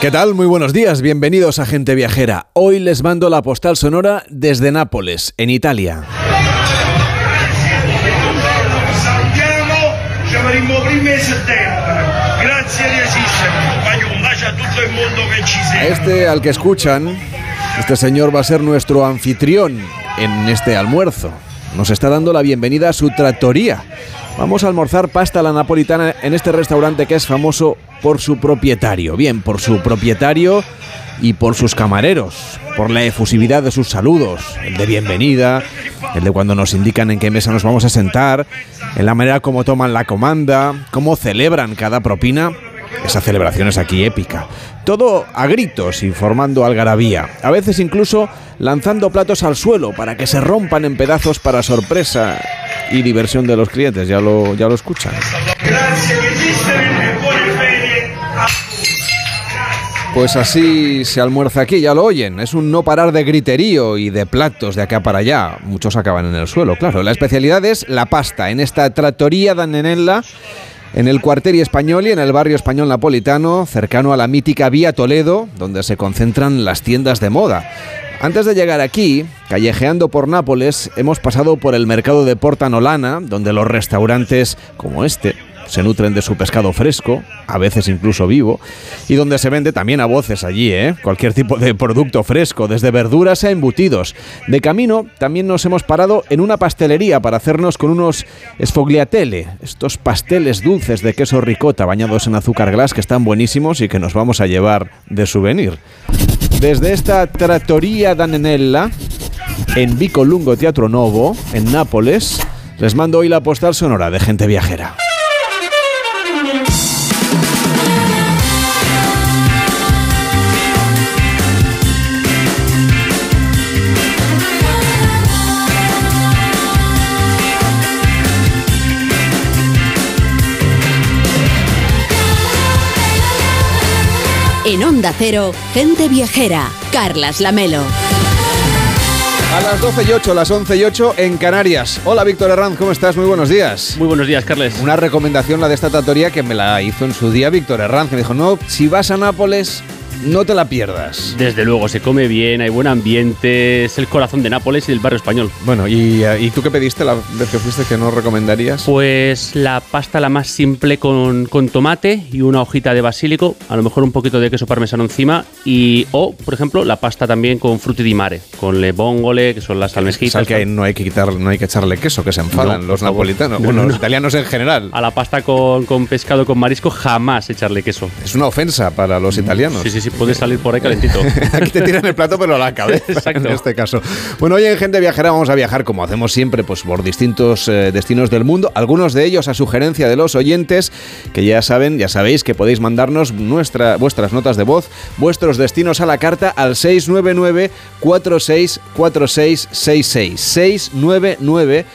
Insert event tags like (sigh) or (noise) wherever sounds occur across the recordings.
¿Qué tal? Muy buenos días, bienvenidos a Gente Viajera. Hoy les mando la postal sonora desde Nápoles, en Italia. A este al que escuchan, este señor va a ser nuestro anfitrión en este almuerzo. Nos está dando la bienvenida a su trattoria. Vamos a almorzar pasta a la napolitana en este restaurante que es famoso por su propietario. Bien, por su propietario y por sus camareros, por la efusividad de sus saludos, el de bienvenida, el de cuando nos indican en qué mesa nos vamos a sentar, en la manera como toman la comanda, cómo celebran cada propina. Esa celebración es aquí épica. Todo a gritos y formando algarabía. A veces incluso lanzando platos al suelo para que se rompan en pedazos para sorpresa y diversión de los clientes. Ya lo, ya lo escuchan. Pues así se almuerza aquí, ya lo oyen. Es un no parar de griterío y de platos de acá para allá. Muchos acaban en el suelo, claro. La especialidad es la pasta. En esta trattoria Danenella, en el cuarteri español y en el barrio español napolitano, cercano a la mítica Vía Toledo, donde se concentran las tiendas de moda. Antes de llegar aquí, callejeando por Nápoles, hemos pasado por el mercado de Porta Nolana, donde los restaurantes como este se nutren de su pescado fresco, a veces incluso vivo, y donde se vende también a voces allí, ¿eh? cualquier tipo de producto fresco, desde verduras a embutidos. De camino también nos hemos parado en una pastelería para hacernos con unos sfogliatelle, estos pasteles dulces de queso ricota bañados en azúcar glass que están buenísimos y que nos vamos a llevar de souvenir. Desde esta trattoria Danenella, en Vico Lungo Teatro Novo, en Nápoles, les mando hoy la postal sonora de gente viajera. Onda Cero, gente viajera, Carlas Lamelo. A las 12 y 8, las 11 y 8 en Canarias. Hola Víctor Herranz, ¿cómo estás? Muy buenos días. Muy buenos días, Carles. Una recomendación la de esta trattoria que me la hizo en su día Víctor Herranz, que me dijo, no, si vas a Nápoles, no te la pierdas. Desde luego, se come bien, hay buen ambiente, es el corazón de Nápoles y del barrio español. Bueno, ¿y, eh, ¿y tú qué pediste la vez que fuiste que no recomendarías? Pues la pasta la más simple con, con tomate y una hojita de basílico, a lo mejor un poquito de queso parmesano encima y o, por ejemplo, la pasta también con frutti di mare, con le bongole, que son las almejitas. Sabes que ahí no hay que quitar, no hay que echarle queso, que se enfadan No, los napolitanos, No, bueno, no, los no. italianos en general. A la pasta con, con pescado, con marisco, jamás echarle queso. Es una ofensa para los italianos. Sí, sí, sí, puede salir por ahí calentito. (laughs) Aquí te tiran el plato, pero a la cabeza Exacto. en este caso. Bueno, hoy en Gente Viajera vamos a viajar, como hacemos siempre, pues por distintos eh, destinos del mundo. Algunos de ellos a sugerencia de los oyentes, que ya saben, ya sabéis que podéis mandarnos nuestra, vuestras notas de voz, vuestros destinos a la carta al 699 464666 699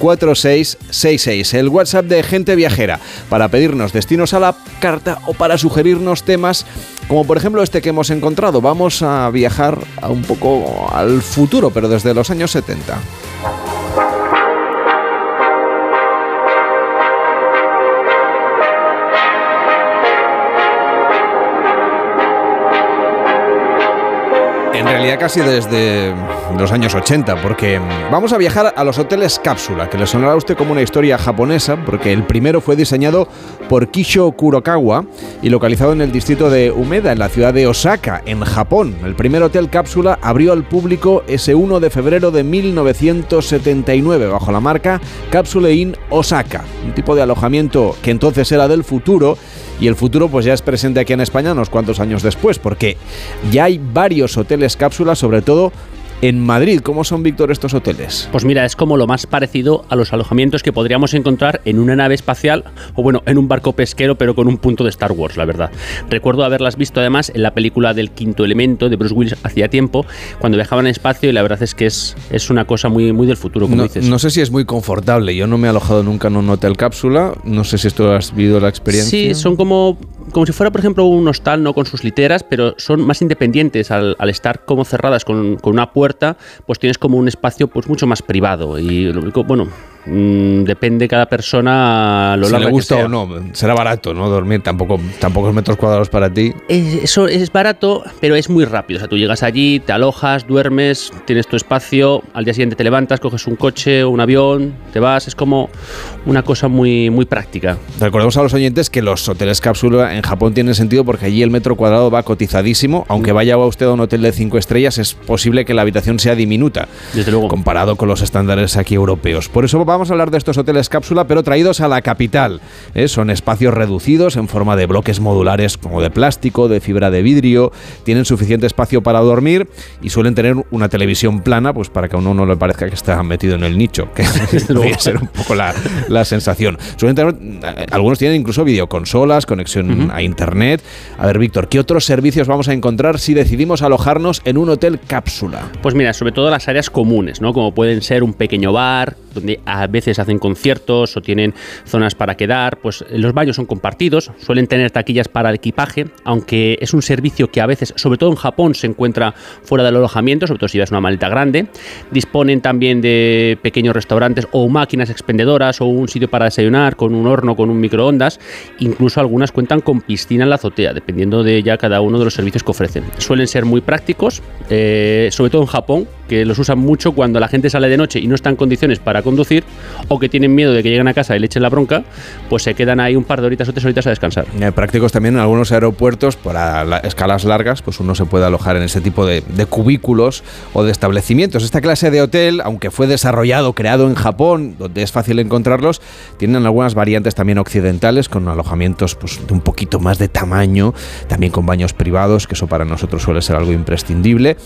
464666 El WhatsApp de Gente Viajera para pedirnos destinos a la carta o para sugerirnos temas como por ejemplo este que hemos encontrado. Vamos a viajar a un poco al futuro, pero desde los años 70. En realidad casi desde los años 80, porque vamos a viajar a los hoteles cápsula, que le sonará a usted como una historia japonesa, porque el primero fue diseñado por Kisho Kurokawa y localizado en el distrito de Umeda, en la ciudad de Osaka, en Japón. El primer hotel cápsula abrió al público ese 1 de febrero de 1979 bajo la marca Capsule Inn Osaka, un tipo de alojamiento que entonces era del futuro y el futuro pues ya es presente aquí en España unos cuantos años después, porque ya hay varios hoteles cápsulas, sobre todo en Madrid. ¿Cómo son, Víctor, estos hoteles? Pues mira, es como lo más parecido a los alojamientos que podríamos encontrar en una nave espacial o bueno, en un barco pesquero, pero con un punto de Star Wars, la verdad. Recuerdo haberlas visto además en la película del quinto elemento de Bruce Willis hacía tiempo, cuando viajaban en espacio y la verdad es que es, es una cosa muy, muy del futuro, como No, dices. no sé si es muy confortable. Yo no me he alojado nunca en un hotel cápsula. No sé si esto has vivido la experiencia. Sí, son como, como si fuera, por ejemplo, un hostal, no con sus literas, pero son más independientes. Al, estar como cerradas con, con una puerta, pues tienes como un espacio pues mucho más privado. Y bueno, Mm, depende cada persona lo si le gusta o no. Será barato, ¿no? Dormir tampoco, tampoco metros cuadrados para ti. eso es barato, pero es muy rápido. O sea, tú llegas allí, te alojas, duermes, tienes tu espacio, al día siguiente te levantas, coges un coche o un avión, te vas. Es como una cosa muy, muy práctica. Recordemos a los oyentes que los hoteles cápsula en Japón tienen sentido porque allí el metro cuadrado va cotizadísimo. Aunque vaya usted a un hotel de cinco estrellas, es posible que la habitación sea diminuta. Desde luego. Comparado con los estándares aquí europeos. Por eso vamos a hablar de estos hoteles cápsula, pero traídos a la capital. ¿eh? Son espacios reducidos en forma de bloques modulares como de plástico, de fibra de vidrio, tienen suficiente espacio para dormir y suelen tener una televisión plana, pues para que a uno no le parezca que está metido en el nicho, que (laughs) (laughs) debería ser un poco la, sensación. Suelen tener, eh, algunos tienen incluso videoconsolas, conexión a internet. A ver, Víctor, ¿qué otros servicios vamos a encontrar si decidimos alojarnos en un hotel cápsula? Pues mira, sobre todo las áreas comunes, ¿no? Como pueden ser un pequeño bar, donde a veces hacen conciertos o tienen zonas para quedar, pues los baños son compartidos, suelen tener taquillas para el equipaje, aunque es un servicio que a veces, sobre todo en Japón, se encuentra fuera del alojamiento, sobre todo si vas una maleta grande. Disponen también de pequeños restaurantes o máquinas expendedoras o un sitio para desayunar con un horno, con un microondas. Incluso algunas cuentan con piscina en la azotea, dependiendo de ya cada uno de los servicios que ofrecen. Suelen ser muy prácticos, eh, sobre todo en Japón, que los usan mucho cuando la gente sale de noche y no está en condiciones para conducir o que tienen miedo de que lleguen a casa y le echen la bronca, pues se quedan ahí un par de horitas o tres horitas a descansar. Eh, prácticos también en algunos aeropuertos para escalas largas, pues uno se puede alojar en este tipo de, cubículos o de establecimientos. Esta clase de hotel, aunque fue desarrollado, creado en Japón, donde es fácil encontrarlos, tienen algunas variantes también occidentales con alojamientos pues, de un poquito más de tamaño, también con baños privados, que eso para nosotros suele ser algo imprescindible.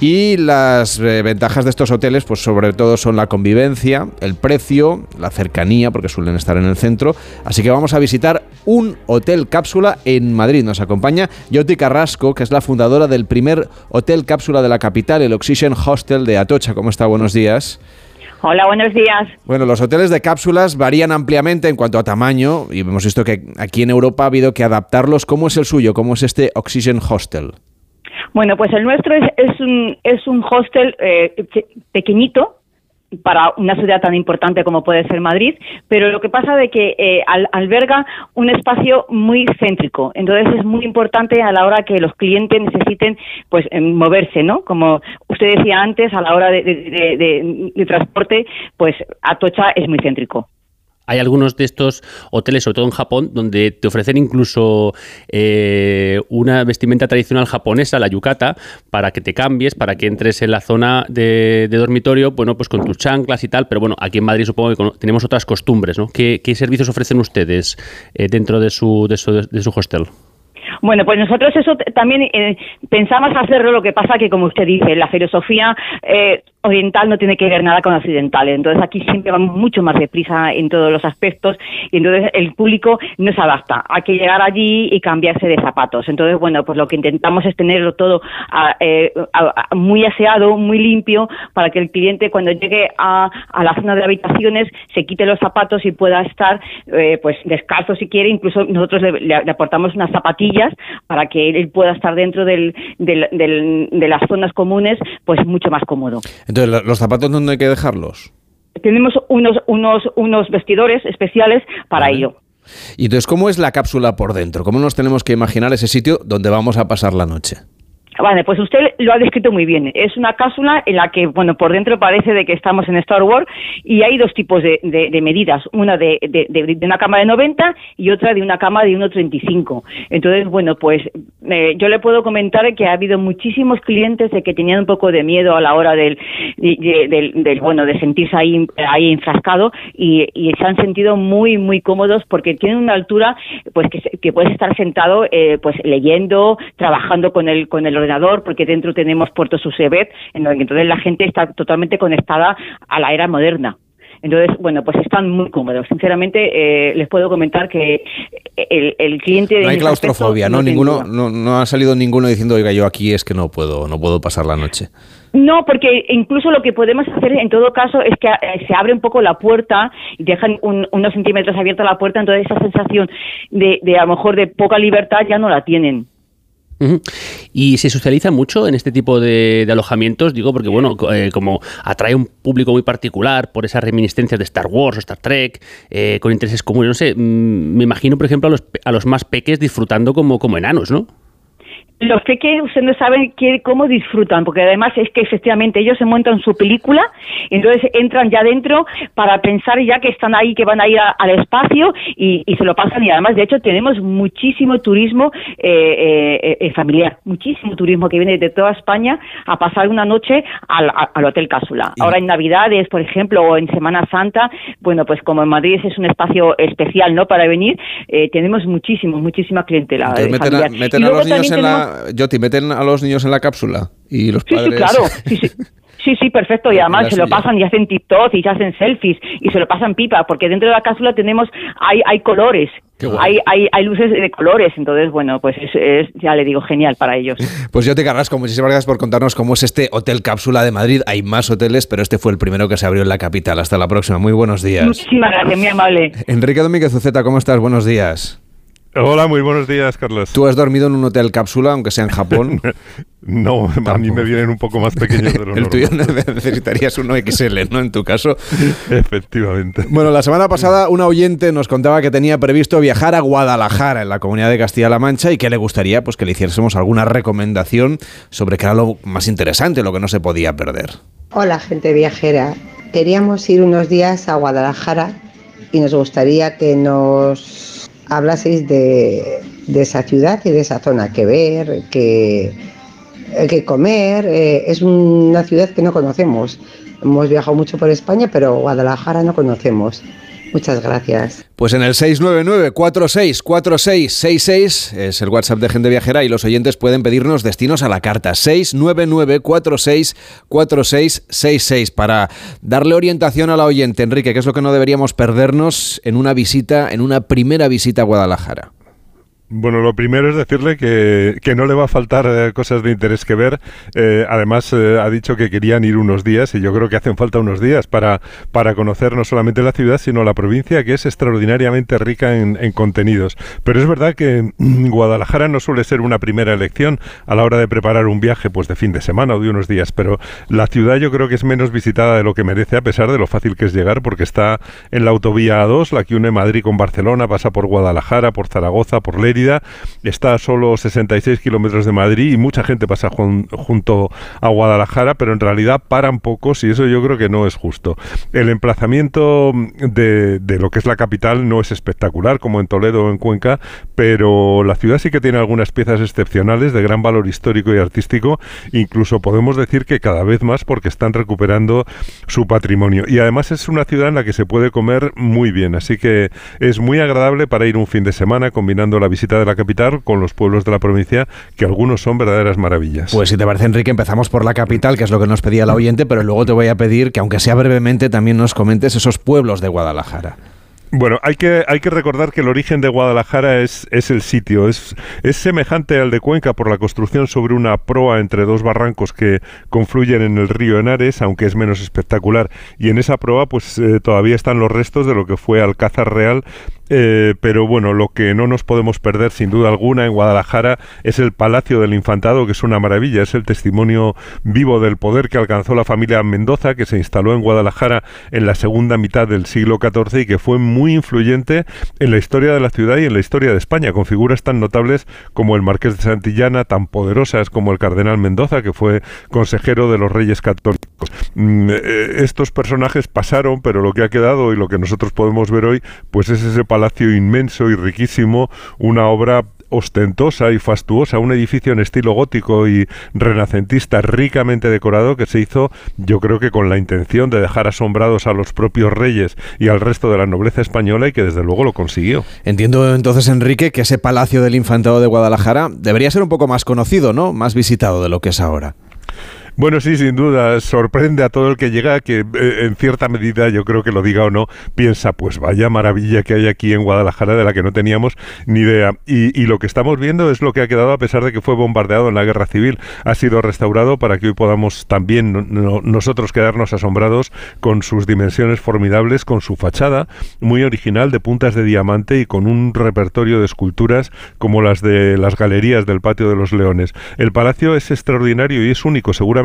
Y las eh, ventajas de estos hoteles, pues sobre todo son la convivencia, el precio, la cercanía, porque suelen estar en el centro. Así que vamos a visitar un hotel cápsula en Madrid. Nos acompaña Yoti Carrasco, que es la fundadora del primer hotel cápsula de la capital, el Oxygen Hostel de Atocha. ¿Cómo está? Buenos días. Hola, buenos días. Bueno, los hoteles de cápsulas varían ampliamente en cuanto a tamaño y hemos visto que aquí en Europa ha habido que adaptarlos. ¿Cómo es el suyo? ¿Cómo es este Oxygen Hostel? Bueno, pues el nuestro es, un, es un hostel eh, pequeñito, para una ciudad tan importante como puede ser Madrid, pero lo que pasa de que eh, alberga un espacio muy céntrico, entonces es muy importante a la hora que los clientes necesiten pues moverse, ¿no? Como usted decía antes, a la hora de, de transporte, pues Atocha es muy céntrico. Hay algunos de estos hoteles, sobre todo en Japón, donde te ofrecen incluso eh, una vestimenta tradicional japonesa, la yukata, para que te cambies, para que entres en la zona de, dormitorio, bueno, pues con tus chanclas y tal. Pero bueno, aquí en Madrid supongo que tenemos otras costumbres, ¿no? ¿Qué, servicios ofrecen ustedes eh, dentro de su, de su, de su hostel? Bueno, pues nosotros eso también eh, pensamos hacerlo, lo que pasa que, como usted dice, la filosofía eh, oriental no tiene que ver nada con occidental. Entonces aquí siempre vamos mucho más deprisa en todos los aspectos y entonces el público no se adapta. Hay que llegar allí y cambiarse de zapatos. Entonces, bueno, pues lo que intentamos es tenerlo todo eh, muy aseado, muy limpio, para que el cliente cuando llegue a, la zona de habitaciones se quite los zapatos y pueda estar eh, pues descalzo si quiere. Incluso nosotros le, aportamos unas zapatillas para que él pueda estar dentro del, de las zonas comunes pues mucho más cómodo. Entonces, ¿los zapatos dónde hay que dejarlos? Tenemos unos, unos, unos vestidores especiales para ello. Y entonces, ¿cómo es la cápsula por dentro? ¿Cómo nos tenemos que imaginar ese sitio donde vamos a pasar la noche? Vale, pues usted lo ha descrito muy bien. Es una cápsula en la que, bueno, por dentro parece de que estamos en Star Wars y hay dos tipos de, medidas, una de, una cama de 90 y otra de una cama de 1,35. Entonces, bueno, pues eh, yo le puedo comentar que ha habido muchísimos clientes de que tenían un poco de miedo a la hora del, del, bueno, de sentirse ahí, ahí enfrascado y, se han sentido muy, muy cómodos porque tienen una altura, pues que, que puedes estar sentado, eh, pues leyendo, trabajando con el, con el ordenador, porque dentro tenemos puertos USB, en donde entonces la gente está totalmente conectada a la era moderna. Entonces, bueno, pues están muy cómodos. Sinceramente, eh, les puedo comentar que el, el cliente... No hay claustrofobia, ¿no? Ninguno, no, no, ha salido ninguno diciendo, oiga, yo aquí es que no puedo, no puedo pasar la noche. No, porque incluso lo que podemos hacer en todo caso es que eh, se abre un poco la puerta y dejan unos centímetros abierta la puerta, entonces esa sensación de, de a lo mejor de poca libertad ya no la tienen. ¿Y se socializa mucho en este tipo de, alojamientos? Digo, porque bueno, eh, como atrae un público muy particular por esas reminiscencias de Star Wars o Star Trek, eh, con intereses comunes, no sé, mm, me imagino, por ejemplo, a los, a los más peques disfrutando como, como enanos, ¿no? Los pequeños ustedes no saben qué, cómo disfrutan, porque además es que efectivamente ellos se montan su película, y entonces entran ya dentro para pensar ya que están ahí, que van a ir al espacio y, se lo pasan. Y además, de hecho, tenemos muchísimo turismo eh, eh, eh, familiar, muchísimo turismo que viene de toda España a pasar una noche al, Hotel Cápsula. Ahora en Navidades, por ejemplo, o en Semana Santa, bueno, pues como en Madrid es un espacio especial, ¿no? Para venir, tenemos muchísimo, muchísima clientela. meten a los niños en la yo te meten a los niños en la cápsula y los padres... (laughs) Sí, claro. Sí, sí. perfecto. Y además se lo pasan y hacen TikTok y se hacen selfies y se lo pasan pipa, porque dentro de la cápsula tenemos, hay, hay colores. Hay, hay, hay, luces de colores, entonces, bueno, pues es, ya le digo, genial para ellos. (laughs) Pues yo te Carrasco, muchísimas gracias por contarnos cómo es este Hotel Cápsula de Madrid. Hay más hoteles, pero este fue el primero que se abrió en la capital. Hasta la próxima. Muy buenos días. Muchísimas gracias, muy amable. Enrique Domínguez Uceta, ¿cómo estás? Buenos días. Hola, muy buenos días, Carlos. ¿Tú has dormido en un hotel cápsula, aunque sea en Japón? (laughs) no, a mí me vienen un poco más pequeños de lo (laughs) El tuyo (laughs) necesitarías uno XL, ¿no? En tu caso. Efectivamente. Bueno, la semana pasada una oyente nos contaba que tenía previsto viajar a Guadalajara, en la comunidad de Castilla-La Mancha, y que le gustaría pues, que le hiciésemos alguna recomendación sobre qué era lo más interesante, lo que no se podía perder. Hola, gente viajera. Queríamos ir unos días a Guadalajara y nos gustaría que nos hablaseis de, esa ciudad y de esa zona que ver, que, que comer. Eh, es una ciudad que no conocemos. Hemos viajado mucho por España, pero Guadalajara no conocemos. Muchas gracias. Pues en el 699-464666 es el WhatsApp de Gente Viajera y los oyentes pueden pedirnos destinos a la carta. 699-464666 para darle orientación a la oyente. Enrique, ¿qué es lo que no deberíamos perdernos en una visita, en una primera visita a Guadalajara? Bueno, lo primero es decirle que, que no le va a faltar eh, cosas de interés que ver. Eh, además, eh, ha dicho que querían ir unos días y yo creo que hacen falta unos días para, para conocer no solamente la ciudad, sino la provincia, que es extraordinariamente rica en, en, contenidos. Pero es verdad que Guadalajara no suele ser una primera elección a la hora de preparar un viaje pues de fin de semana o de unos días, pero la ciudad yo creo que es menos visitada de lo que merece, a pesar de lo fácil que es llegar, porque está en la autovía A2, la que une Madrid con Barcelona, pasa por Guadalajara, por Zaragoza, por Está a solo 66 kilómetros de Madrid y mucha gente pasa junto a Guadalajara, pero en realidad paran pocos y eso yo creo que no es justo. El emplazamiento de, lo que es la capital no es espectacular como en Toledo o en Cuenca, pero la ciudad sí que tiene algunas piezas excepcionales de gran valor histórico y artístico, incluso podemos decir que cada vez más porque están recuperando su patrimonio. Y además es una ciudad en la que se puede comer muy bien, así que es muy agradable para ir un fin de semana combinando la visita de la capital con los pueblos de la provincia, que algunos son verdaderas maravillas. Pues si te parece, Enrique, empezamos por la capital, que es lo que nos pedía la oyente, pero luego te voy a pedir que, aunque sea brevemente, también nos comentes esos pueblos de Guadalajara. Bueno, hay que, hay que recordar que el origen de Guadalajara es, es el sitio. Es, es semejante al de Cuenca por la construcción sobre una proa entre dos barrancos que confluyen en el río Henares, aunque es menos espectacular. Y en esa proa, pues eh, todavía están los restos de lo que fue Alcázar Real eh, pero bueno, lo que no nos podemos perder sin duda alguna en Guadalajara es el Palacio del Infantado, que es una maravilla, es el testimonio vivo del poder que alcanzó la familia Mendoza, que se instaló en Guadalajara en la segunda mitad del siglo XIV y que fue muy influyente en la historia de la ciudad y en la historia de España, con figuras tan notables como el Marqués de Santillana, tan poderosas como el Cardenal Mendoza, que fue consejero de los Reyes Católicos. Mm, eh, estos personajes pasaron, pero lo que ha quedado y lo que nosotros podemos ver hoy, pues es ese palacio inmenso y riquísimo, una obra ostentosa y fastuosa, un edificio en estilo gótico y renacentista ricamente decorado que se hizo yo creo que con la intención de dejar asombrados a los propios reyes y al resto de la nobleza española y que desde luego lo consiguió. Entiendo entonces Enrique que ese palacio del infantado de Guadalajara debería ser un poco más conocido, ¿no? Más visitado de lo que es ahora. Bueno, sí, sin duda, sorprende a todo el que llega que eh, en cierta medida, yo creo que lo diga o no, piensa, pues vaya maravilla que hay aquí en Guadalajara de la que no teníamos ni idea. Y, lo que estamos viendo es lo que ha quedado a pesar de que fue bombardeado en la guerra civil. Ha sido restaurado para que hoy podamos también nosotros quedarnos asombrados con sus dimensiones formidables, con su fachada muy original de puntas de diamante y con un repertorio de esculturas como las de las galerías del Patio de los Leones. El palacio es extraordinario y es único, seguramente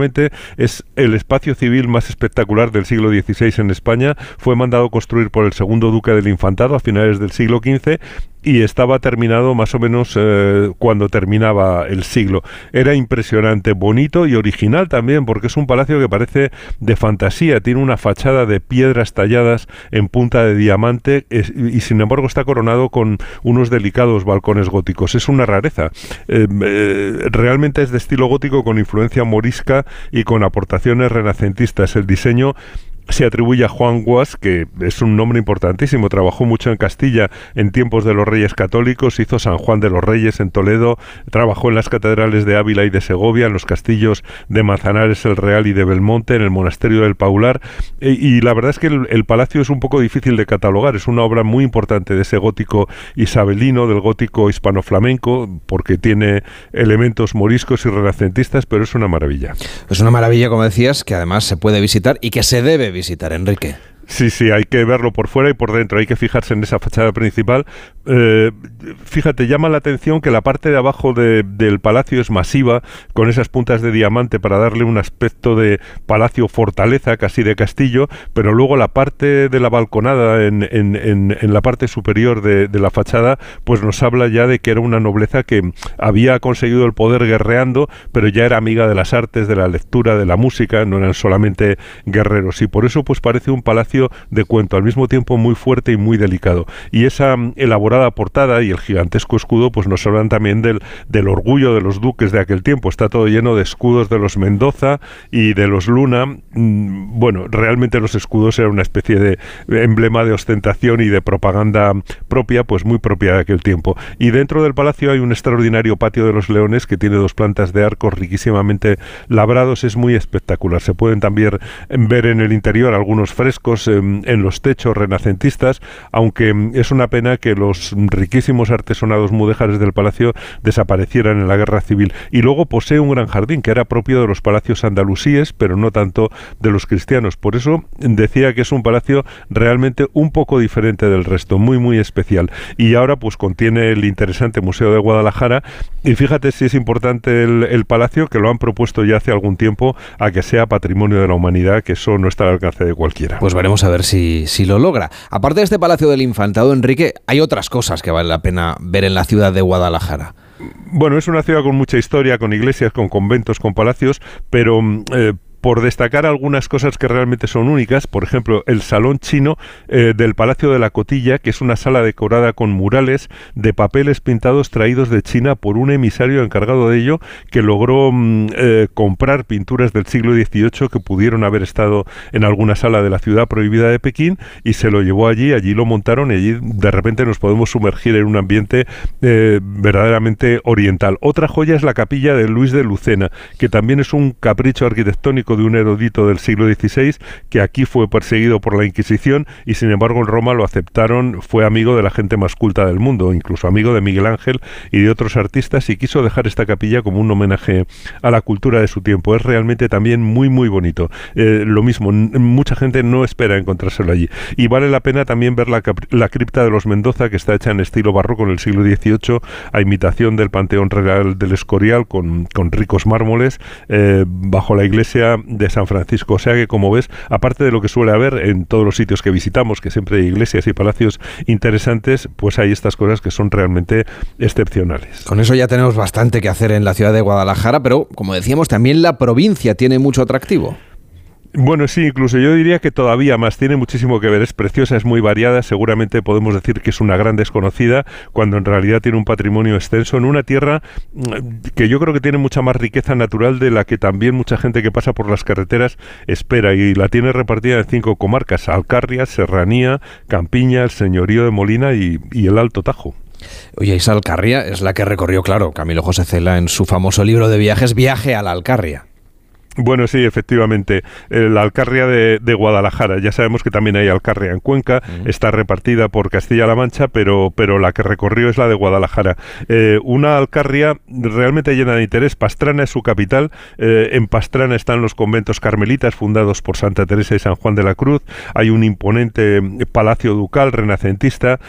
es el espacio civil más espectacular del siglo XVI en España. Fue mandado construir por el segundo duque del Infantado a finales del siglo XV y estaba terminado más o menos eh, cuando terminaba el siglo. Era impresionante, bonito y original también, porque es un palacio que parece de fantasía, tiene una fachada de piedras talladas en punta de diamante y sin embargo está coronado con unos delicados balcones góticos. Es una rareza. Eh, eh, realmente es de estilo gótico con influencia morisca y con aportaciones renacentistas. El diseño se atribuye a Juan Guas, que es un nombre importantísimo, trabajó mucho en Castilla en tiempos de los reyes católicos, hizo San Juan de los Reyes en Toledo, trabajó en las catedrales de Ávila y de Segovia, en los castillos de Manzanares el Real y de Belmonte, en el monasterio del Paular, e, y, la verdad es que el, palacio es un poco difícil de catalogar, es una obra muy importante de ese gótico isabelino, del gótico hispano-flamenco, porque tiene elementos moriscos y renacentistas, pero es una maravilla. Es una maravilla, como decías, que además se puede visitar y que se debe visitar, Enrique. Sí, sí, hay que verlo por fuera y por dentro, hay que fijarse en esa fachada principal. Eh, fíjate, llama la atención que la parte de abajo del palacio es masiva, con esas puntas de diamante para darle un aspecto de palacio fortaleza, casi de castillo, pero luego la parte de la balconada en, la parte superior de, de, la fachada, pues nos habla ya de que era una nobleza que había conseguido el poder guerreando, pero ya era amiga de las artes, de la lectura, de la música, no eran solamente guerreros, y por eso pues parece un palacio de cuento, al mismo tiempo muy fuerte y muy delicado. Y esa mm, elaborada portada y el gigantesco escudo, pues nos hablan también del, del orgullo de los duques de aquel tiempo. Está todo lleno de escudos de los Mendoza y de los Luna. Mm, bueno, realmente los escudos eran una especie de emblema de ostentación y de propaganda propia, pues muy propia de aquel tiempo. Y dentro del palacio hay un extraordinario patio de los leones que tiene dos plantas de arcos riquísimamente labrados. Es muy espectacular. Se pueden también ver en el interior algunos frescos Em, en los techos renacentistas, aunque em, es una pena que los riquísimos artesonados mudéjares del palacio desaparecieran en la guerra civil. Y luego posee un gran jardín que era propio de los palacios andalusíes, pero no tanto de los cristianos. Por eso decía que es un palacio realmente un poco diferente del resto, muy muy especial. Y ahora pues contiene el interesante Museo de Guadalajara y fíjate si es importante el, el palacio que lo han propuesto ya hace algún tiempo a que sea patrimonio de la humanidad, que eso no está al alcance de cualquiera. Pues veremos a ver si, si lo logra. Aparte de este Palacio del Infantado, Enrique, hay otras cosas que vale la pena ver en la ciudad de Guadalajara. Bueno, es una ciudad con mucha historia, con iglesias, con conventos, con palacios, pero mm, eh, por destacar algunas cosas que realmente son únicas, por ejemplo, el salón chino eh, del Palacio de la Cotilla, que es una sala decorada con murales de papeles pintados traídos de China por un emisario encargado de ello, que logró mm, eh, comprar pinturas del siglo XVIII que pudieron haber estado en alguna sala de la ciudad prohibida de Pekín y se lo llevó allí, allí lo montaron y allí de repente nos podemos sumergir en un ambiente eh, verdaderamente oriental. Otra joya es la capilla de Luis de Lucena, que también es un capricho arquitectónico de un erudito del siglo XVI que aquí fue perseguido por la Inquisición y sin embargo en Roma lo aceptaron, fue amigo de la gente más culta del mundo, incluso amigo de Miguel Ángel y de otros artistas y quiso dejar esta capilla como un homenaje a la cultura de su tiempo. Es realmente también muy muy bonito. Eh, lo mismo, mucha gente no espera encontrárselo allí. Y vale la pena también ver la, la cripta de los Mendoza que está hecha en estilo barroco en el siglo XVIII a imitación del Panteón Real del Escorial con, con ricos mármoles eh, bajo la iglesia de San Francisco. O sea que, como ves, aparte de lo que suele haber en todos los sitios que visitamos, que siempre hay iglesias y palacios interesantes, pues hay estas cosas que son realmente excepcionales. Con eso ya tenemos bastante que hacer en la ciudad de Guadalajara, pero como decíamos, también la provincia tiene mucho atractivo. Bueno, sí, incluso yo diría que todavía más, tiene muchísimo que ver, es preciosa, es muy variada, seguramente podemos decir que es una gran desconocida, cuando en realidad tiene un patrimonio extenso en una tierra mm, que yo creo que tiene mucha más riqueza natural de la que también mucha gente que pasa por las carreteras espera y la tiene repartida en cinco comarcas, Alcarria, Serranía, Campiña, el Señorío de Molina y, el Alto Tajo. Oye, esa Alcarria es la que recorrió, claro, Camilo José Cela en su famoso libro de viajes, Viaje a la Alcarria. Bueno, sí, efectivamente. Eh, la Alcarria de, Guadalajara. Ya sabemos que también hay Alcarria en Cuenca. Está repartida por Castilla-La Mancha, pero, pero la que recorrió es la de Guadalajara. Eh, una Alcarria realmente llena de interés. Pastrana es su capital. Eh, en Pastrana están los conventos carmelitas fundados por Santa Teresa y San Juan de la Cruz. Hay un imponente palacio ducal renacentista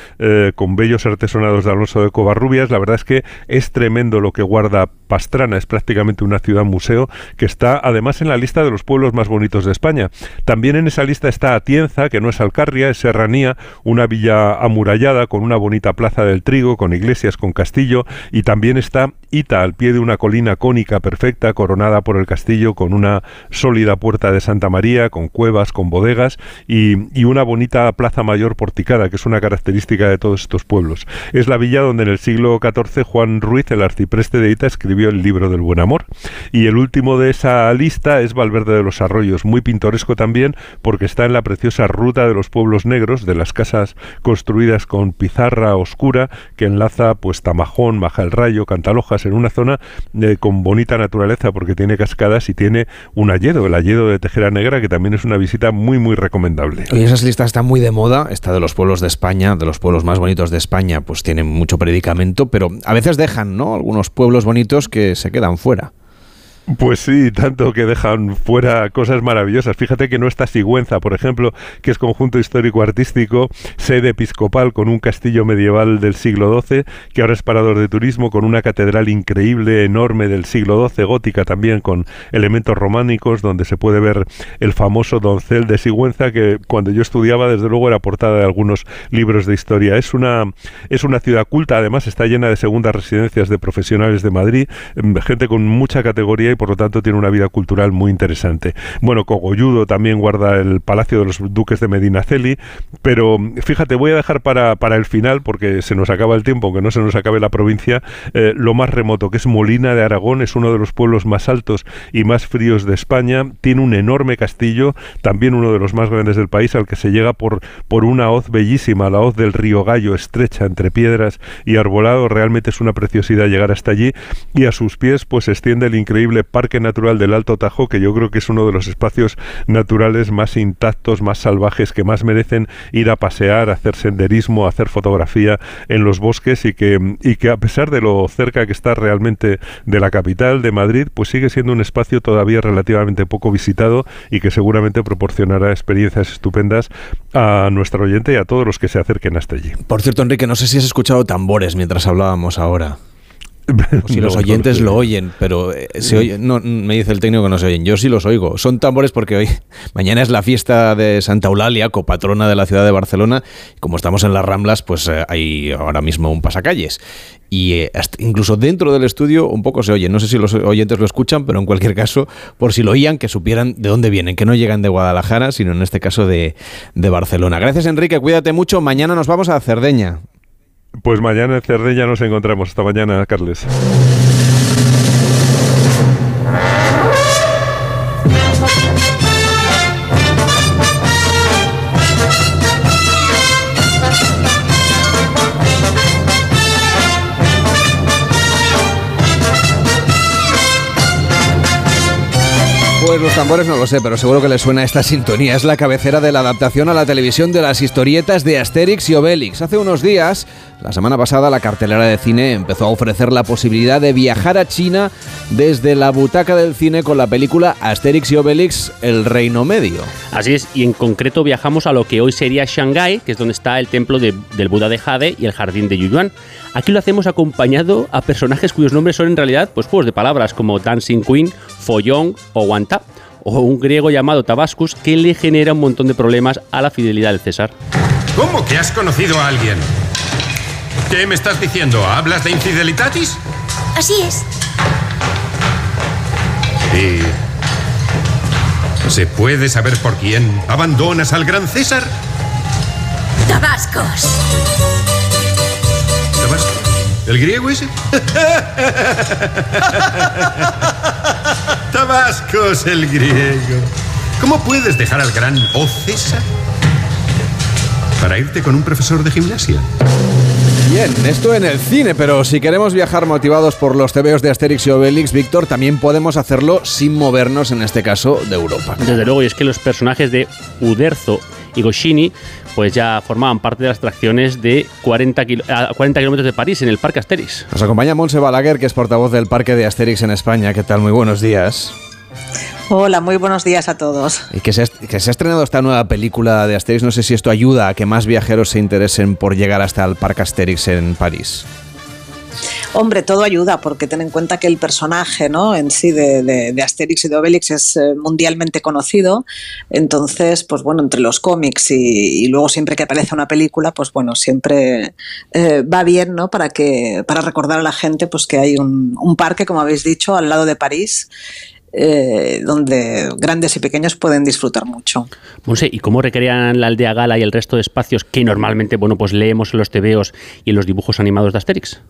con bellos artesonados de Alonso de Covarrubias. La verdad es que es tremendo lo que guarda Pastrana. Es prácticamente una ciudad museo que está además en la lista de los pueblos más bonitos de España. También en esa lista está Atienza, que no es Alcarria, es Serranía, una villa amurallada con una bonita plaza del trigo, con iglesias, con castillo, y también está Ita, al pie de una colina cónica perfecta, coronada por el castillo, con una sólida puerta de Santa María, con cuevas, con bodegas y, una bonita plaza mayor porticada, que es una característica de todos estos pueblos. Es la villa donde en el siglo XIV Juan Ruiz, el arcipreste de Ita, escribió el libro del buen amor. Y el último de esa lista es Valverde de los Arroyos, muy pintoresco también porque está en la preciosa ruta de los pueblos negros, de las casas construidas con pizarra oscura que enlaza pues Tamajón, Maja el En una zona eh, con bonita naturaleza porque tiene cascadas y tiene un alledo, el alledo de Tejera Negra que también es una visita muy muy recomendable. Hoy esas listas están muy de moda, esta de los pueblos de España, de los pueblos más bonitos de España, pues tienen mucho predicamento, pero a veces dejan, ¿no? Algunos pueblos bonitos que se quedan fuera. Pues sí, tanto que dejan fuera cosas maravillosas. Fíjate que no está Sigüenza, por ejemplo, que es conjunto histórico-artístico, sede episcopal con un castillo medieval del siglo XII, que ahora es parador de turismo, con una catedral increíble, enorme del siglo XII, gótica también, con elementos románicos, donde se puede ver el famoso doncel de Sigüenza, que cuando yo estudiaba, desde luego, era portada de algunos libros de historia. Es una, es una ciudad culta, además está llena de segundas residencias de profesionales de Madrid, mm, gente con mucha categoría y por lo tanto tiene una vida cultural muy interesante. Bueno, Cogolludo también guarda el Palacio de los Duques de Medinaceli, pero fíjate, voy a dejar para, para el final, porque se nos acaba el tiempo, aunque no se nos acabe la provincia, eh, lo más remoto, que es Molina de Aragón, es uno de los pueblos más altos y más fríos de España, tiene un enorme castillo, también uno de los más grandes del país, al que se llega por, por una hoz bellísima, la hoz del río Gallo, estrecha entre piedras y arbolado, realmente es una preciosidad llegar hasta allí, y a sus pies pues se extiende el increíble Parque Natural del Alto Tajo, que yo creo que es uno de los espacios naturales más intactos, más salvajes, que más merecen ir a pasear, hacer senderismo, hacer fotografía en los bosques y que, y que a pesar de lo cerca que está realmente de la capital, de Madrid, pues sigue siendo un espacio todavía relativamente poco visitado y que seguramente proporcionará experiencias estupendas a nuestro oyente y a todos los que se acerquen hasta allí. Por cierto, Enrique, no sé si has escuchado tambores mientras hablábamos ahora. Si los oyentes lo oyen, pero eh, se oye, no, me dice el técnico que no se oyen. Yo sí los oigo. Son tambores porque hoy, (laughs) mañana es la fiesta de Santa Eulalia, copatrona de la ciudad de Barcelona. Como estamos en las Ramblas, pues eh, hay ahora mismo un pasacalles. Y eh, incluso dentro del estudio un poco se oye. No sé si los oyentes lo escuchan, pero en cualquier caso, por si lo oían, que supieran de dónde vienen, que no llegan de Guadalajara, sino en este caso de, de Barcelona. Gracias, Enrique. Cuídate mucho. Mañana nos vamos a Cerdeña. Pues mañana en Cerdeña nos encontramos. Hasta mañana, Carles. Pues los tambores no lo sé, pero seguro que les suena esta sintonía. Es la cabecera de la adaptación a la televisión de las historietas de Asterix y Obelix. Hace unos días, la semana pasada, la cartelera de cine empezó a ofrecer la posibilidad de viajar a China desde la butaca del cine con la película Asterix y Obelix, El Reino Medio. Así es, y en concreto viajamos a lo que hoy sería Shanghái, que es donde está el templo del Buda de Jade y el jardín de Yuyuan. Aquí lo hacemos acompañado a personajes cuyos nombres son en realidad pues, juegos de palabras como Dancing Queen, Follón o Wanta, o un griego llamado Tabascus que le genera un montón de problemas a la fidelidad del César. ¿Cómo que has conocido a alguien? ¿Qué me estás diciendo? ¿Hablas de infidelitatis? Así es. ¿Y se puede saber por quién abandonas al gran César? Tabascos. ¿Tabascos? ¿El griego ese? (laughs) Tabascos, el griego. ¿Cómo puedes dejar al gran O César para irte con un profesor de gimnasia? Bien, esto en el cine, pero si queremos viajar motivados por los tebeos de Asterix y Obelix, Víctor, también podemos hacerlo sin movernos, en este caso, de Europa. Desde luego, y es que los personajes de Uderzo y Goscini pues ya formaban parte de las atracciones de 40, a 40 kilómetros de París, en el Parque Asterix. Nos acompaña Monse Balaguer, que es portavoz del Parque de Asterix en España. ¿Qué tal? Muy buenos días. Hola, muy buenos días a todos. Y que se, que se ha estrenado esta nueva película de Asterix, no sé si esto ayuda a que más viajeros se interesen por llegar hasta el Parque Asterix en París. Hombre, todo ayuda, porque ten en cuenta que el personaje ¿no? en sí de, Asterix y de Obelix es eh, mundialmente conocido. Entonces, pues bueno, entre los cómics y, luego siempre que aparece una película, pues bueno, siempre eh, va bien, ¿no? Para que, para recordar a la gente pues que hay un, parque, como habéis dicho, al lado de París. Eh, donde grandes y pequeños pueden disfrutar mucho. ¿y cómo recrean la aldea Gala y el resto de espacios que normalmente bueno, pues leemos en los tebeos y en los dibujos animados de Asterix?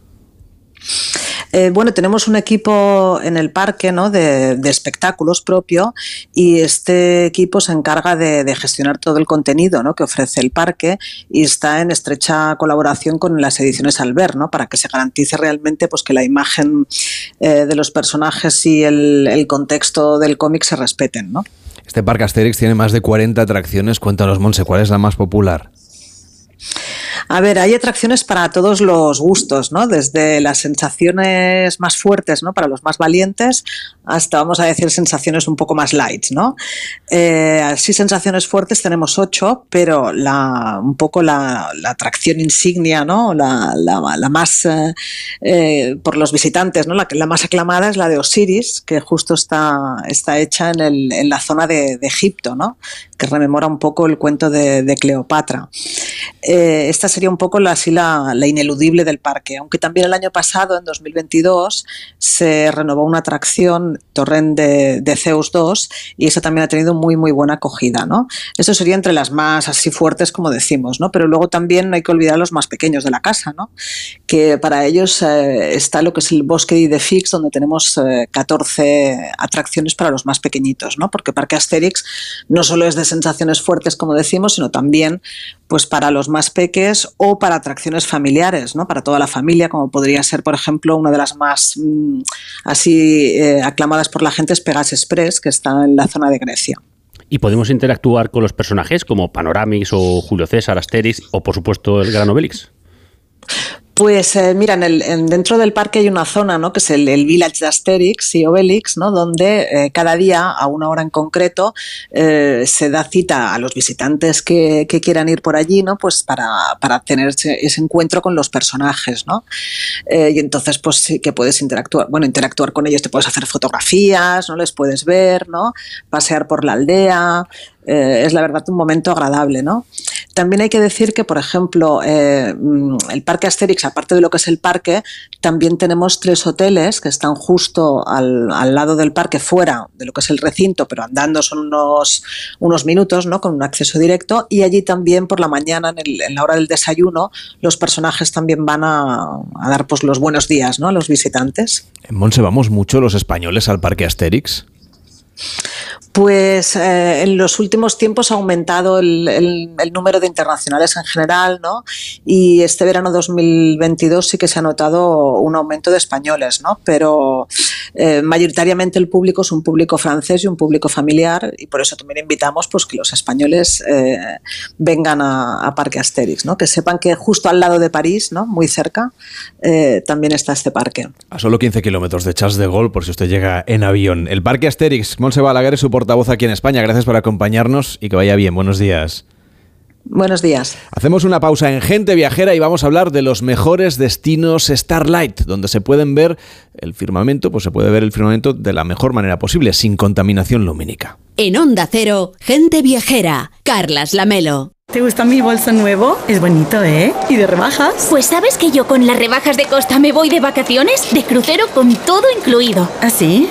Eh, bueno, tenemos un equipo en el parque ¿no? de, espectáculos propio y este equipo se encarga de, gestionar todo el contenido ¿no? que ofrece el parque y está en estrecha colaboración con las ediciones Albert ¿no? para que se garantice realmente pues, que la imagen eh, de los personajes y el, el contexto del cómic se respeten. ¿no? Este parque Asterix tiene más de 40 atracciones. Cuéntanos, Monse, ¿cuál es la más popular? A ver, hay atracciones para todos los gustos, ¿no? Desde las sensaciones más fuertes, ¿no? Para los más valientes, hasta, vamos a decir, sensaciones un poco más light, ¿no? Eh, así, sensaciones fuertes tenemos ocho, pero la, un poco la, atracción insignia, ¿no? La, más, eh, eh, por los visitantes, ¿no? La, más aclamada es la de Osiris, que justo está, está hecha en, el, en la zona de, Egipto, ¿no? Que rememora un poco el cuento de, Cleopatra. esta sería un poco la, así la, ineludible del parque, aunque también el año pasado, en 2022, se renovó una atracción, Torrent de, Zeus 2, y esa también ha tenido muy, muy buena acogida. ¿no? Eso sería entre las más así fuertes, como decimos, ¿no? pero luego también no hay que olvidar los más pequeños de la casa, ¿no? que para ellos eh, está lo que es el bosque de Fix, donde tenemos 14 eh, atracciones para los más pequeñitos, ¿no? porque Parque Asterix no solo es de sensaciones fuertes, como decimos, sino también pues para los más peques o para atracciones familiares, ¿no? Para toda la familia, como podría ser, por ejemplo, una de las más mm, así eh, aclamadas por la gente es Pegas Express, que está en la zona de Grecia. Y podemos interactuar con los personajes como Panoramix o Julio César, Asterix o, por supuesto, el Gran Obelix. Pues eh, mira, en el, dentro del parque hay una zona, ¿no? que es el, Village de Asterix y Obelix, ¿no? donde eh, cada día, a una hora en concreto, eh, se da cita a los visitantes que, quieran ir por allí, ¿no? pues para, para tener ese, encuentro con los personajes. ¿no? y entonces, pues sí que puedes interactuar, bueno, interactuar con ellos, te puedes hacer fotografías, no les puedes ver, ¿no? pasear por la aldea, es la verdad un momento agradable, ¿no? También hay que decir que, por ejemplo, eh, el Parque Asterix, aparte de lo que es el parque, también tenemos tres hoteles que están justo al, lado del parque, fuera de lo que es el recinto, pero andando son unos, unos minutos, ¿no? Con un acceso directo. Y allí también por la mañana, en, la hora del desayuno, los personajes también van a, dar pues, los buenos días ¿no? a los visitantes. En Monse vamos mucho los españoles al Parque Asterix. Pues eh, en los últimos tiempos ha aumentado el, número de internacionales en general, ¿no? Y este verano 2022 sí que se ha notado un aumento de españoles, ¿no? Pero eh, mayoritariamente el público es un público francés y un público familiar y por eso también invitamos pues, que los españoles eh, vengan a, Parque Asterix, ¿no? Que sepan que justo al lado de París, ¿no? Muy cerca, también está este parque. A solo 15 kilómetros de Charles de Gaulle, por si usted llega en avión. El Parque Asterix, Monse Balaguer su voz aquí en España. Gracias por acompañarnos y que vaya bien. Buenos días. Buenos días. Hacemos una pausa en Gente Viajera y vamos a hablar de los mejores destinos Starlight, donde se pueden ver el firmamento, pues se puede ver el firmamento de la mejor manera posible, sin contaminación lumínica. En Onda Cero, Gente Viajera, Carlas Lamelo. ¿Te gusta mi bolso nuevo? Es bonito, ¿eh? ¿Y de rebajas? Pues sabes que yo con las rebajas de Costa me voy de vacaciones, de crucero con todo incluido. ¿Ah, sí?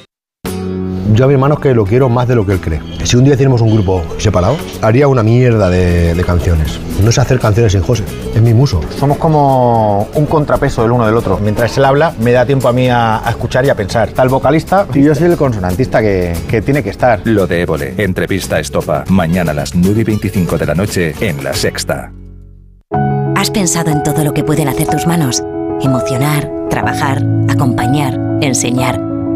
Yo a mi hermano es que lo quiero más de lo que él cree. Si un día hiciéramos un grupo separado, haría una mierda de, de canciones. No sé hacer canciones sin José, es mi muso. Somos como un contrapeso del uno del otro. Mientras él habla, me da tiempo a mí a, a escuchar y a pensar. Está el vocalista y yo soy el consonantista que, que tiene que estar. Lo de Évole, entrevista estopa, mañana a las 9 y 25 de la noche en La Sexta. ¿Has pensado en todo lo que pueden hacer tus manos? Emocionar, trabajar, acompañar, enseñar.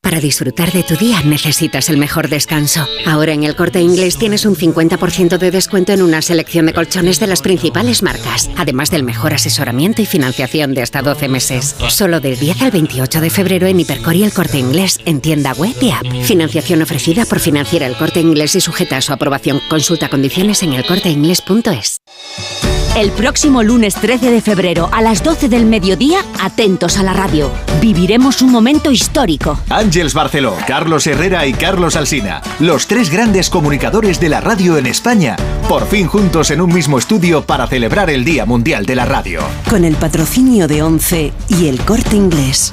Para disfrutar de tu día necesitas el mejor descanso. Ahora en el corte inglés tienes un 50% de descuento en una selección de colchones de las principales marcas, además del mejor asesoramiento y financiación de hasta 12 meses. Solo del 10 al 28 de febrero en Hipercor y el corte inglés en tienda web y app. Financiación ofrecida por Financiera el corte inglés y sujeta a su aprobación. Consulta condiciones en elcorteinglés.es. El próximo lunes 13 de febrero a las 12 del mediodía, atentos a la radio. Viviremos un momento histórico. Ángeles Barceló, Carlos Herrera y Carlos Alsina, los tres grandes comunicadores de la radio en España, por fin juntos en un mismo estudio para celebrar el Día Mundial de la Radio. Con el patrocinio de ONCE y el corte inglés.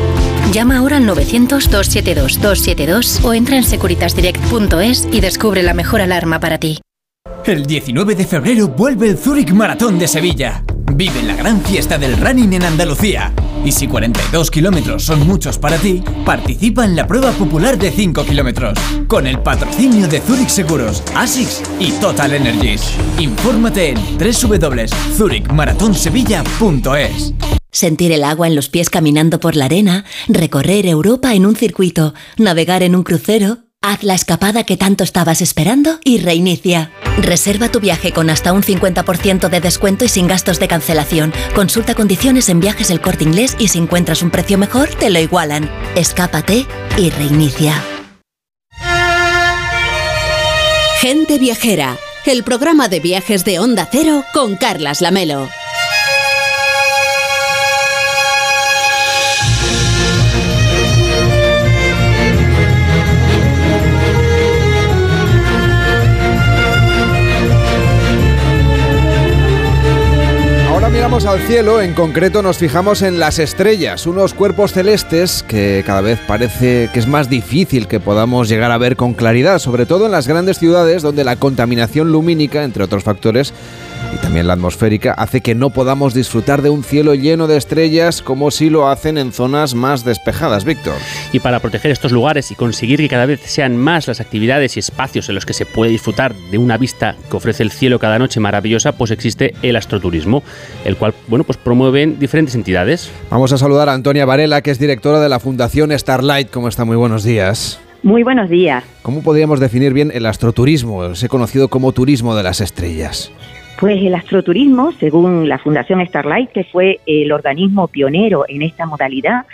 Llama ahora al 900-272-272 o entra en securitasdirect.es y descubre la mejor alarma para ti. El 19 de febrero vuelve el Zurich Maratón de Sevilla. Vive la gran fiesta del running en Andalucía. Y si 42 kilómetros son muchos para ti, participa en la prueba popular de 5 kilómetros. Con el patrocinio de Zurich Seguros, ASICS y Total Energies. Infórmate en www.zurichmaratonsevilla.es. Sentir el agua en los pies caminando por la arena, recorrer Europa en un circuito, navegar en un crucero. Haz la escapada que tanto estabas esperando y reinicia. Reserva tu viaje con hasta un 50% de descuento y sin gastos de cancelación. Consulta condiciones en viajes el corte inglés y si encuentras un precio mejor, te lo igualan. Escápate y reinicia. Gente Viajera, el programa de viajes de Onda Cero con Carlas Lamelo. Miramos al cielo, en concreto nos fijamos en las estrellas, unos cuerpos celestes que cada vez parece que es más difícil que podamos llegar a ver con claridad, sobre todo en las grandes ciudades donde la contaminación lumínica, entre otros factores, y también la atmosférica, hace que no podamos disfrutar de un cielo lleno de estrellas como si lo hacen en zonas más despejadas, Víctor. Y para proteger estos lugares y conseguir que cada vez sean más las actividades y espacios en los que se puede disfrutar de una vista que ofrece el cielo cada noche maravillosa, pues existe el astroturismo, el cual, bueno, pues promueven diferentes entidades. Vamos a saludar a Antonia Varela, que es directora de la Fundación Starlight. ¿Cómo está? Muy buenos días. Muy buenos días. ¿Cómo podríamos definir bien el astroturismo, ese conocido como turismo de las estrellas? Pues el astroturismo, según la Fundación Starlight, que fue el organismo pionero en esta modalidad,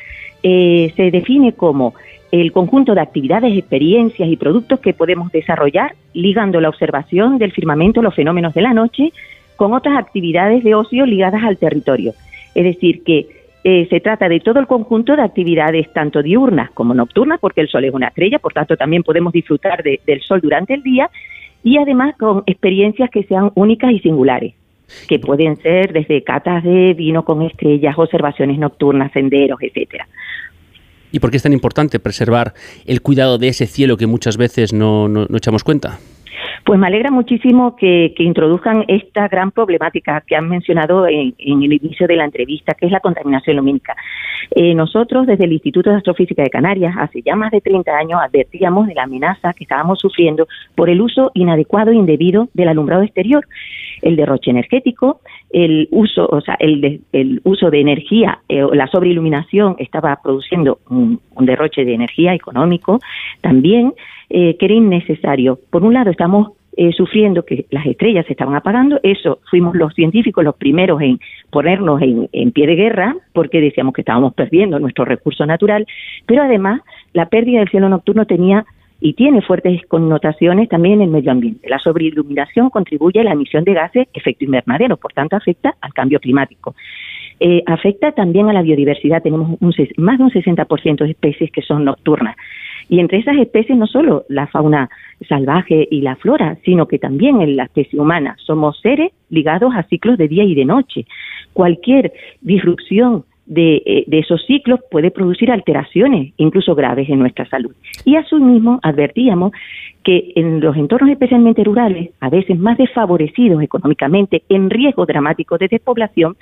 eh, se define como el conjunto de actividades, experiencias y productos que podemos desarrollar ligando la observación del firmamento, los fenómenos de la noche, con otras actividades de ocio ligadas al territorio. Es decir, que eh, se trata de todo el conjunto de actividades, tanto diurnas como nocturnas, porque el sol es una estrella, por tanto también podemos disfrutar de, del sol durante el día, y además con experiencias que sean únicas y singulares, que pueden ser desde catas de vino con estrellas, observaciones nocturnas, senderos, etcétera. ¿Y por qué es tan importante preservar el cuidado de ese cielo que muchas veces no, no, no echamos cuenta? Pues me alegra muchísimo que, que, introduzcan esta gran problemática que han mencionado en, en, el inicio de la entrevista, que es la contaminación lumínica. Eh, nosotros, desde el Instituto de Astrofísica de Canarias, hace ya más de 30 años, advertíamos de la amenaza que estábamos sufriendo por el uso inadecuado e indebido del alumbrado exterior, el derroche energético, el uso, o sea, el, de, el uso de energía, eh, la sobreiluminación estaba produciendo un, un derroche de energía económico, también eh, que era innecesario. Por un lado, estamos eh, sufriendo que las estrellas se estaban apagando. Eso fuimos los científicos los primeros en ponernos en, pie de guerra porque decíamos que estábamos perdiendo nuestro recurso natural, pero además la pérdida del cielo nocturno tenía y tiene fuertes connotaciones también en el medio ambiente. La sobreiluminación contribuye a la emisión de gases efecto invernadero, por tanto afecta al cambio climático. Eh, afecta también a la biodiversidad. Tenemos un, más de un 60% de especies que son nocturnas. Y entre esas especies no solo la fauna salvaje y la flora, sino que también en la especie humana. Somos seres ligados a ciclos de día y de noche. Cualquier disrupción de, eh, de, esos ciclos puede producir alteraciones, incluso graves, en nuestra salud. Y asimismo advertíamos que en los entornos especialmente rurales, a veces más desfavorecidos económicamente, en riesgo dramático de despoblación,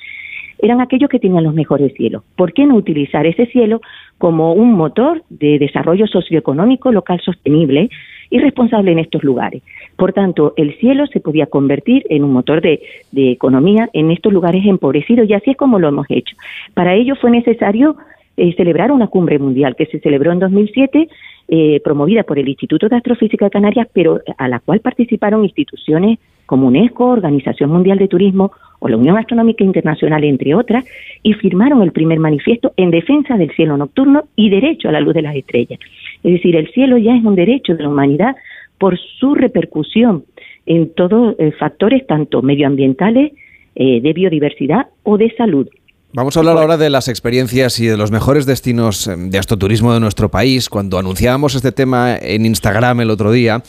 eran aquellos que tenían los mejores cielos. ¿Por qué no utilizar ese cielo como un motor de desarrollo socioeconómico local sostenible y responsable en estos lugares? Por tanto, el cielo se podía convertir en un motor de, economía en estos lugares empobrecidos y así es como lo hemos hecho. Para ello fue necesario eh, celebrar una cumbre mundial que se celebró en 2007 eh, promovida por el Instituto de Astrofísica de Canarias, pero a la cual participaron instituciones como UNESCO, Organización Mundial de Turismo o la Unión Astronómica Internacional, entre otras, y firmaron el primer manifiesto en defensa del cielo nocturno y derecho a la luz de las estrellas. Es decir, el cielo ya es un derecho de la humanidad por su repercusión en todos eh, factores tanto medioambientales, eh, de biodiversidad o de salud. Vamos a hablar ahora de las experiencias y de los mejores destinos eh, de astroturismo de nuestro país. Cuando anunciábamos este tema en Instagram el otro día,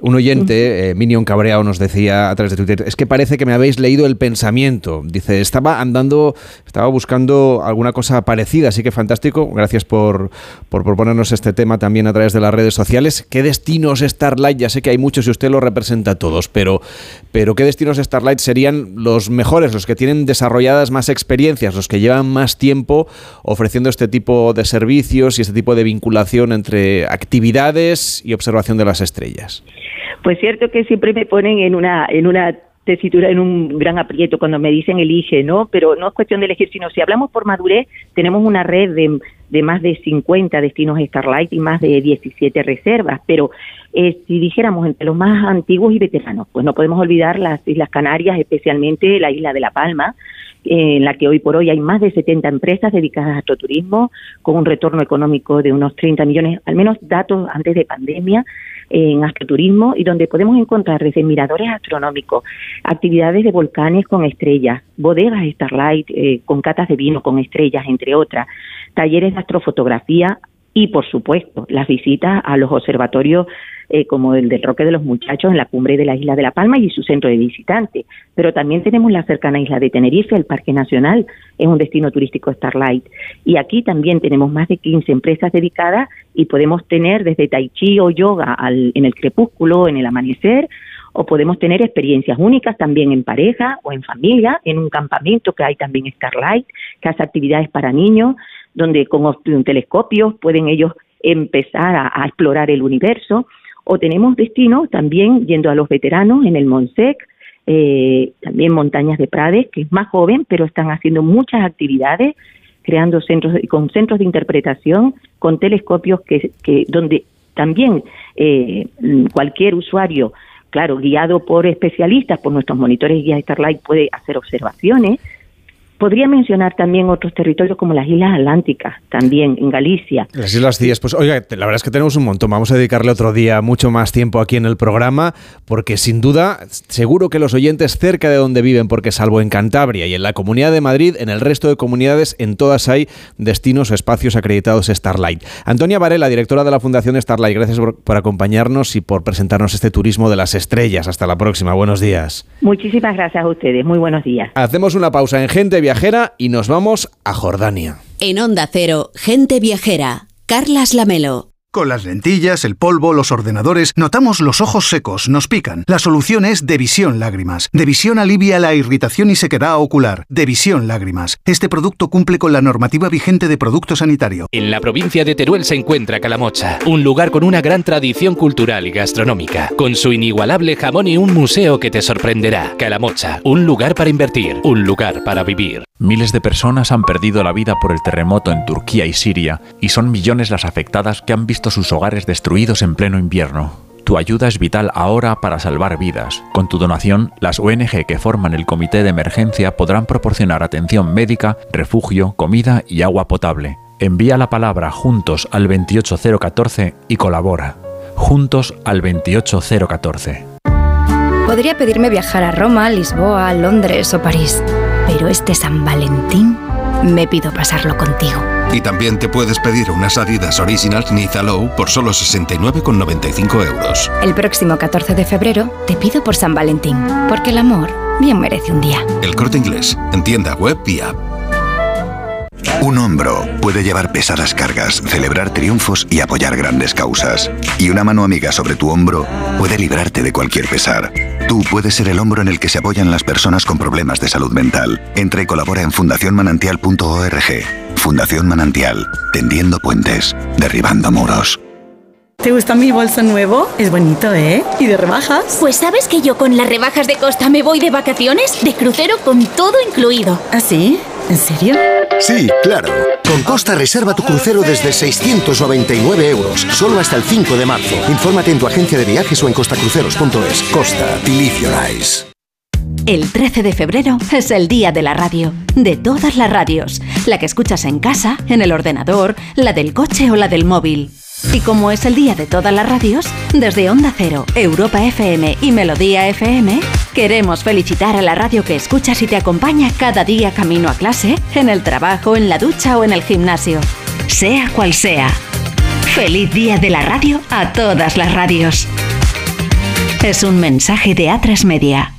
un oyente, eh, Minion Cabreao, nos decía a través de Twitter, es que parece que me habéis leído el pensamiento. Dice, estaba andando, estaba buscando alguna cosa parecida, así que fantástico. Gracias por, por proponernos este tema también a través de las redes sociales. ¿Qué destinos Starlight? Ya sé que hay muchos y usted lo representa a todos, pero, pero ¿qué destinos Starlight serían los mejores, los que tienen desarrolladas más experiencias, los que llevan más tiempo ofreciendo este tipo de servicios y este tipo de vinculación entre actividades y observación de las estrellas? Pues cierto que siempre me ponen en una, en una tesitura en un gran aprieto cuando me dicen elige, ¿no? Pero no es cuestión de elegir, sino si hablamos por madurez, tenemos una red de, de más de 50 destinos Starlight y más de 17 reservas, pero eh, si dijéramos entre los más antiguos y veteranos, pues no podemos olvidar las Islas Canarias, especialmente la isla de La Palma, en la que hoy por hoy hay más de 70 empresas dedicadas a astroturismo, con un retorno económico de unos 30 millones, al menos datos antes de pandemia, en astroturismo y donde podemos encontrar desde miradores astronómicos, actividades de volcanes con estrellas, bodegas Starlight eh, con catas de vino con estrellas, entre otras, talleres de astrofotografía y, por supuesto, las visitas a los observatorios eh, como el del Roque de los Muchachos en la cumbre de la isla de La Palma y su centro de visitantes. Pero también tenemos la cercana isla de Tenerife, el Parque Nacional, es un destino turístico Starlight. Y aquí también tenemos más de 15 empresas dedicadas y podemos tener desde tai chi o yoga al, en el crepúsculo, en el amanecer, o podemos tener experiencias únicas también en pareja o en familia, en un campamento que hay también Starlight, que hace actividades para niños, donde con un telescopio pueden ellos empezar a explorar el universo o tenemos destinos también yendo a los veteranos en el Monsec, eh, también Montañas de Prades, que es más joven, pero están haciendo muchas actividades, creando centros con centros de interpretación, con telescopios que, que donde también eh, cualquier usuario, claro, guiado por especialistas, por nuestros monitores guías Starlight, puede hacer observaciones Podría mencionar también otros territorios como las Islas Atlánticas, también en Galicia. Las Islas Cíes, pues oiga, la verdad es que tenemos un montón. Vamos a dedicarle otro día mucho más tiempo aquí en el programa, porque sin duda, seguro que los oyentes cerca de donde viven, porque salvo en Cantabria y en la Comunidad de Madrid, en el resto de comunidades, en todas hay destinos o espacios acreditados Starlight. Antonia Varela, directora de la Fundación Starlight, gracias por, por acompañarnos y por presentarnos este turismo de las estrellas. Hasta la próxima. Buenos días. Muchísimas gracias a ustedes. Muy buenos días. Hacemos una pausa en Gente Viajera y nos vamos a Jordania. En Onda Cero, Gente Viajera, Carlas Lamelo. Con las lentillas, el polvo, los ordenadores, notamos los ojos secos, nos pican. La solución es Devisión Lágrimas. Devisión alivia la irritación y sequedad ocular. Devisión Lágrimas. Este producto cumple con la normativa vigente de producto sanitario. En la provincia de Teruel se encuentra Calamocha, un lugar con una gran tradición cultural y gastronómica, con su inigualable jamón y un museo que te sorprenderá. Calamocha, un lugar para invertir, un lugar para vivir. Miles de personas han perdido la vida por el terremoto en Turquía y Siria, y son millones las afectadas que han visto sus hogares destruidos en pleno invierno. Tu ayuda es vital ahora para salvar vidas. Con tu donación, las ONG que forman el comité de emergencia podrán proporcionar atención médica, refugio, comida y agua potable. Envía la palabra juntos al 28014 y colabora. Juntos al 28014. Podría pedirme viajar a Roma, Lisboa, Londres o París, pero este San Valentín me pido pasarlo contigo. Y también te puedes pedir unas Adidas Originals Niza Low por solo 69,95 euros. El próximo 14 de febrero te pido por San Valentín, porque el amor bien merece un día. El corte inglés, en tienda web y app. Un hombro puede llevar pesadas cargas, celebrar triunfos y apoyar grandes causas. Y una mano amiga sobre tu hombro puede librarte de cualquier pesar. Tú puedes ser el hombro en el que se apoyan las personas con problemas de salud mental. Entra y colabora en fundacionmanantial.org. Fundación Manantial, tendiendo puentes, derribando muros. ¿Te gusta mi bolso nuevo? Es bonito, ¿eh? ¿Y de rebajas? Pues sabes que yo con las rebajas de Costa me voy de vacaciones, de crucero con todo incluido. ¿Ah, sí? ¿En serio? Sí, claro. Con Costa reserva tu crucero desde 699 euros, solo hasta el 5 de marzo. Infórmate en tu agencia de viajes o en costacruceros.es. Costa, live your eyes. El 13 de febrero es el día de la radio, de todas las radios, la que escuchas en casa, en el ordenador, la del coche o la del móvil. Y como es el día de todas las radios, desde Onda Cero, Europa FM y Melodía FM, queremos felicitar a la radio que escuchas y te acompaña cada día camino a clase, en el trabajo, en la ducha o en el gimnasio. Sea cual sea. Feliz día de la radio a todas las radios. Es un mensaje de A3 Media.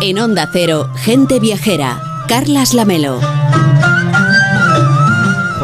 En Onda Cero, gente viajera. Carlas Lamelo.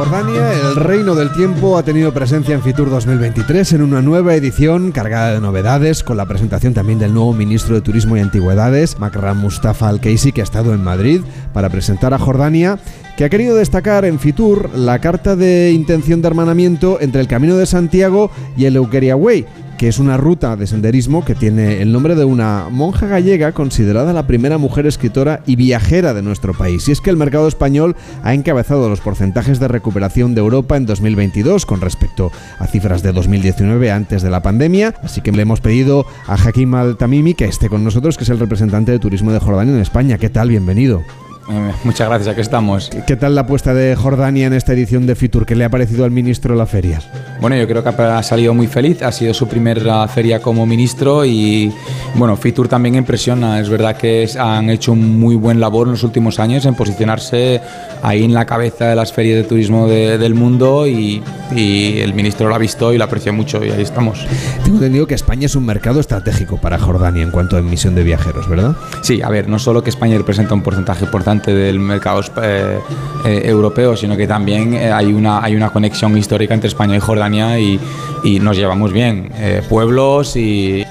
Jordania, el reino del tiempo, ha tenido presencia en Fitur 2023 en una nueva edición cargada de novedades, con la presentación también del nuevo ministro de Turismo y Antigüedades, Makram Mustafa Al-Keisi, que ha estado en Madrid para presentar a Jordania, que ha querido destacar en Fitur la carta de intención de hermanamiento entre el Camino de Santiago y el Euqueria Way, que es una ruta de senderismo que tiene el nombre de una monja gallega considerada la primera mujer escritora y viajera de nuestro país. Y es que el mercado español ha encabezado los porcentajes de recuperación de Europa en 2022 con respecto a cifras de 2019 antes de la pandemia. Así que le hemos pedido a Hakim Al-Tamimi que esté con nosotros, que es el representante de turismo de Jordania en España. ¿Qué tal? Bienvenido. Eh, muchas gracias, aquí estamos. ¿Qué tal la apuesta de Jordania en esta edición de Fitur? ¿Qué le ha parecido al ministro la feria? Bueno, yo creo que ha salido muy feliz, ha sido su primera feria como ministro y bueno, Fitur también impresiona. Es verdad que han hecho un muy buen labor en los últimos años en posicionarse ahí en la cabeza de las ferias de turismo del mundo y, y, el ministro lo ha visto y lo aprecia mucho y ahí estamos. Tengo entendido que España es un mercado estratégico para Jordania en cuanto a emisión de viajeros, ¿verdad? Sí, a ver, no solo que España representa un porcentaje importante del mercado eh, eh, europeo, sino que también eh, hay, una, hay una conexión histórica entre España y Jordania y, y nos llevamos bien, pueblos y,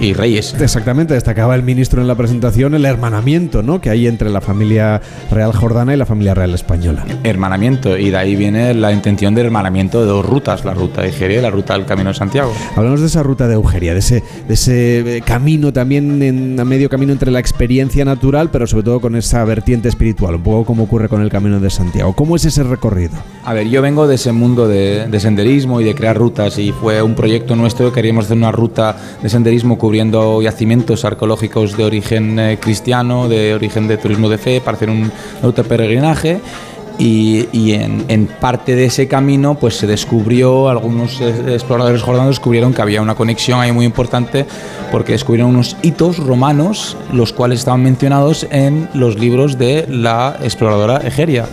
y, reyes. Exactamente, destacaba el ministro en la presentación el hermanamiento ¿no? que hay entre la familia real jordana y la familia real española. Hermanamiento, y de ahí viene la intención de hermanamiento de dos rutas, la ruta de Egeria y la ruta del Camino de Santiago. Hablamos de esa ruta de Egeria, de ese, de ese camino también en, a medio camino entre la experiencia natural, pero sobre todo con esa vertiente espiritual, un poco como ocurre con el Camino de Santiago. ¿Cómo es ese recorrido? A ver, yo vengo de ese mundo de, senderismo y de crear rutas y fue un proyecto nuestro, queríamos hacer una ruta de senderismo cubriendo yacimientos arqueológicos de origen eh, cristiano, de origen de turismo de fe, para hacer un ruta peregrinaje y, en, parte de ese camino pues se descubrió, algunos exploradores jordanos descubrieron que había una conexión ahí muy importante porque descubrieron unos hitos romanos los cuales estaban mencionados en los libros de la exploradora Egeria.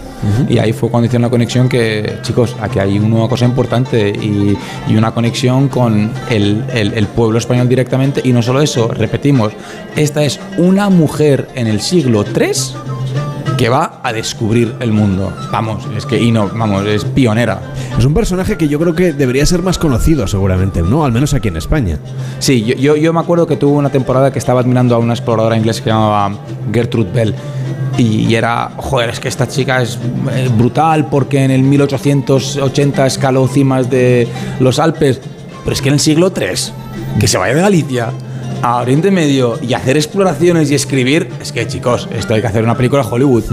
Y ahí fue cuando hicieron la conexión que, chicos, aquí hay una cosa importante y, una conexión con el, el, pueblo español directamente. Y no solo eso, repetimos, esta es una mujer en el siglo III que va a descubrir el mundo. Vamos, es que y no, vamos, es pionera. Es un personaje que yo creo que debería ser más conocido seguramente, ¿no? Al menos aquí en España. Sí, yo, yo, me acuerdo que tuvo una temporada que estaba admirando a una exploradora inglesa que se llamaba Gertrude Bell. Y, era, joder, es que esta chica es eh, brutal porque en el 1880 escaló cimas de los Alpes, pero es que en el siglo III, que se vaya de Galicia a Oriente Medio y hacer exploraciones y escribir, es que chicos, esto hay que hacer una película Hollywood.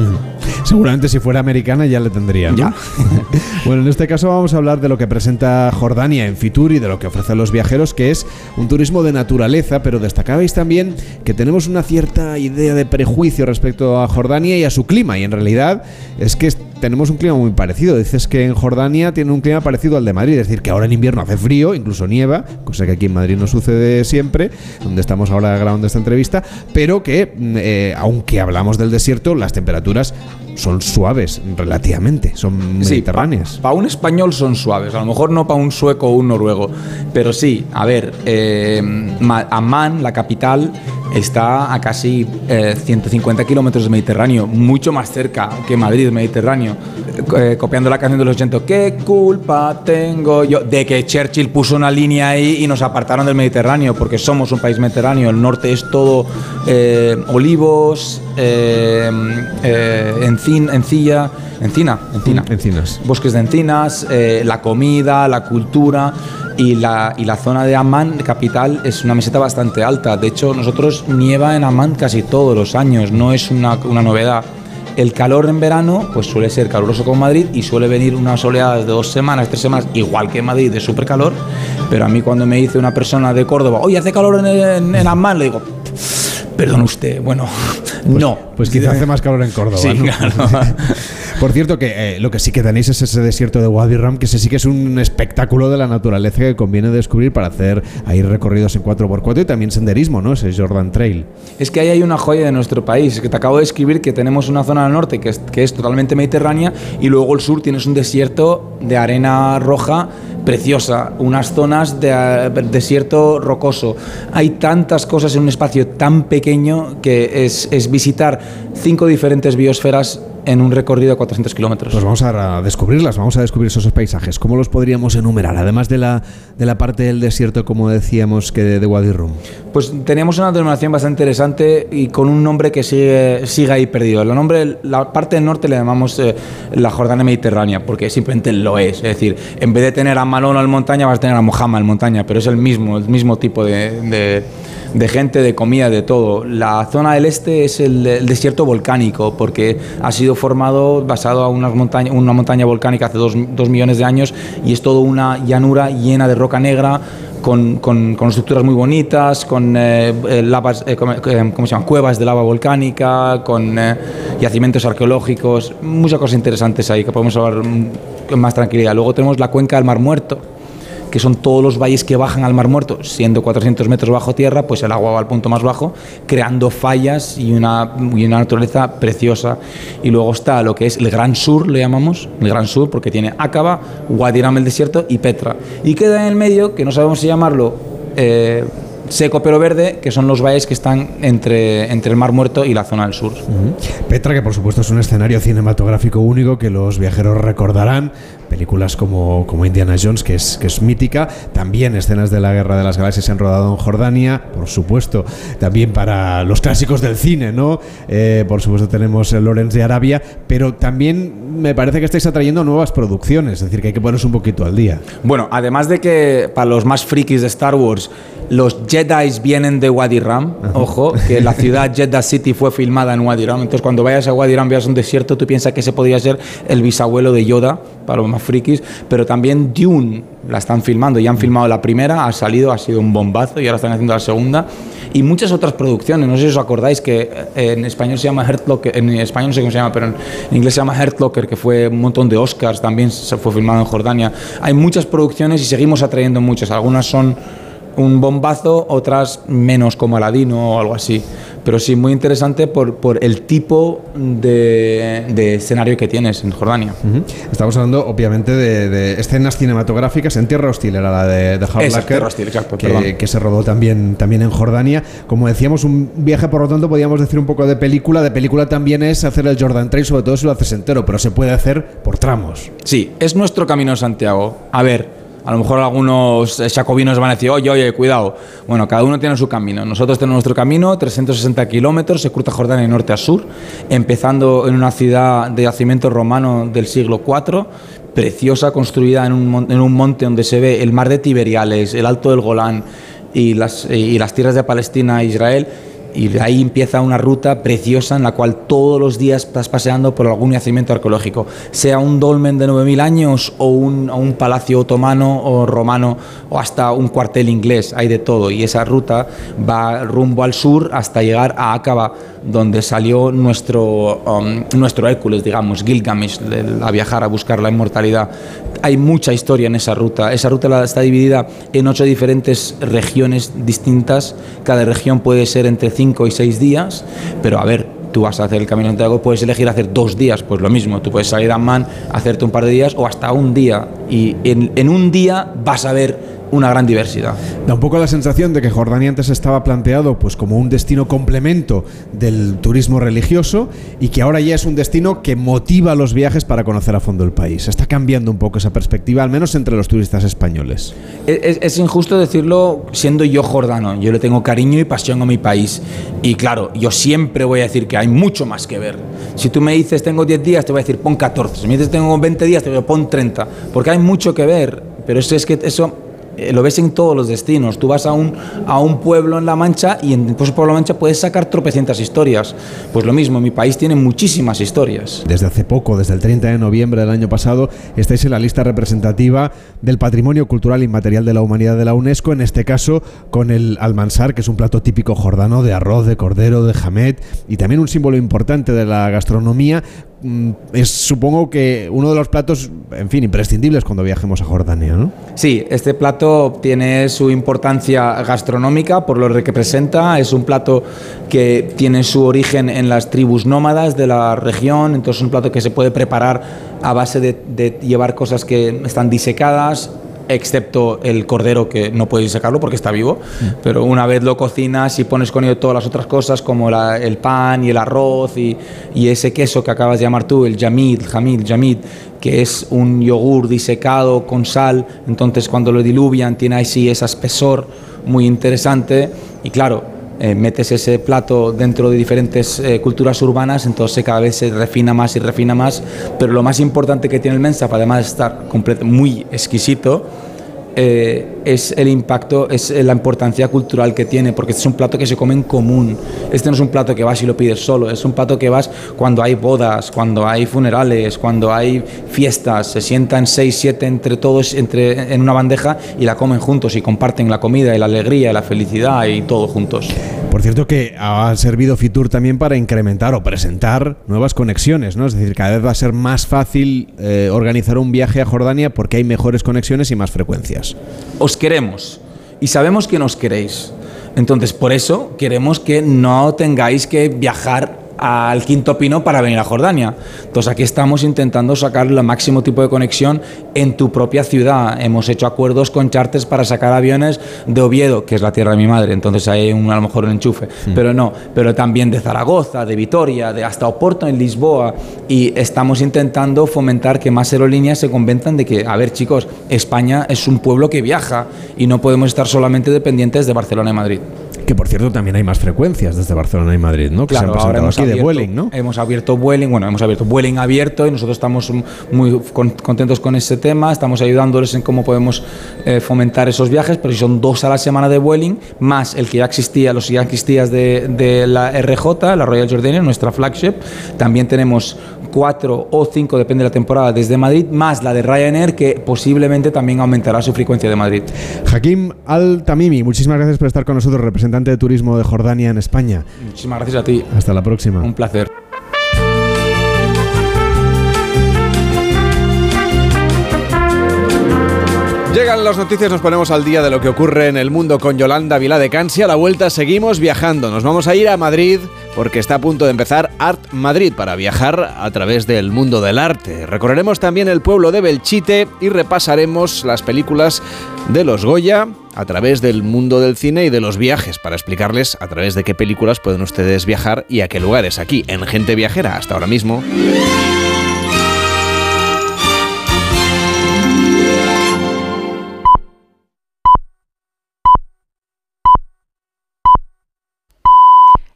Seguramente si fuera americana ya le tendrían. ¿no? (laughs) bueno, en este caso vamos a hablar de lo que presenta Jordania en Fitur y de lo que ofrecen los viajeros, que es un turismo de naturaleza, pero destacabais también que tenemos una cierta idea de prejuicio respecto a Jordania y a su clima, y en realidad es que tenemos un clima muy parecido. Dices que en Jordania tiene un clima parecido al de Madrid, es decir, que ahora en invierno hace frío, incluso nieva, cosa que aquí en Madrid no sucede siempre, donde estamos ahora grabando esta entrevista, pero que eh, aunque hablamos del desierto, las temperaturas son suaves relativamente, son mediterráneas. Para un español son suaves, a lo mejor no para un sueco o un noruego, pero sí, a ver, eh, Ma- Amman, la capital, está a casi eh, 150 kilómetros del Mediterráneo, mucho más cerca que Madrid, Mediterráneo. Eh, copiando la canción de los 80, ¿qué culpa tengo yo de que Churchill puso una línea ahí y nos apartaron del Mediterráneo? Porque somos un país mediterráneo, el norte es todo eh, olivos, eh, eh, encin- encilla, encina, encina. Encinas. Bosques de encinas, eh, la comida, la cultura y la, y la zona de Amman, capital, es una meseta bastante alta. De hecho, nosotros nieva en Amman casi todos los años, no es una, una novedad. El calor en verano pues suele ser caluroso como Madrid y suele venir unas oleadas de dos semanas, tres semanas, igual que en Madrid, de súper calor. Pero a mí cuando me dice una persona de Córdoba, oye, hace calor en, en, en Amman, le digo, perdón usted, bueno, no. Pues quizá hace más calor en Córdoba. Sí, ¿no? claro. (laughs) Por cierto, que eh, lo que sí que tenéis es ese desierto de Wadi Ram, que ese sí que es un espectáculo de la naturaleza que conviene descubrir para hacer ahí recorridos en 4x4 y también senderismo, ¿no? Ese Jordan Trail. Es que ahí hay una joya de nuestro país. Que te acabo de escribir que tenemos una zona al norte que es, que es totalmente mediterránea y luego el sur tienes un desierto de arena roja preciosa, unas zonas de eh, desierto rocoso. Hay tantas cosas en un espacio tan pequeño que es, es visitar cinco diferentes biosferas en un recorrido de 400 kilómetros. Pues vamos a descubrirlas, vamos a descubrir esos paisajes. ¿Cómo los podríamos enumerar? Además de la, de la parte del desierto, como decíamos, que de, de Wadi Rum. Pues tenemos una denominación bastante interesante y con un nombre que sigue, sigue ahí perdido. El nombre, la parte del norte le llamamos eh, la Jordania Mediterránea, porque simplemente lo es. Es decir, en vez de tener a Malón al montaña, vas a tener a Mohammed al montaña, pero es el mismo, el mismo tipo de, de- de gente, de comida, de todo. La zona del este es el, desierto volcánico, porque ha sido formado basado a unas montaña, una montaña volcánica hace dos, dos millones de años y es todo una llanura llena de roca negra con, con- con estructuras muy bonitas, con eh, eh, lavas, eh, ¿cómo, eh, ¿cómo se llaman? cuevas de lava volcánica, con yacimientos arqueológicos, muchas cosas interesantes ahí que podemos hablar mm, con más tranquilidad. Luego tenemos la cuenca del Mar Muerto, que son todos los valles que bajan al Mar Muerto, siendo 400 metros bajo tierra, pues el agua va al punto más bajo, creando fallas y una, una naturaleza preciosa. Y luego está lo que es el Gran Sur, le llamamos, el Gran Sur, porque tiene Aqaba, Wadi Ram el desierto y Petra. Y queda en el medio, que no sabemos si llamarlo eh, seco pero verde, que son los valles que están entre, entre el Mar Muerto y la zona del sur. Petra, que por supuesto es un escenario cinematográfico único que los viajeros recordarán. Películas como, como Indiana Jones, que es, que es mítica. También escenas de la Guerra de las Galaxias se han rodado en Jordania, por supuesto. También para los clásicos del cine, ¿no? Eh, por supuesto tenemos Lorenz de Arabia, pero también me parece que estáis atrayendo nuevas producciones, es decir, que hay que ponerse un poquito al día. Bueno, además de que para los más frikis de Star Wars, los Jedi vienen de Wadi Ram. Ojo, que la ciudad Jeddah City fue filmada en Wadi Ram. Entonces, cuando vayas a Wadi Ram, veas un desierto, tú piensas que ese podría ser el bisabuelo de Yoda, para los más frikis. Pero también Dune la están filmando. Ya han filmado la primera, ha salido, ha sido un bombazo y ahora están haciendo la segunda. Y muchas otras producciones. No sé si os acordáis que eh, en español se llama Hurt Locker, en español no sé cómo se llama, pero en inglés se llama Hurt Locker, que fue un montón de Oscars, también se fue filmado en Jordania. Hay muchas producciones y seguimos atrayendo muchas. Algunas son un bombazo, otras menos como Aladino o algo así. Pero sí, muy interesante por, por el tipo de, de escenario que tienes en Jordania. Estamos hablando, obviamente, de, de escenas cinematográficas. En Tierra Hostil era la de, de Hostil, exacto, perdón. que, que se rodó también, también en Jordania. Como decíamos, un viaje, por lo tanto, podríamos decir un poco de película. De película también es hacer el Jordan Trail, sobre todo si lo haces entero, pero se puede hacer por tramos. Sí, es nuestro camino Santiago. A ver, a lo mejor algunos eh, jacobinos van a decir, oye, oye, cuidado. Bueno, cada uno tiene su camino. Nosotros tenemos nuestro camino, 360 kilómetros, se cruza Jordania de norte a sur, empezando en una ciudad de yacimiento romano del siglo IV, preciosa, construida en un, monte donde se ve el mar de Tiberiales, el Alto del Golán. y las, y las tierras de Palestina e Israel y ahí empieza una ruta preciosa en la cual todos los días estás paseando por algún yacimiento arqueológico, sea un dolmen de 9.000 años o un, un, palacio otomano o romano o hasta un cuartel inglés, hay de todo. Y esa ruta va rumbo al sur hasta llegar a Aqaba, donde salió nuestro, um, nuestro Hércules, digamos, Gilgamesh, a viajar a buscar la inmortalidad. Hay mucha historia en esa ruta. Esa ruta está dividida en ocho diferentes regiones distintas. Cada región puede ser entre 5 y 6 días, pero a ver, tú vas a hacer el Camino de Santiago, puedes elegir hacer dos días, pues lo mismo, tú puedes salir a Man, hacerte un par de días o hasta un día, y en un día vas a ver una gran diversidad. Da un poco la sensación de que Jordania antes estaba planteado pues como un destino complemento del turismo religioso y que ahora ya es un destino que motiva los viajes para conocer a fondo el país. Está cambiando un poco esa perspectiva, al menos entre los turistas españoles. Es, es injusto decirlo siendo yo jordano. Yo le tengo cariño y pasión a mi país. Y claro, yo siempre voy a decir que hay mucho más que ver. Si tú me dices tengo 10 días, te voy a decir pon 14. Si me dices tengo 20 días, te voy a decir pon 30. Porque hay mucho que ver. Pero eso es que eso eh, lo ves en todos los destinos. Tú vas a un, a un pueblo en La Mancha y en pues, pueblo La Mancha puedes sacar tropecientas historias. Pues lo mismo, mi país tiene muchísimas historias. Desde hace poco, desde el 30 de noviembre del año pasado, estáis en la lista representativa del Patrimonio Cultural Inmaterial de la Humanidad de la UNESCO, en este caso con el almansar, que es un plato típico jordano de arroz, de cordero, de jamet y también un símbolo importante de la gastronomía es supongo que uno de los platos, en fin, imprescindibles cuando viajemos a Jordania, ¿no? Sí, este plato tiene su importancia gastronómica por lo que presenta. Es un plato que tiene su origen en las tribus nómadas de la región, entonces es un plato que se puede preparar a base de llevar cosas que están disecadas, excepto el cordero que no puedes sacarlo porque está vivo, pero una vez lo cocinas y pones con ello todas las otras cosas como el pan y el arroz y, ese queso que acabas de llamar tú, el jamid, jamid, jamid, que es un yogur disecado con sal, entonces cuando lo diluvian tiene así ese espesor muy interesante. Y claro, eh, metes ese plato dentro de diferentes eh, culturas urbanas, entonces cada vez se refina más y refina más, pero lo más importante que tiene el Mensa, además de estar muy exquisito, eh, es el impacto, es la importancia cultural que tiene, porque este es un plato que se come en común. Este no es un plato que vas y lo pides solo, es un plato que vas cuando hay bodas, cuando hay funerales, cuando hay fiestas, se sientan seis, siete entre todos entre, en una bandeja y la comen juntos y comparten la comida y la alegría y la felicidad y todo juntos. Por cierto que ha servido Fitur también para incrementar o presentar nuevas conexiones, ¿no? Es decir, cada vez va a ser más fácil eh, organizar un viaje a Jordania porque hay mejores conexiones y más frecuencias. Os queremos y sabemos que nos queréis. Entonces, por eso queremos que no tengáis que viajar al Quinto Pino para venir a Jordania. Entonces aquí estamos intentando sacar el máximo tipo de conexión en tu propia ciudad. Hemos hecho acuerdos con charters para sacar aviones de Oviedo, que es la tierra de mi madre, entonces hay un, a lo mejor un enchufe, mm. pero no, pero también de Zaragoza, de Vitoria, de hasta Oporto en Lisboa y estamos intentando fomentar que más aerolíneas se convenzan de que, a ver chicos, España es un pueblo que viaja y no podemos estar solamente dependientes de Barcelona y Madrid. Que por cierto también hay más frecuencias desde Barcelona y Madrid, ¿no? Que claro, se han ahora hemos aquí abierto, de Vueling, ¿no? Hemos abierto Vueling, bueno, hemos abierto Vueling abierto y nosotros estamos muy con, contentos con ese tema, estamos ayudándoles en cómo podemos eh, fomentar esos viajes, pero si son dos a la semana de Vueling, más el que ya existía, los que ya existían de, de la RJ, la Royal Jordanian, nuestra flagship, también tenemos cuatro o cinco, depende de la temporada, desde Madrid, más la de Ryanair, que posiblemente también aumentará su frecuencia de Madrid. Hakim Al-Tamimi, muchísimas gracias por estar con nosotros, representante de turismo de Jordania en España. Muchísimas gracias a ti. Hasta la próxima. Un placer. Llegan las noticias, nos ponemos al día de lo que ocurre en el mundo con Yolanda Vilá de Cansi. A la vuelta seguimos viajando. Nos vamos a ir a Madrid porque está a punto de empezar Art Madrid para viajar a través del mundo del arte. Recorreremos también el pueblo de Belchite y repasaremos las películas de los Goya a través del mundo del cine y de los viajes para explicarles a través de qué películas pueden ustedes viajar y a qué lugares aquí en Gente Viajera hasta ahora mismo.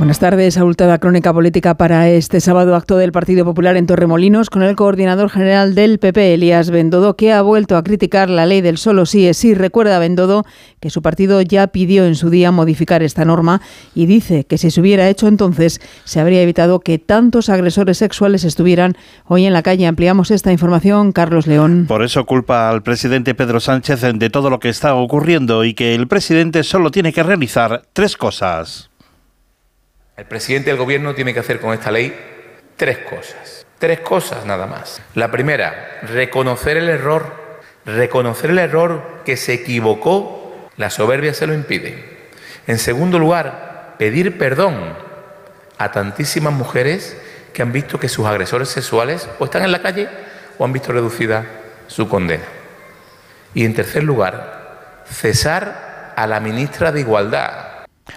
Buenas tardes. Abultada crónica política para este sábado acto del Partido Popular en Torremolinos con el coordinador general del PP, Elías Bendodo, que ha vuelto a criticar la ley del solo sí es sí. Recuerda Bendodo que su partido ya pidió en su día modificar esta norma y dice que si se hubiera hecho entonces se habría evitado que tantos agresores sexuales estuvieran hoy en la calle. Ampliamos esta información, Carlos León. Por eso culpa al presidente Pedro Sánchez de todo lo que está ocurriendo y que el presidente solo tiene que realizar tres cosas. El presidente del gobierno tiene que hacer con esta ley tres cosas. Tres cosas nada más. La primera, reconocer el error. Reconocer el error que se equivocó. La soberbia se lo impide. En segundo lugar, pedir perdón a tantísimas mujeres que han visto que sus agresores sexuales o están en la calle o han visto reducida su condena. Y en tercer lugar, cesar a la ministra de Igualdad,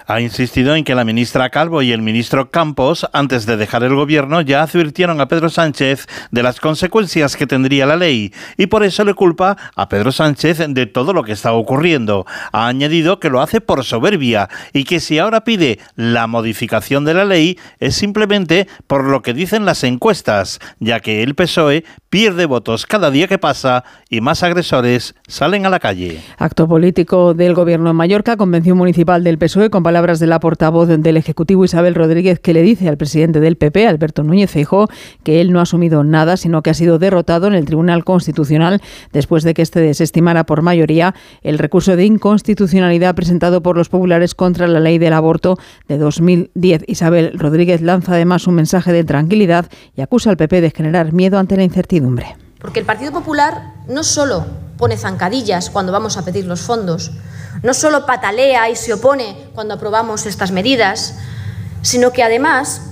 ha insistido en que la ministra Calvo y el ministro Campos, antes de dejar el gobierno, ya advirtieron a Pedro Sánchez de las consecuencias que tendría la ley y por eso le culpa a Pedro Sánchez de todo lo que está ocurriendo. Ha añadido que lo hace por soberbia y que si ahora pide la modificación de la ley es simplemente por lo que dicen las encuestas, ya que el PSOE pierde votos cada día que pasa y más agresores salen a la calle. Acto político del gobierno en Mallorca, convención municipal del PSOE con palabras de la portavoz del Ejecutivo Isabel Rodríguez que le dice al presidente del PP, Alberto Núñez Feijóo, que él no ha asumido nada, sino que ha sido derrotado en el Tribunal Constitucional después de que este desestimara por mayoría el recurso de inconstitucionalidad presentado por los populares contra la ley del aborto de 2010. Isabel Rodríguez lanza además un mensaje de tranquilidad y acusa al PP de generar miedo ante la incertidumbre. Porque el Partido Popular no solo pone zancadillas cuando vamos a pedir los fondos, no solo patalea y se opone cuando aprobamos estas medidas, sino que además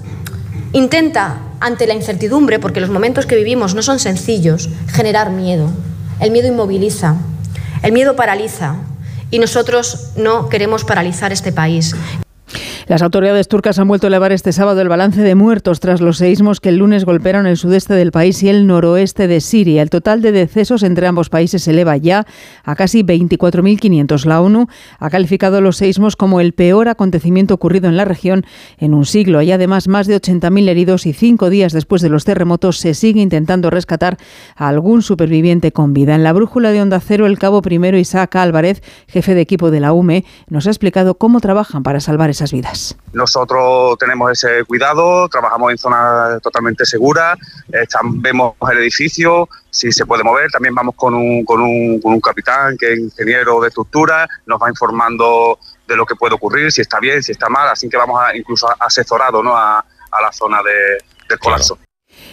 intenta, ante la incertidumbre, porque los momentos que vivimos no son sencillos, generar miedo. El miedo inmoviliza, el miedo paraliza y nosotros no queremos paralizar este país. Las autoridades turcas han vuelto a elevar este sábado el balance de muertos tras los seísmos que el lunes golpearon el sudeste del país y el noroeste de Siria. El total de decesos entre ambos países se eleva ya a casi 24.500. La ONU ha calificado los seísmos como el peor acontecimiento ocurrido en la región en un siglo. Hay además más de 80.000 heridos y cinco días después de los terremotos se sigue intentando rescatar a algún superviviente con vida. En la brújula de Onda Cero, el cabo primero Isaac Álvarez, jefe de equipo de la UME, nos ha explicado cómo trabajan para salvar esas vidas. Nosotros tenemos ese cuidado, trabajamos en zonas totalmente seguras, vemos el edificio, si se puede mover, también vamos con un, con un, con un capitán que es ingeniero de estructura, nos va informando de lo que puede ocurrir, si está bien, si está mal, así que vamos a, incluso asesorado ¿no? a, a la zona de, del colapso.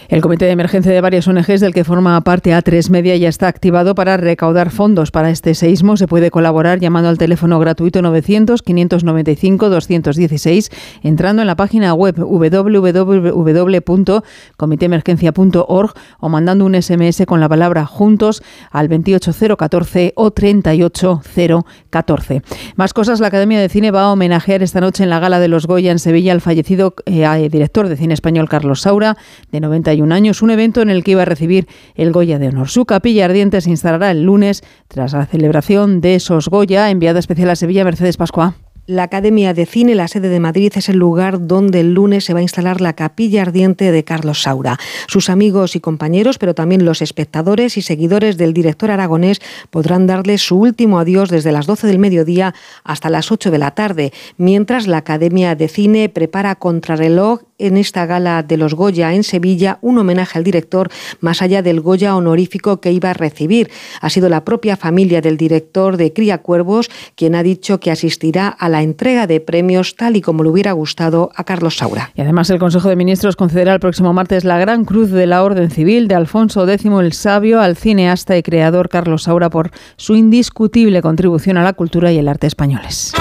El comité de emergencia de varias ONGs del que forma parte A3 Media ya está activado para recaudar fondos para este seísmo. Se puede colaborar llamando al teléfono gratuito 900 595 216 entrando en la página web www.comiteemergencia.org o mandando un SMS con la palabra juntos al 28014 o 38014. Más cosas, la Academia de Cine va a homenajear esta noche en la Gala de los Goya en Sevilla al fallecido eh, director de cine español Carlos Saura, de 91 años, un evento en el que iba a recibir el Goya de Honor. Su capilla ardiente se instalará el lunes tras la celebración de esos Goya, enviada especial a Sevilla, Mercedes Pascua. La Academia de Cine, la sede de Madrid, es el lugar donde el lunes se va a instalar la capilla ardiente de Carlos Saura. Sus amigos y compañeros, pero también los espectadores y seguidores del director aragonés podrán darle su último adiós desde las 12 del mediodía hasta las 8 de la tarde, mientras la Academia de Cine prepara contrarreloj en esta gala de los Goya en Sevilla un homenaje al director más allá del Goya honorífico que iba a recibir. Ha sido la propia familia del director de Cría Cuervos quien ha dicho que asistirá a la entrega de premios tal y como le hubiera gustado a Carlos Saura. Y además el Consejo de Ministros concederá el próximo martes la Gran Cruz de la Orden Civil de Alfonso X el Sabio al cineasta y creador Carlos Saura por su indiscutible contribución a la cultura y el arte españoles.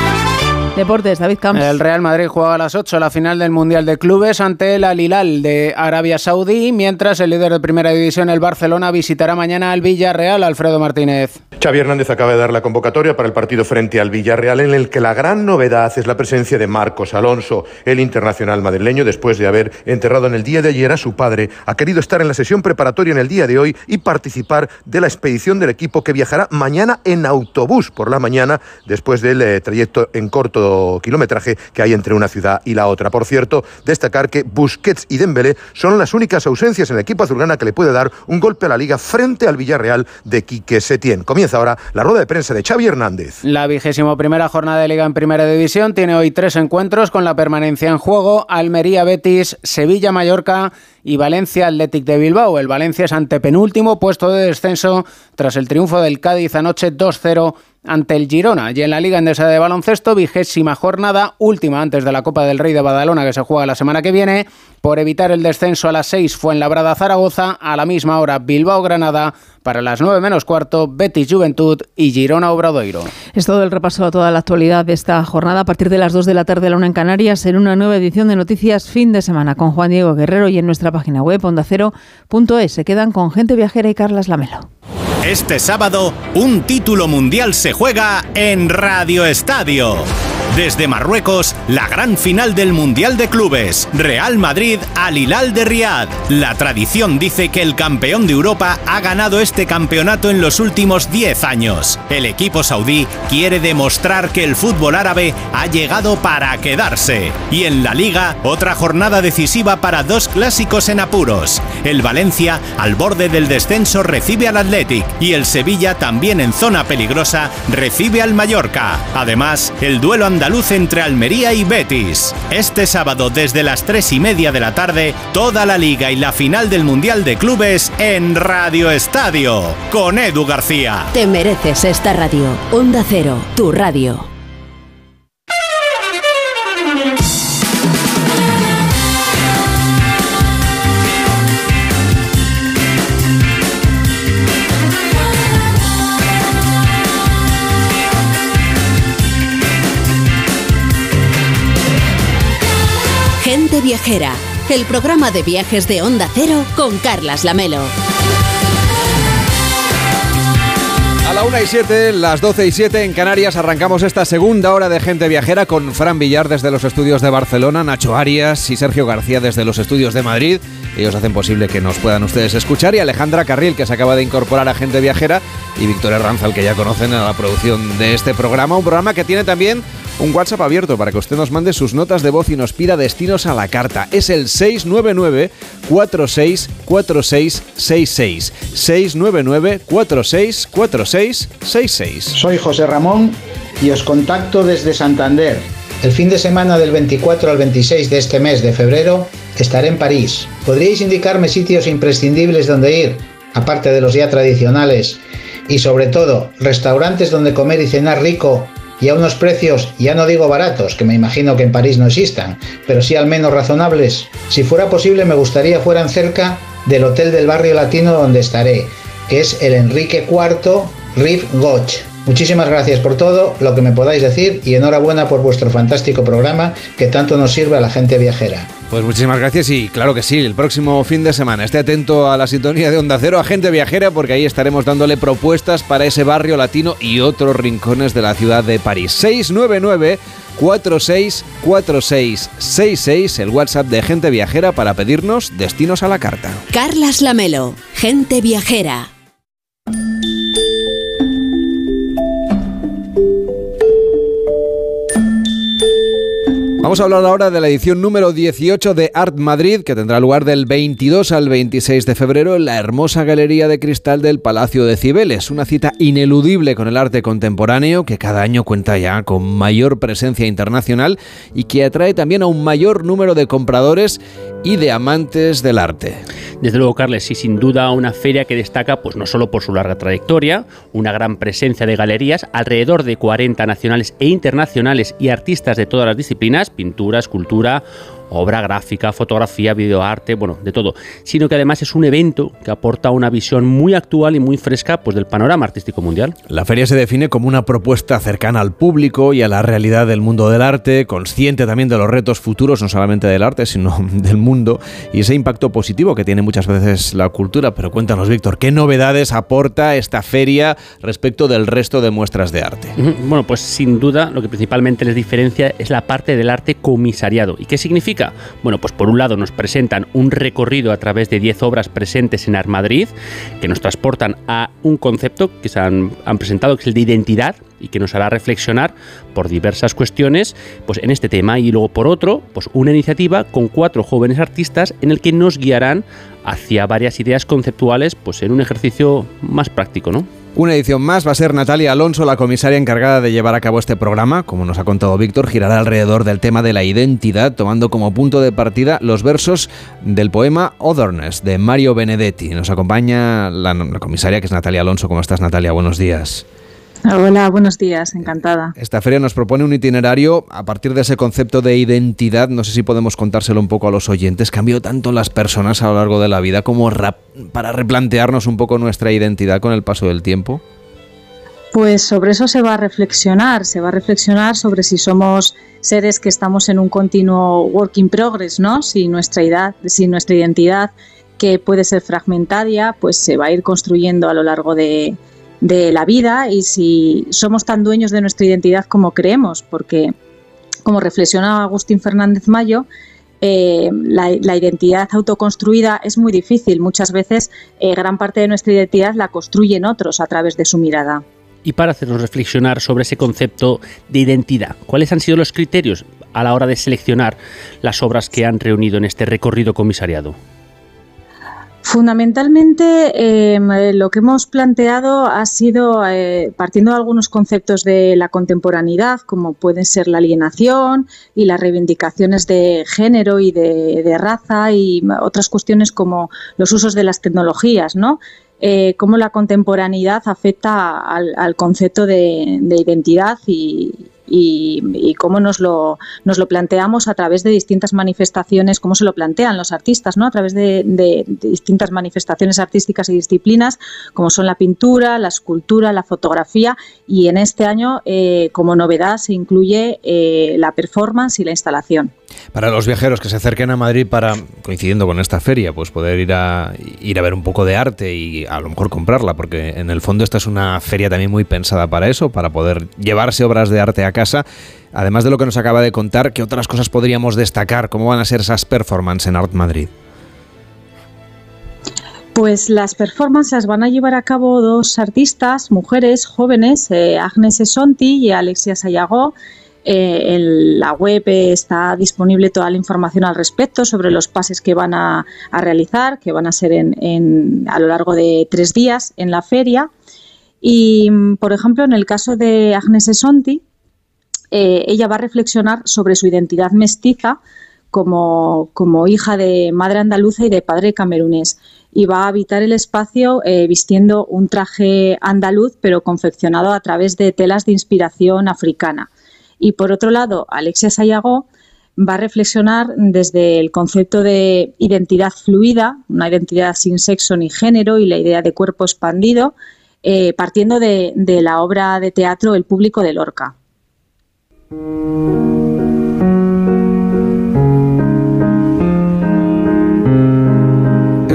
Deportes, David Camps. El Real Madrid juega a las 8 la final del Mundial de Clubes ante el Al Hilal de Arabia Saudí, mientras el líder de Primera División, el Barcelona, visitará mañana al Villarreal, Alfredo Martínez. Xavi Hernández acaba de dar la convocatoria para el partido frente al Villarreal, en el que la gran novedad es la presencia de Marcos Alonso, el internacional madrileño, después de haber enterrado en el día de ayer a su padre, ha querido estar en la sesión preparatoria en el día de hoy y participar de la expedición del equipo que viajará mañana en autobús por la mañana, después del eh, trayecto en corto kilometraje que hay entre una ciudad y la otra. Por cierto, destacar que Busquets y Dembélé son las únicas ausencias en el equipo azulgrana que le puede dar un golpe a la liga frente al Villarreal de Quique Setién. Comienza ahora la rueda de prensa de Xavi Hernández. La vigésimo primera jornada de liga en primera división tiene hoy tres encuentros con la permanencia en juego: Almería, Betis, Sevilla, Mallorca y Valencia Athletic de Bilbao. El Valencia es antepenúltimo puesto de descenso tras el triunfo del Cádiz anoche 2-0 ante el Girona. Y en la Liga Endesa de Baloncesto, vigésima jornada, última antes de la Copa del Rey de Badalona que se juega la semana que viene. Por evitar el descenso a las 6 fue en Labrada Zaragoza, a la misma hora Bilbao Granada, para las 9 menos cuarto Betis Juventud y Girona Obradoiro. Es todo el repaso a toda la actualidad de esta jornada a partir de las 2 de la tarde la una en Canarias en una nueva edición de Noticias Fin de Semana con Juan Diego Guerrero y en nuestra página web ondacero.es. Se quedan con Gente Viajera y Carlas Lamelo. Este sábado, un título mundial se juega en Radio Estadio. Desde Marruecos, la gran final del Mundial de Clubes, Real Madrid al Hilal de Riad. La tradición dice que el campeón de Europa ha ganado este campeonato en los últimos 10 años. El equipo saudí quiere demostrar que el fútbol árabe ha llegado para quedarse. Y en la liga, otra jornada decisiva para dos clásicos en apuros. El Valencia, al borde del descenso, recibe al Athletic y el Sevilla, también en zona peligrosa, recibe al Mallorca. Además, el duelo andaluz entre Almería y Betis. Este sábado desde las 3 y media de la tarde, toda la liga y la final del Mundial de Clubes en Radio Estadio, con Edu García. Te mereces esta radio. Onda Cero, tu radio. Gente Viajera, el programa de viajes de Onda Cero con Carlas Lamelo. A la 1 y 7, las 12 y 7 en Canarias, arrancamos esta segunda hora de Gente Viajera con Fran Villar desde los estudios de Barcelona, Nacho Arias y Sergio García desde los estudios de Madrid. Ellos hacen posible que nos puedan ustedes escuchar. Y Alejandra Carril, que se acaba de incorporar a Gente Viajera, y Victoria Ranzal, que ya conocen a la producción de este programa. Un programa que tiene también un WhatsApp abierto para que usted nos mande sus notas de voz y nos pida destinos a la carta. Es el 699 464666 699 464666 Soy José Ramón y os contacto desde Santander. El fin de semana del 24 al 26 de este mes de febrero estaré en París. ¿Podríais indicarme sitios imprescindibles donde ir, aparte de los ya tradicionales? Y sobre todo, restaurantes donde comer y cenar rico y a unos precios, ya no digo baratos, que me imagino que en París no existan, pero sí al menos razonables. Si fuera posible me gustaría fueran cerca del hotel del barrio latino donde estaré, que es el Enrique IV Riff Goch. Muchísimas gracias por todo lo que me podáis decir y enhorabuena por vuestro fantástico programa que tanto nos sirve a la gente viajera. Pues muchísimas gracias y claro que sí, el próximo fin de semana esté atento a la sintonía de Onda Cero, a gente viajera, porque ahí estaremos dándole propuestas para ese barrio latino y otros rincones de la ciudad de París. 699 464666, el WhatsApp de gente viajera para pedirnos destinos a la carta. Carlas Lamelo, gente viajera. Vamos a hablar ahora de la edición número 18 de Art Madrid, que tendrá lugar del 22 al 26 de febrero en la hermosa galería de cristal del Palacio de Cibeles. Una cita ineludible con el arte contemporáneo, que cada año cuenta ya con mayor presencia internacional y que atrae también a un mayor número de compradores y de amantes del arte. Desde luego, Carles, sí, sin duda una feria que destaca pues no solo por su larga trayectoria, una gran presencia de galerías, alrededor de 40 nacionales e internacionales y artistas de todas las disciplinas, pintura, escultura, obra gráfica, fotografía, videoarte, bueno, de todo, sino que además es un evento que aporta una visión muy actual y muy fresca pues, del panorama artístico mundial. La feria se define como una propuesta cercana al público y a la realidad del mundo del arte, consciente también de los retos futuros, no solamente del arte, sino (laughs) del mundo, y ese impacto positivo que tiene muchas veces la cultura. Pero cuéntanos, Víctor, ¿qué novedades aporta esta feria respecto del resto de muestras de arte? Bueno, pues sin duda lo que principalmente les diferencia es la parte del arte comisariado. ¿Y qué significa? Bueno, pues por un lado nos presentan un recorrido a través de 10 obras presentes en Art Madrid que nos transportan a un concepto que se han, han presentado que es el de identidad y que nos hará reflexionar por diversas cuestiones pues en este tema y luego por otro pues una iniciativa con cuatro jóvenes artistas en el que nos guiarán hacia varias ideas conceptuales pues en un ejercicio más práctico, ¿no? Una edición más va a ser Natalia Alonso, la comisaria encargada de llevar a cabo este programa. Como nos ha contado Víctor, girará alrededor del tema de la identidad, tomando como punto de partida los versos del poema Otherness de Mario Benedetti. Nos acompaña la, comisaria que es Natalia Alonso. ¿Cómo estás, Natalia? Buenos días. Hola, buenos días, encantada. Esta feria nos propone un itinerario a partir de ese concepto de identidad. No sé si podemos contárselo un poco a los oyentes. Cambió tanto las personas a lo largo de la vida como para replantearnos un poco nuestra identidad con el paso del tiempo. Pues sobre eso se va a reflexionar, se va a reflexionar sobre si somos seres que estamos en un continuo work in progress, ¿no? Si nuestra edad, si nuestra identidad que puede ser fragmentaria, pues se va a ir construyendo a lo largo de, de la vida y si somos tan dueños de nuestra identidad como creemos, porque como reflexiona Agustín Fernández Mayo, eh, la, identidad autoconstruida es muy difícil. Muchas veces eh, gran parte de nuestra identidad la construyen otros a través de su mirada. Y para hacernos reflexionar sobre ese concepto de identidad, ¿cuáles han sido los criterios a la hora de seleccionar las obras que han reunido en este recorrido comisariado? Fundamentalmente em, lo que hemos planteado ha sido, eh, partiendo de algunos conceptos de la contemporaneidad, como pueden ser la alienación y las reivindicaciones de género y de, raza y otras cuestiones como los usos de las tecnologías, ¿no? Eh, cómo la contemporaneidad afecta al, concepto de identidad y, y, cómo nos lo, nos lo planteamos a través de distintas manifestaciones, cómo se lo plantean los artistas, ¿no? a través de, distintas manifestaciones artísticas y disciplinas, como son la pintura, la escultura, la fotografía, y en este año, eh, como novedad, se incluye eh, la performance y la instalación. Para los viajeros que se acerquen a Madrid para, coincidiendo con esta feria, pues poder ir a, ir a ver un poco de arte y a lo mejor comprarla, porque en el fondo esta es una feria también muy pensada para eso, para poder llevarse obras de arte a casa. Además de lo que nos acaba de contar, ¿qué otras cosas podríamos destacar? ¿Cómo van a ser esas performances en Art Madrid? Pues las performances van a llevar a cabo dos artistas, mujeres jóvenes, eh, Esonti y Alexia Sayago. Eh, en la web está disponible toda la información al respecto sobre los pases que van a, realizar, que van a ser a lo largo de tres días en la feria. Y, por ejemplo, en el caso de Agnes Esonti, eh, ella va a reflexionar sobre su identidad mestiza como, hija de madre andaluza y de padre camerunés y va a habitar el espacio eh, vistiendo un traje andaluz pero confeccionado a través de telas de inspiración africana. Y por otro lado, Alexia Sayago va a reflexionar desde el concepto de identidad fluida, una identidad sin sexo ni género y la idea de cuerpo expandido, eh, partiendo de, de la obra de teatro El público de Lorca.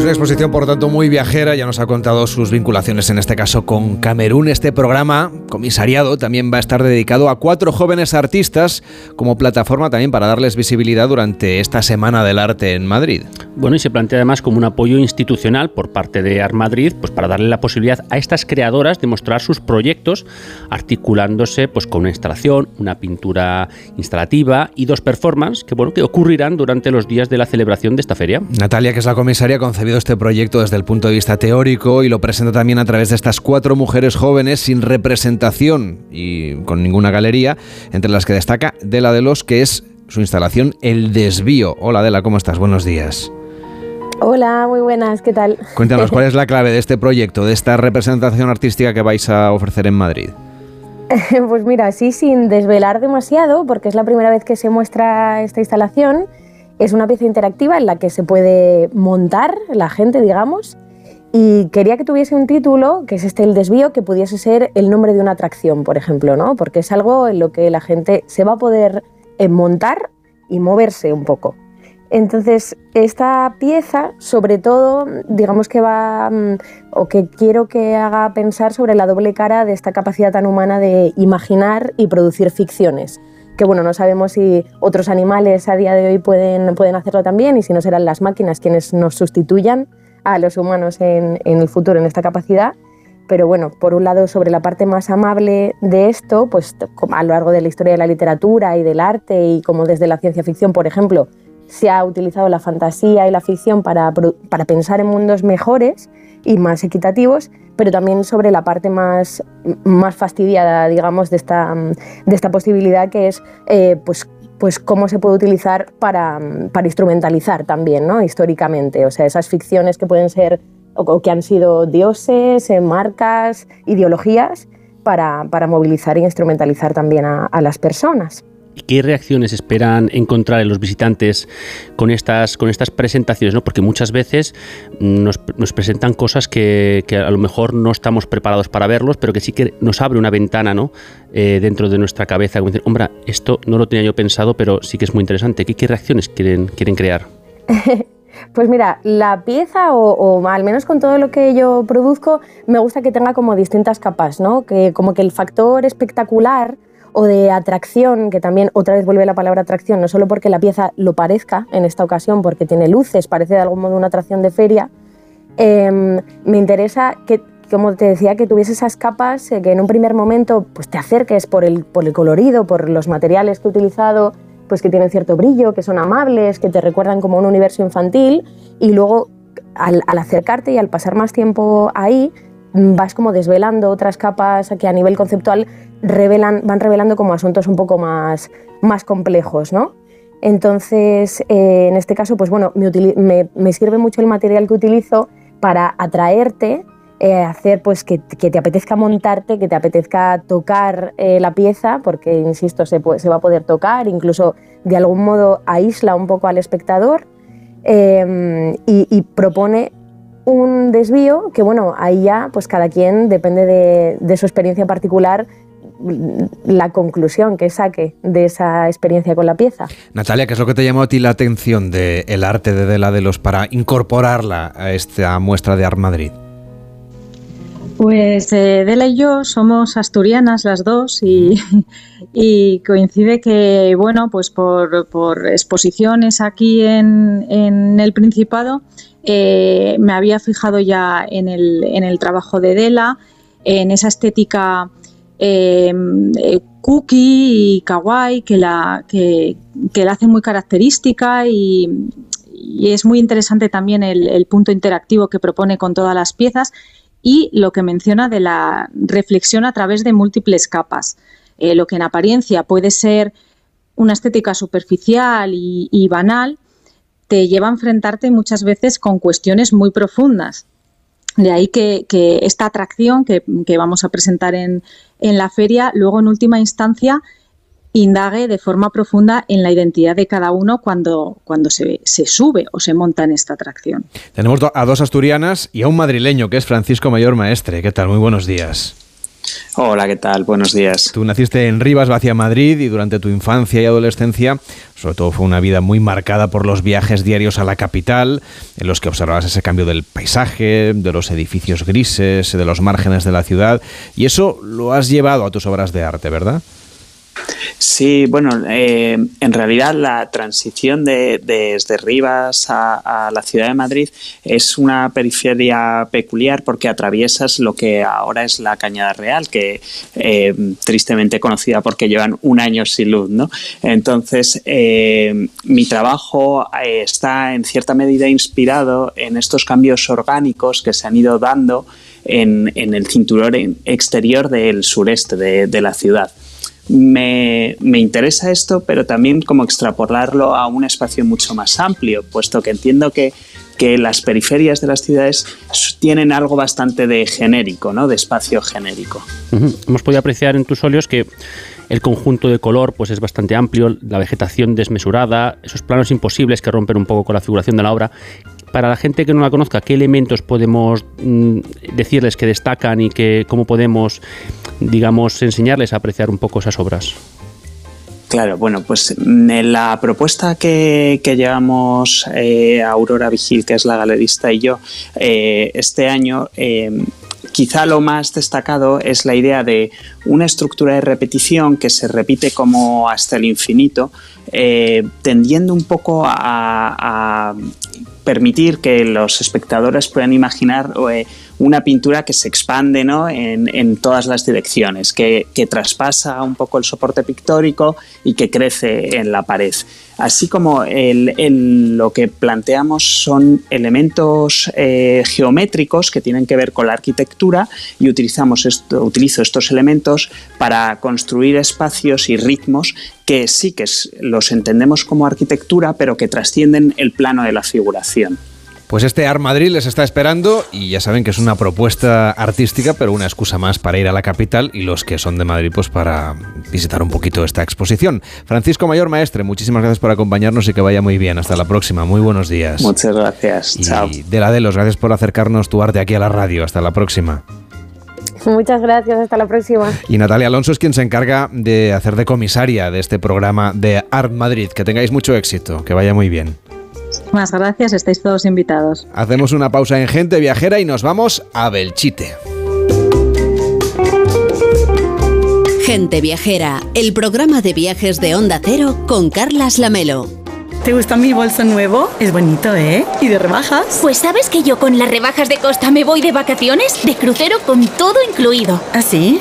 Una exposición, por tanto, muy viajera. Ya nos ha contado sus vinculaciones, en este caso, con Camerún. Este programa, comisariado, también va a estar dedicado a cuatro jóvenes artistas como plataforma también para darles visibilidad durante esta Semana del Arte en Madrid. Bueno, y se plantea además como un apoyo institucional por parte de Art Madrid, pues para darle la posibilidad a estas creadoras de mostrar sus proyectos, articulándose pues con una instalación, una pintura instalativa y dos performances que, bueno, que ocurrirán durante los días de la celebración de esta feria. Natalia, que es la comisaria, concebido este proyecto desde el punto de vista teórico y lo presenta también a través de estas cuatro mujeres jóvenes sin representación y con ninguna galería, entre las que destaca Dela de los, que es su instalación El Desvío. Hola Dela, ¿cómo estás? Buenos días. Hola, muy buenas, ¿qué tal? Cuéntanos, ¿cuál (laughs) es la clave de este proyecto, de esta representación artística que vais a ofrecer en Madrid? Pues mira, sí, sin desvelar demasiado, porque es la primera vez que se muestra esta instalación. Es una pieza interactiva en la que se puede montar la gente, digamos, y quería que tuviese un título, que es este el desvío, que pudiese ser el nombre de una atracción, por ejemplo, ¿no? Porque es algo en lo que la gente se va a poder eh, montar y moverse un poco. Entonces, esta pieza, sobre todo, digamos que va, mm, o que quiero que haga pensar sobre la doble cara de esta capacidad tan humana de imaginar y producir ficciones que bueno, no sabemos si otros animales a día de hoy pueden, pueden hacerlo también y si no serán las máquinas quienes nos sustituyan a los humanos en, el futuro en esta capacidad. pero bueno, por un lado, sobre la parte más amable de esto, pues a lo largo de la historia de la literatura y del arte y como desde la ciencia ficción, por ejemplo, se ha utilizado la fantasía y la ficción para, para pensar en mundos mejores y más equitativos, pero también sobre la parte más, más fastidiada, digamos, de esta, de esta posibilidad que es eh, pues, pues cómo se puede utilizar para, para instrumentalizar también, ¿no? históricamente. O sea, esas ficciones que pueden ser o, que han sido dioses, eh, marcas, ideologías, para, para, movilizar e instrumentalizar también a, las personas. ¿Y qué reacciones esperan encontrar en los visitantes con estas, con estas presentaciones? ¿no? Porque muchas veces nos, nos presentan cosas que, que, a lo mejor no estamos preparados para verlos, pero que sí que nos abre una ventana ¿no? Eh, dentro de nuestra cabeza. Como decir, hombre, esto no lo tenía yo pensado, pero sí que es muy interesante. ¿Qué, qué reacciones quieren, quieren crear? (laughs) Pues mira, la pieza, o, al menos con todo lo que yo produzco, me gusta que tenga como distintas capas, ¿no? Que como que el factor espectacular o de atracción, que también otra vez vuelve la palabra atracción, no solo porque la pieza lo parezca en esta ocasión, porque tiene luces, parece de algún modo una atracción de feria, em, me interesa que, como te decía, que tuviese esas capas eh, que en un primer momento pues, te acerques por el, por el colorido, por los materiales que he utilizado, pues que tienen cierto brillo, que son amables, que te recuerdan como un universo infantil y luego al, acercarte y al pasar más tiempo ahí vas como desvelando otras capas que a nivel conceptual revelan, van revelando como asuntos un poco más, más complejos, ¿no? Entonces, eh, en este caso, pues bueno, me, sirve mucho el material que utilizo para atraerte eh, hacer pues que, te apetezca montarte, que te apetezca tocar eh, la pieza, porque insisto, se, se, va a poder tocar, incluso de algún modo aísla un poco al espectador y, propone un desvío que bueno, ahí ya pues cada quien depende de, su experiencia particular la conclusión que saque de esa experiencia con la pieza. Natalia, ¿qué es lo que te llamó a ti la atención del arte de Dela de los para incorporarla a esta muestra de Art Madrid? Pues eh, Dela y yo somos asturianas las dos y, (laughs) coincide que, bueno, pues por, exposiciones aquí en, el Principado, eh, me había fijado ya en el, trabajo de Dela, en esa estética em, eh, cookie y kawaii que la, que, la hace muy característica y, es muy interesante también el punto interactivo que propone con todas las piezas y lo que menciona de la reflexión a través de múltiples capas. Eh, lo que en apariencia puede ser una estética superficial y, banal, te lleva a enfrentarte muchas veces con cuestiones muy profundas. De ahí que, esta atracción que, vamos a presentar en, la feria, luego en última instancia indague de forma profunda en la identidad de cada uno cuando, cuando se, se sube o se monta en esta atracción. Tenemos a dos asturianas y a un madrileño que es Francisco Mayor Maestre. ¿Qué tal? Muy buenos días. Hola, ¿qué tal? Buenos días. Tú naciste en Rivas, Vacia Madrid, y durante tu infancia y adolescencia, sobre todo fue una vida muy marcada por los viajes diarios a la capital, en los que observabas ese cambio del paisaje, de los edificios grises, de los márgenes de la ciudad, y eso lo has llevado a tus obras de arte, ¿verdad? Sí, bueno, eh, en realidad la transición de, desde Rivas a, la ciudad de Madrid es una periferia peculiar porque atraviesas lo que ahora es la Cañada Real, que eh, tristemente conocida porque llevan un año sin luz, ¿no? Entonces, eh, mi trabajo está en cierta medida inspirado en estos cambios orgánicos que se han ido dando en, el cinturón exterior del sureste de la ciudad me, interesa esto, pero también como extrapolarlo a un espacio mucho más amplio, puesto que entiendo que, las periferias de las ciudades tienen algo bastante de genérico, ¿no? de espacio genérico. Hemos podido apreciar en tus óleos que el conjunto de color pues, es bastante amplio, la vegetación desmesurada, esos planos imposibles que rompen un poco con la figuración de la obra. Para la gente que no la conozca, ¿qué elementos podemos mm, decirles que destacan y que cómo podemos digamos, enseñarles a apreciar un poco esas obras. Claro, bueno, pues mm, en la propuesta que, llevamos eh, Aurora Vigil, que es la galerista, y yo, eh, este año, eh, quizá lo más destacado es la idea de una estructura de repetición que se repite como hasta el infinito, tendiendo un poco a, permitir que los espectadores puedan imaginar una pintura que se expande ¿no? en, todas las direcciones, que, traspasa un poco el soporte pictórico y que crece en la pared. Así como lo que planteamos son elementos eh, geométricos que tienen que ver con la arquitectura y utilizamos esto, utilizo estos elementos para construir espacios y ritmos que sí que los entendemos como arquitectura, pero que trascienden el plano de la figuración. Pues este Art Madrid les está esperando y ya saben que es una propuesta artística, pero una excusa más para ir a la capital y los que son de Madrid, pues para visitar un poquito esta exposición. Francisco Mayor Maestre, muchísimas gracias por acompañarnos y que vaya muy bien. Hasta la próxima. Muy buenos días. Muchas gracias. Chao. De la Delos, gracias por acercarnos tu arte aquí a la radio. Hasta la próxima. Muchas gracias, hasta la próxima. Y Natalia Alonso es quien se encarga de hacer de comisaria de este programa de Art Madrid. Que tengáis mucho éxito, que vaya muy bien. Muchas gracias, estáis todos invitados. Hacemos una pausa en Gente Viajera y nos vamos a Belchite. Gente Viajera, el programa de viajes de Onda Cero con Carlas Lamelo. ¿Te gusta mi bolso nuevo? Es bonito, ¿eh? ¿Y de rebajas? Pues sabes que yo con las rebajas de Costa me voy de vacaciones, de crucero con todo incluido. ¿Ah, sí?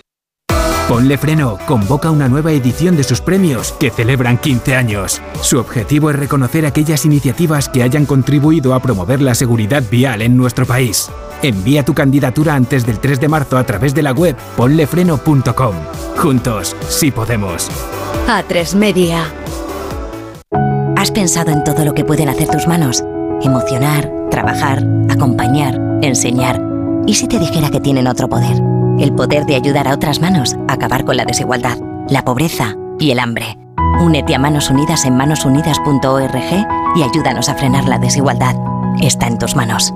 Ponle Freno convoca una nueva edición de sus premios que celebran 15 años. Su objetivo es reconocer aquellas iniciativas que hayan contribuido a promover la seguridad vial en nuestro país. Envía tu candidatura antes del 3 de marzo a través de la web ponlefreno.com. Juntos, sí podemos. A3 Media. ¿Has pensado en todo lo que pueden hacer tus manos? Emocionar, trabajar, acompañar, enseñar. ¿Y si te dijera que tienen otro poder? El poder de ayudar a otras manos a acabar con la desigualdad, la pobreza y el hambre. Únete a Manos Unidas en manosunidas.org y ayúdanos a frenar la desigualdad. Está en tus manos.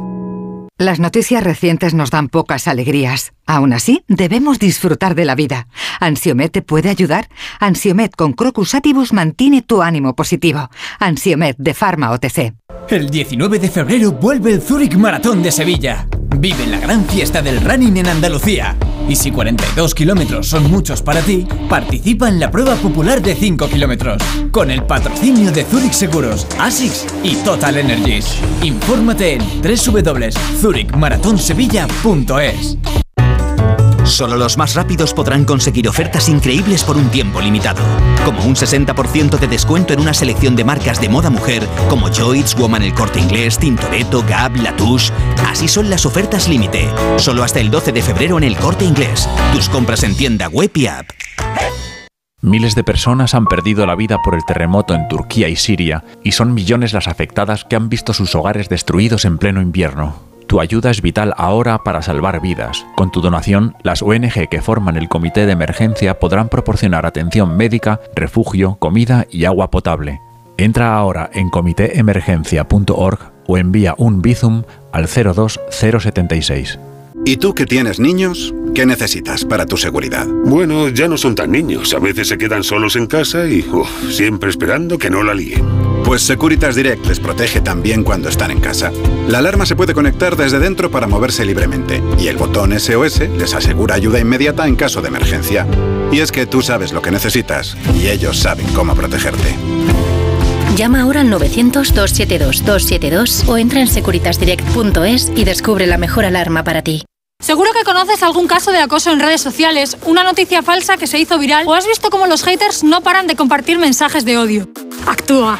Las noticias recientes nos dan pocas alegrías. Aún así, debemos disfrutar de la vida. ¿Ansiomet te puede ayudar? Ansiomet con Crocus Atibus mantiene tu ánimo positivo. Ansiomet de Pharma OTC. El 19 de febrero vuelve el Zurich Maratón de Sevilla. Vive la gran fiesta del running en Andalucía. Y si 42 kilómetros son muchos para ti, participa en la prueba popular de 5 kilómetros. Con el patrocinio de Zurich Seguros, ASICS y Total Energies. Infórmate en www.zurichmaratonsevilla.es. Solo los más rápidos podrán conseguir ofertas increíbles por un tiempo limitado, como un 60% de descuento en una selección de marcas de moda mujer como Joyce, Woman El Corte Inglés, Tintoretto, Gap, Latouche. Así son las ofertas límite, solo hasta el 12 de febrero en El Corte Inglés. Tus compras en tienda web y app. Miles de personas han perdido la vida por el terremoto en Turquía y Siria, y son millones las afectadas que han visto sus hogares destruidos en pleno invierno. Tu ayuda es vital ahora para salvar vidas. Con tu donación, las ONG que forman el comité de emergencia podrán proporcionar atención médica, refugio, comida y agua potable. Entra ahora en comitéemergencia.org o envía un Bizum al 02076. ¿Y tú que tienes niños? ¿Qué necesitas para tu seguridad? Bueno, ya no son tan niños. A veces se quedan solos en casa y siempre esperando que no la líen. Pues Securitas Direct les protege también cuando están en casa. La alarma se puede conectar desde dentro para moverse libremente y el botón SOS les asegura ayuda inmediata en caso de emergencia. Y es que tú sabes lo que necesitas y ellos saben cómo protegerte. Llama ahora al 900-272-272 o entra en securitasdirect.es y descubre la mejor alarma para ti. Seguro que conoces algún caso de acoso en redes sociales, una noticia falsa que se hizo viral o has visto cómo los haters no paran de compartir mensajes de odio. Actúa.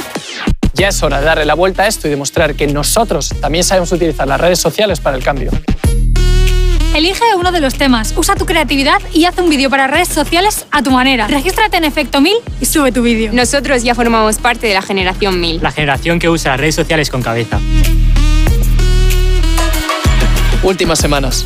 Ya es hora de darle la vuelta a esto y demostrar que nosotros también sabemos utilizar las redes sociales para el cambio. Elige uno de los temas, usa tu creatividad y haz un vídeo para redes sociales a tu manera. Regístrate en Efecto 1000 y sube tu vídeo. Nosotros ya formamos parte de la generación 1000. La generación que usa las redes sociales con cabeza. Últimas semanas.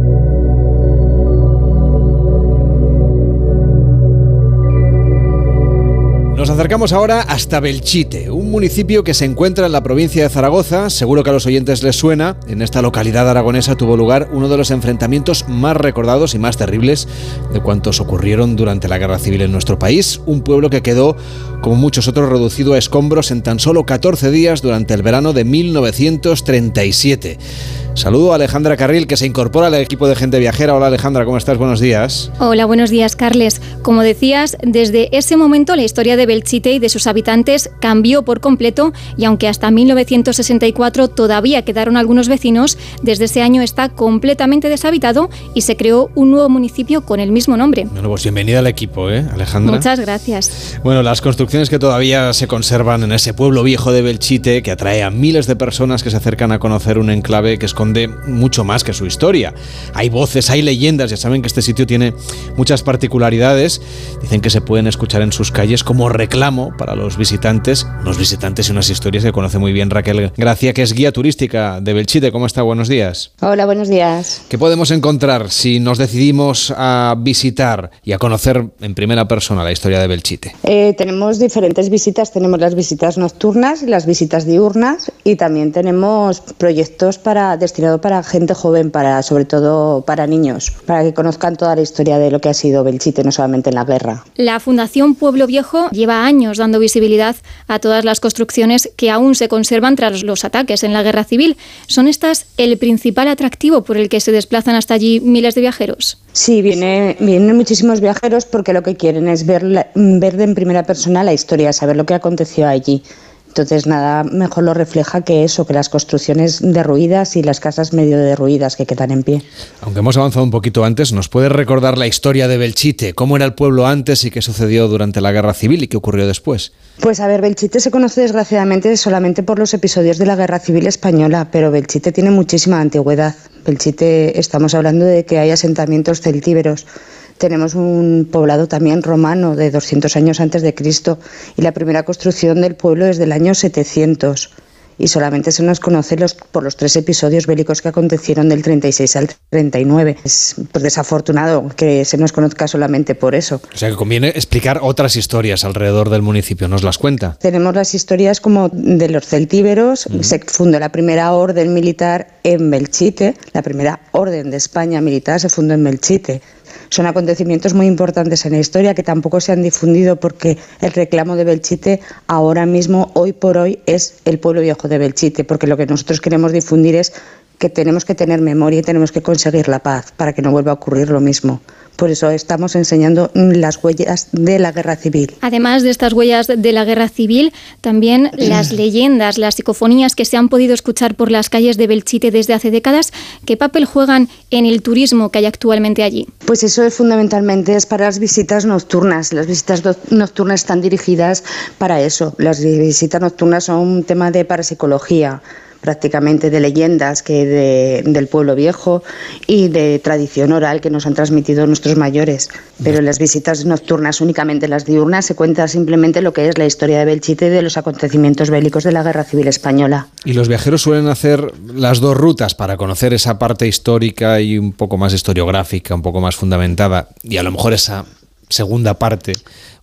Acercamos ahora hasta Belchite, un municipio que se encuentra en la provincia de Zaragoza. Seguro que a los oyentes les suena. En esta localidad aragonesa tuvo lugar uno de los enfrentamientos más recordados y más terribles de cuantos ocurrieron durante la guerra civil en nuestro país. Un pueblo que quedó, como muchos otros, reducido a escombros en tan solo 14 días durante el verano de 1937. Saludo a Alejandra Carril, que se incorpora al equipo de Gente Viajera. Hola Alejandra, ¿cómo estás? Buenos días. Hola, buenos días, Carles. Como decías, desde ese momento la historia de Belchite y de sus habitantes cambió por completo y aunque hasta 1964 todavía quedaron algunos vecinos, desde ese año está completamente deshabitado y se creó un nuevo municipio con el mismo nombre. Bueno, pues bienvenida al equipo, ¿eh, Alejandra? Muchas gracias. Bueno, las construcciones que todavía se conservan en ese pueblo viejo de Belchite, que atrae a miles de personas que se acercan a conocer un enclave que esconde mucho más que su historia. Hay voces, hay leyendas, ya saben que este sitio tiene muchas particularidades. Dicen que se pueden escuchar en sus calles como reclamo para los visitantes, unos visitantes y unas historias que conoce muy bien Raquel Gracia, que es guía turística de Belchite. ¿Cómo está? Buenos días. Hola, buenos días. ¿Qué podemos encontrar si nos decidimos a visitar y a conocer en primera persona la historia de Belchite? Eh, tenemos diferentes visitas. Tenemos las visitas nocturnas y las visitas diurnas y también tenemos proyectos para destinados para gente joven, para sobre todo para niños, para que conozcan toda la historia de lo que ha sido Belchite, no solamente en la guerra. La Fundación Pueblo Viejo lleva años dando visibilidad a todas las construcciones que aún se conservan tras los ataques en la guerra civil. ¿Son estas el principal atractivo por el que se desplazan hasta allí miles de viajeros? Sí, viene, vienen muchísimos viajeros porque lo que quieren es ver, ver en primera persona la historia, saber lo que aconteció allí. Entonces, nada mejor lo refleja que eso, que las construcciones derruidas y las casas medio derruidas que quedan en pie. Aunque hemos avanzado un poquito antes, ¿nos puede recordar la historia de Belchite? ¿Cómo era el pueblo antes y qué sucedió durante la Guerra Civil y qué ocurrió después? Pues a ver, Belchite se conoce desgraciadamente solamente por los episodios de la Guerra Civil Española, pero Belchite tiene muchísima antigüedad. Belchite, estamos hablando de que hay asentamientos celtíberos tenemos un poblado también romano de 200 años antes de Cristo y la primera construcción del pueblo es del año 700 y solamente se nos conoce los, por los tres episodios bélicos que acontecieron del 36 al 39. Es pues, desafortunado que se nos conozca solamente por eso. O sea que conviene explicar otras historias alrededor del municipio, ¿nos las cuenta? Tenemos las historias como de los celtíberos, se fundó la primera orden militar en Belchite, la primera orden de España militar se fundó en Belchite son acontecimientos muy importantes en la historia que tampoco se han difundido porque el reclamo de Belchite ahora mismo, hoy por hoy, es el pueblo viejo de Belchite, porque lo que nosotros queremos difundir es que tenemos que tener memoria y tenemos que conseguir la paz para que no vuelva a ocurrir lo mismo. Por eso estamos enseñando las huellas de la guerra civil. Además de estas huellas de la guerra civil, también las leyendas, las psicofonías que se han podido escuchar por las calles de Belchite desde hace décadas, ¿qué papel juegan en el turismo que hay actualmente allí? Pues eso es fundamentalmente es para las visitas nocturnas. Las visitas nocturnas están dirigidas para eso. Las visitas nocturnas son un tema de parapsicología prácticamente de leyendas que del pueblo viejo y de tradición oral que nos han transmitido nuestros mayores. Pero en las visitas nocturnas, únicamente las diurnas, se cuenta simplemente lo que es la historia de Belchite y de los acontecimientos bélicos de la Guerra Civil Española. Y los viajeros suelen hacer las dos rutas para conocer esa parte histórica y un poco más historiográfica, un poco más fundamentada, y a lo mejor esa segunda parte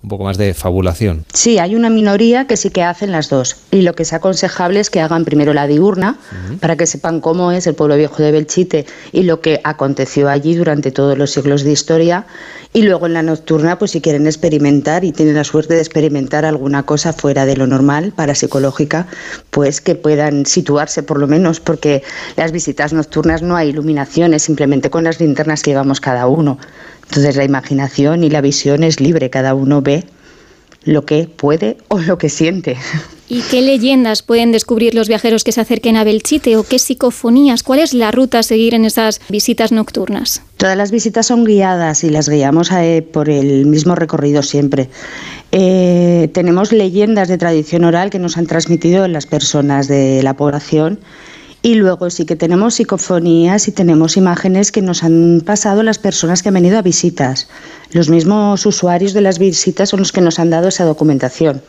un poco más de fabulación. Sí, hay una minoría que sí que hacen las dos. Y lo que es aconsejable es que hagan primero la diurna para que sepan cómo es el pueblo viejo de Belchite y lo que aconteció allí durante todos los siglos de historia. Y luego en la nocturna, pues si quieren experimentar y tienen la suerte de experimentar alguna cosa fuera de lo normal, parapsicológica, pues que puedan situarse por lo menos, porque las visitas nocturnas no hay iluminaciones, simplemente con las linternas que llevamos cada uno. Entonces la imaginación y la visión es libre, cada uno ve lo que puede o lo que siente. ¿Y qué leyendas pueden descubrir los viajeros que se acerquen a Belchite o qué psicofonías? ¿Cuál es la ruta a seguir en esas visitas nocturnas? Todas las visitas son guiadas y las guiamos eh, por el mismo recorrido siempre. Eh, tenemos leyendas de tradición oral que nos han transmitido las personas de la población y luego sí que tenemos psicofonías y tenemos imágenes que nos han pasado las personas que han venido a visitas. Los mismos usuarios de las visitas son los que nos han dado esa documentación.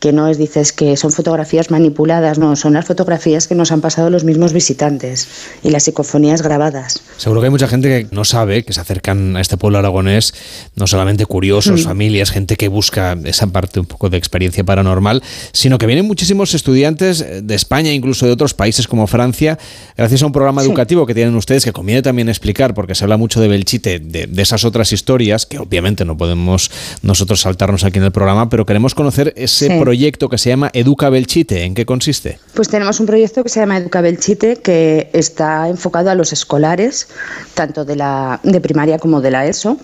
Que no es, dices que son fotografías manipuladas, no, son las fotografías que nos han pasado los mismos visitantes y las psicofonías grabadas. Seguro que hay mucha gente que no sabe que se acercan a este pueblo aragonés, no solamente curiosos, Mm. familias, gente que busca esa parte un poco de experiencia paranormal, sino que vienen muchísimos estudiantes de España, incluso de otros países como Francia, gracias a un programa Sí. educativo que tienen ustedes que conviene también explicar, porque se habla mucho de Belchite, de, de esas otras historias, que obviamente no podemos nosotros saltarnos aquí en el programa, pero queremos conocer ese Sí. Proyecto que se llama Educa Belchite. ¿En qué consiste? Pues tenemos un proyecto que se llama Educa Belchite que está enfocado a los escolares, tanto de la de primaria como de la ESO,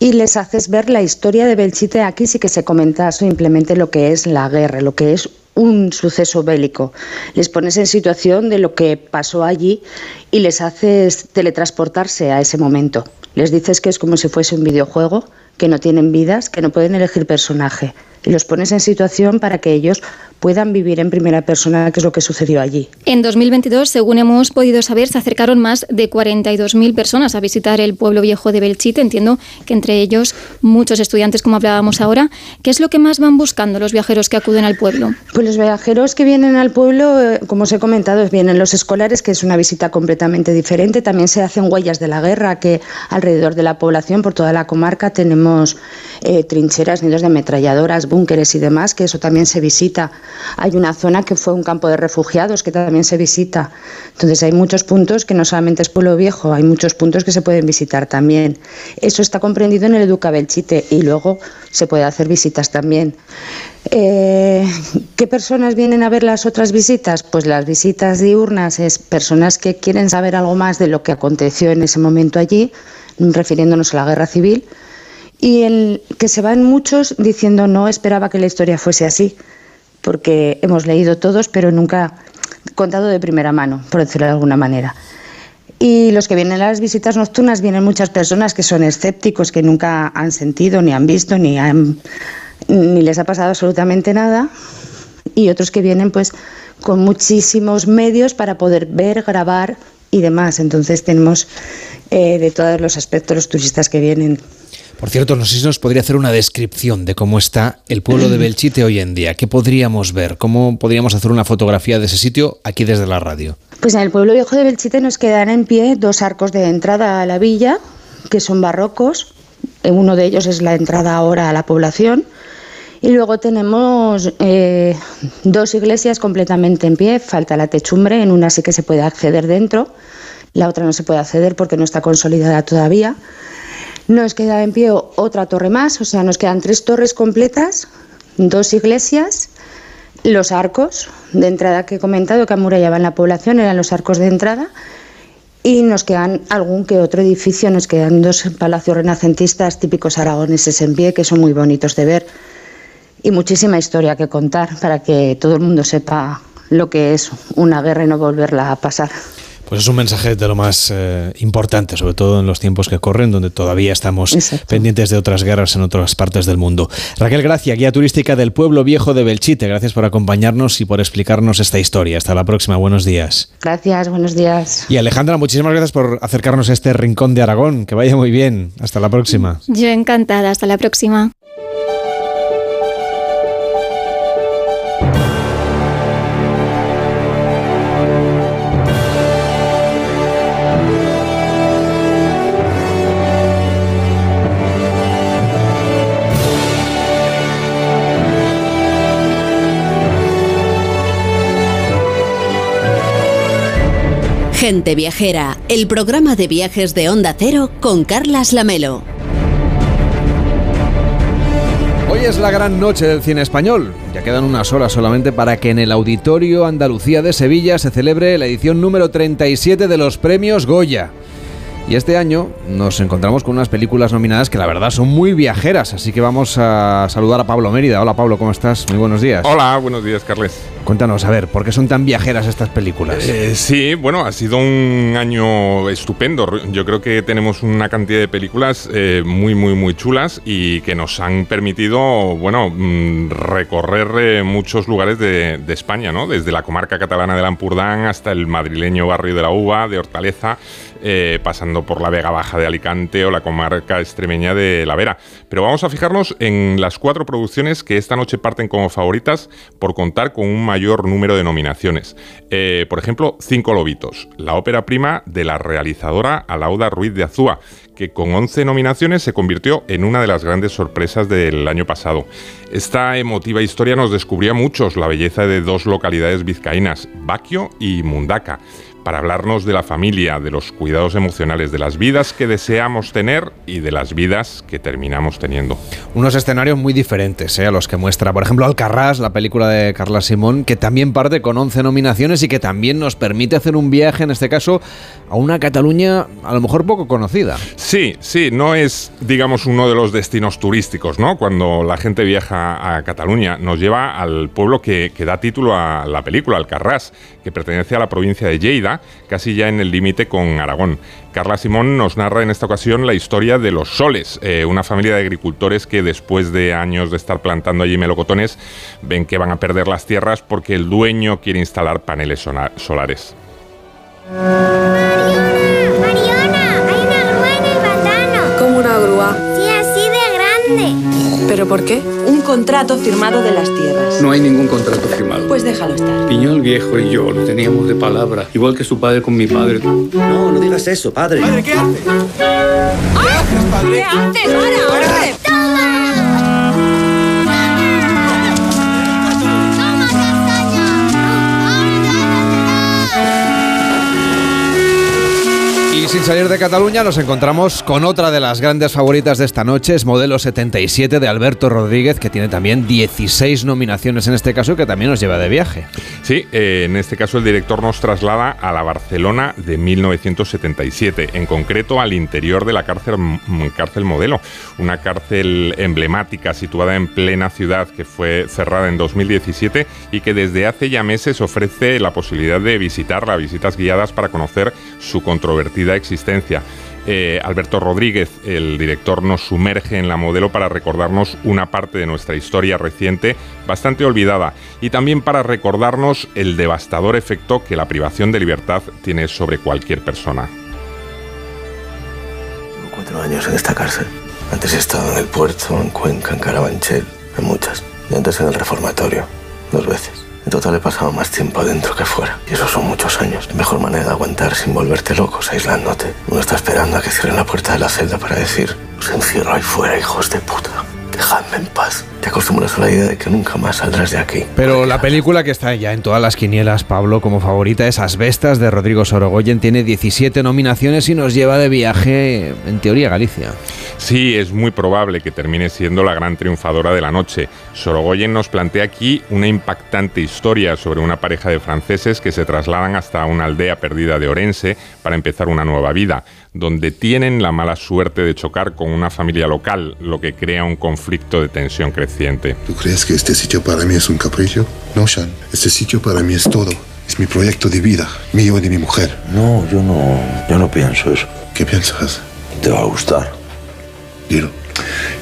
y les haces ver la historia de Belchite. Aquí sí que se comenta simplemente lo que es la guerra, lo que es un suceso bélico. Les pones en situación de lo que pasó allí y les haces teletransportarse a ese momento. Les dices que es como si fuese un videojuego, que no tienen vidas, que no pueden elegir personaje. Y los pones en situación para que ellos puedan vivir en primera persona qué es lo que sucedió allí. En 2022, según hemos podido saber, se acercaron más de 42.000 personas a visitar el pueblo viejo de Belchite. Entiendo que entre ellos muchos estudiantes, como hablábamos ahora. ¿Qué es lo que más van buscando los viajeros que acuden al pueblo? Pues los viajeros que vienen al pueblo, eh, como os he comentado, vienen los escolares, que es una visita completamente diferente. También se hacen huellas de la guerra, que alrededor de la población, por toda la comarca, tenemos eh, trincheras, nidos de ametralladoras, búnkeres y demás, que eso también se visita. Hay una zona que fue un campo de refugiados, que también se visita. Entonces hay muchos puntos que no solamente es pueblo viejo, hay muchos puntos que se pueden visitar también. Eso está comprendido en el Educa Belchite y luego se puede hacer visitas también. Eh, ¿Qué personas vienen a ver las otras visitas? Pues las visitas diurnas es personas que quieren saber algo más de lo que aconteció en ese momento allí, refiriéndonos a la guerra civil, y el que se van muchos diciendo no esperaba que la historia fuese así, porque hemos leído todos, pero nunca contado de primera mano, por decirlo de alguna manera. Y los que vienen a las visitas nocturnas vienen muchas personas que son escépticos, que nunca han sentido, ni han visto, ni, han, ni les ha pasado absolutamente nada. Y otros que vienen pues con muchísimos medios para poder ver, grabar y demás. Entonces tenemos eh, de todos los aspectos los turistas que vienen. Por cierto, no sé si nos podría hacer una descripción de cómo está el pueblo de Belchite hoy en día. ¿Qué podríamos ver? ¿Cómo podríamos hacer una fotografía de ese sitio aquí desde la radio? Pues en el pueblo viejo de Belchite nos quedan en pie dos arcos de entrada a la villa, que son barrocos. Eh, Uno de ellos es la entrada ahora a la población. Y luego tenemos eh, dos iglesias completamente en pie. Falta la techumbre, en una sí que se puede acceder dentro, la otra no se puede acceder porque no está consolidada todavía. Nos queda en pie otra torre más, o sea, nos quedan tres torres completas, dos iglesias, los arcos de entrada que he comentado que amurallaban la población, eran los arcos de entrada, y nos quedan algún que otro edificio, nos quedan dos palacios renacentistas típicos aragoneses en pie, que son muy bonitos de ver, y muchísima historia que contar para que todo el mundo sepa lo que es una guerra y no volverla a pasar. Pues es un mensaje de lo más eh, importante, sobre todo en los tiempos que corren, donde todavía estamos pendientes de otras guerras en otras partes del mundo. Raquel Gracia, guía turística del pueblo viejo de Belchite, gracias por acompañarnos y por explicarnos esta historia. Hasta la próxima, buenos días. Gracias, buenos días. Y Alejandra, muchísimas gracias por acercarnos a este rincón de Aragón. Que vaya muy bien. Hasta la próxima. Yo encantada. Hasta la próxima. Gente Viajera, el programa de viajes de Onda Cero con Carlas Lamelo. Hoy es la gran noche del cine español. Ya quedan unas horas solamente para que en el Auditorio Andalucía de Sevilla se celebre la edición número 37 de los premios Goya. Y este año nos encontramos con unas películas nominadas que la verdad son muy viajeras, así que vamos a saludar a Pablo Mérida. Hola Pablo, ¿cómo estás? Muy buenos días. Hola, buenos días, Carles. Cuéntanos, a ver, ¿por qué son tan viajeras estas películas? Eh, sí, bueno, ha sido un año estupendo. Yo creo que tenemos una cantidad de películas eh, muy, muy, muy chulas y que nos han permitido, bueno, mm, recorrer eh, muchos lugares de, de, España, ¿no? Desde la comarca catalana del Ampurdán hasta el madrileño barrio de la Uva, de Hortaleza. Pasando por la Vega Baja de Alicante o la comarca extremeña de La Vera. Pero vamos a fijarnos en las cuatro producciones que esta noche parten como favoritas por contar con un mayor número de nominaciones. Eh, por ejemplo, Cinco Lobitos, la ópera prima de la realizadora Alauda Ruiz de Azúa, que con 11 nominaciones se convirtió en una de las grandes sorpresas del año pasado. Esta emotiva historia nos descubrió a muchos la belleza de dos localidades vizcaínas, Baquio y Mundaca para hablarnos de la familia, de los cuidados emocionales, de las vidas que deseamos tener y de las vidas que terminamos teniendo. Unos escenarios muy diferentes ¿eh? a los que muestra, por ejemplo, Alcarrás, la película de Carla Simón, que también parte con 11 nominaciones y que también nos permite hacer un viaje, en este caso, a una Cataluña a lo mejor poco conocida. Sí, sí, no es, digamos, uno de los destinos turísticos, ¿no? Cuando la gente viaja a Cataluña, nos lleva al pueblo que, que da título a la película, Alcarrás, que pertenece a la provincia de Lleida, casi ya en el límite con Aragón. Carla Simón nos narra en esta ocasión la historia de los Soles, eh, una familia de agricultores que después de años de estar plantando allí melocotones ven que van a perder las tierras porque el dueño quiere instalar paneles solares. ¿Pero por qué? Un contrato firmado de las tierras. No hay ningún contrato firmado. Pues déjalo estar. Piñol viejo y yo lo teníamos de palabra, igual que su padre con mi padre. No, no digas eso, padre. ¿Padre, qué haces? ¿Qué haces, padre? ¿Qué haces? ¡Para, sin salir de Cataluña nos encontramos con otra de las grandes favoritas de esta noche, es Modelo 77 de Alberto Rodríguez, que tiene también 16 nominaciones en este caso que también nos lleva de viaje. Sí, eh, en este caso el director nos traslada a la Barcelona de 1977, en concreto al interior de la cárcel, cárcel Modelo, una cárcel emblemática situada en plena ciudad que fue cerrada en 2017 y que desde hace ya meses ofrece la posibilidad de visitarla, visitas guiadas para conocer su controvertida existencia. Eh, Alberto Rodríguez, el director, nos sumerge en la modelo para recordarnos una parte de nuestra historia reciente bastante olvidada y también para recordarnos el devastador efecto que la privación de libertad tiene sobre cualquier persona. Llevo cuatro años en esta cárcel. Antes he estado en el puerto, en Cuenca, en Carabanchel, en muchas. Y antes en el reformatorio, dos veces. En total he pasado más tiempo adentro que fuera. Y eso son muchos años. La mejor manera de aguantar sin volverte locos, aislándote. Uno está esperando a que cierren la puerta de la celda para decir, os encierro ahí fuera, hijos de puta. Dejadme en paz. Te acostumbras a la idea de que nunca más saldrás de aquí. Pero la película que está ya en todas las quinielas, Pablo, como favorita es Asbestas de Rodrigo Sorogoyen. Tiene 17 nominaciones y nos lleva de viaje, en teoría, a Galicia. Sí, es muy probable que termine siendo la gran triunfadora de la noche. Sorogoyen nos plantea aquí una impactante historia sobre una pareja de franceses que se trasladan hasta una aldea perdida de Orense para empezar una nueva vida, donde tienen la mala suerte de chocar con una familia local, lo que crea un conflicto de tensión creciente. ¿Tú crees que este sitio para mí es un capricho? No, Sean. Este sitio para mí es todo. Es mi proyecto de vida, mío y de mi mujer. No, yo no, yo no pienso eso. ¿Qué piensas? Te va a gustar. Dilo.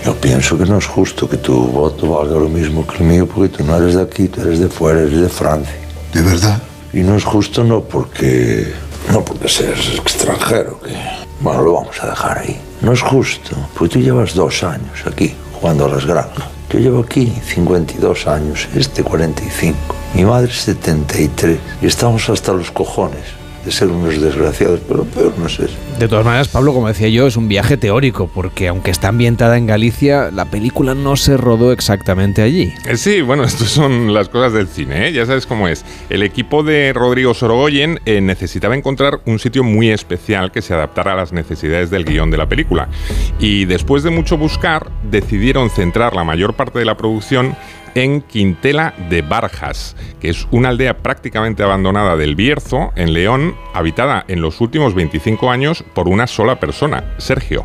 Yo pienso que no es justo que tu voto valga lo mismo que el mío porque tú no eres de aquí, tú eres de fuera, eres de Francia. ¿De verdad? Y no es justo no porque no porque seas extranjero, que bueno, lo vamos a dejar ahí. No es justo, porque tú llevas dos años aquí jugando a las granjas. Yo llevo aquí 52 años, este 45. Mi madre 73 y estamos hasta los cojones de ser unos desgraciados, pero peor no es eso. De todas maneras, Pablo, como decía yo, es un viaje teórico, porque aunque está ambientada en Galicia, la película no se rodó exactamente allí. Eh, sí, bueno, (laughs) estas son las cosas del cine, ¿eh? ya sabes cómo es. El equipo de Rodrigo Sorogoyen eh, necesitaba encontrar un sitio muy especial que se adaptara a las necesidades del guion de la película. Y después de mucho buscar, decidieron centrar la mayor parte de la producción en Quintela de Barjas, que es una aldea prácticamente abandonada del Bierzo, en León, habitada en los últimos 25 años por una sola persona, Sergio.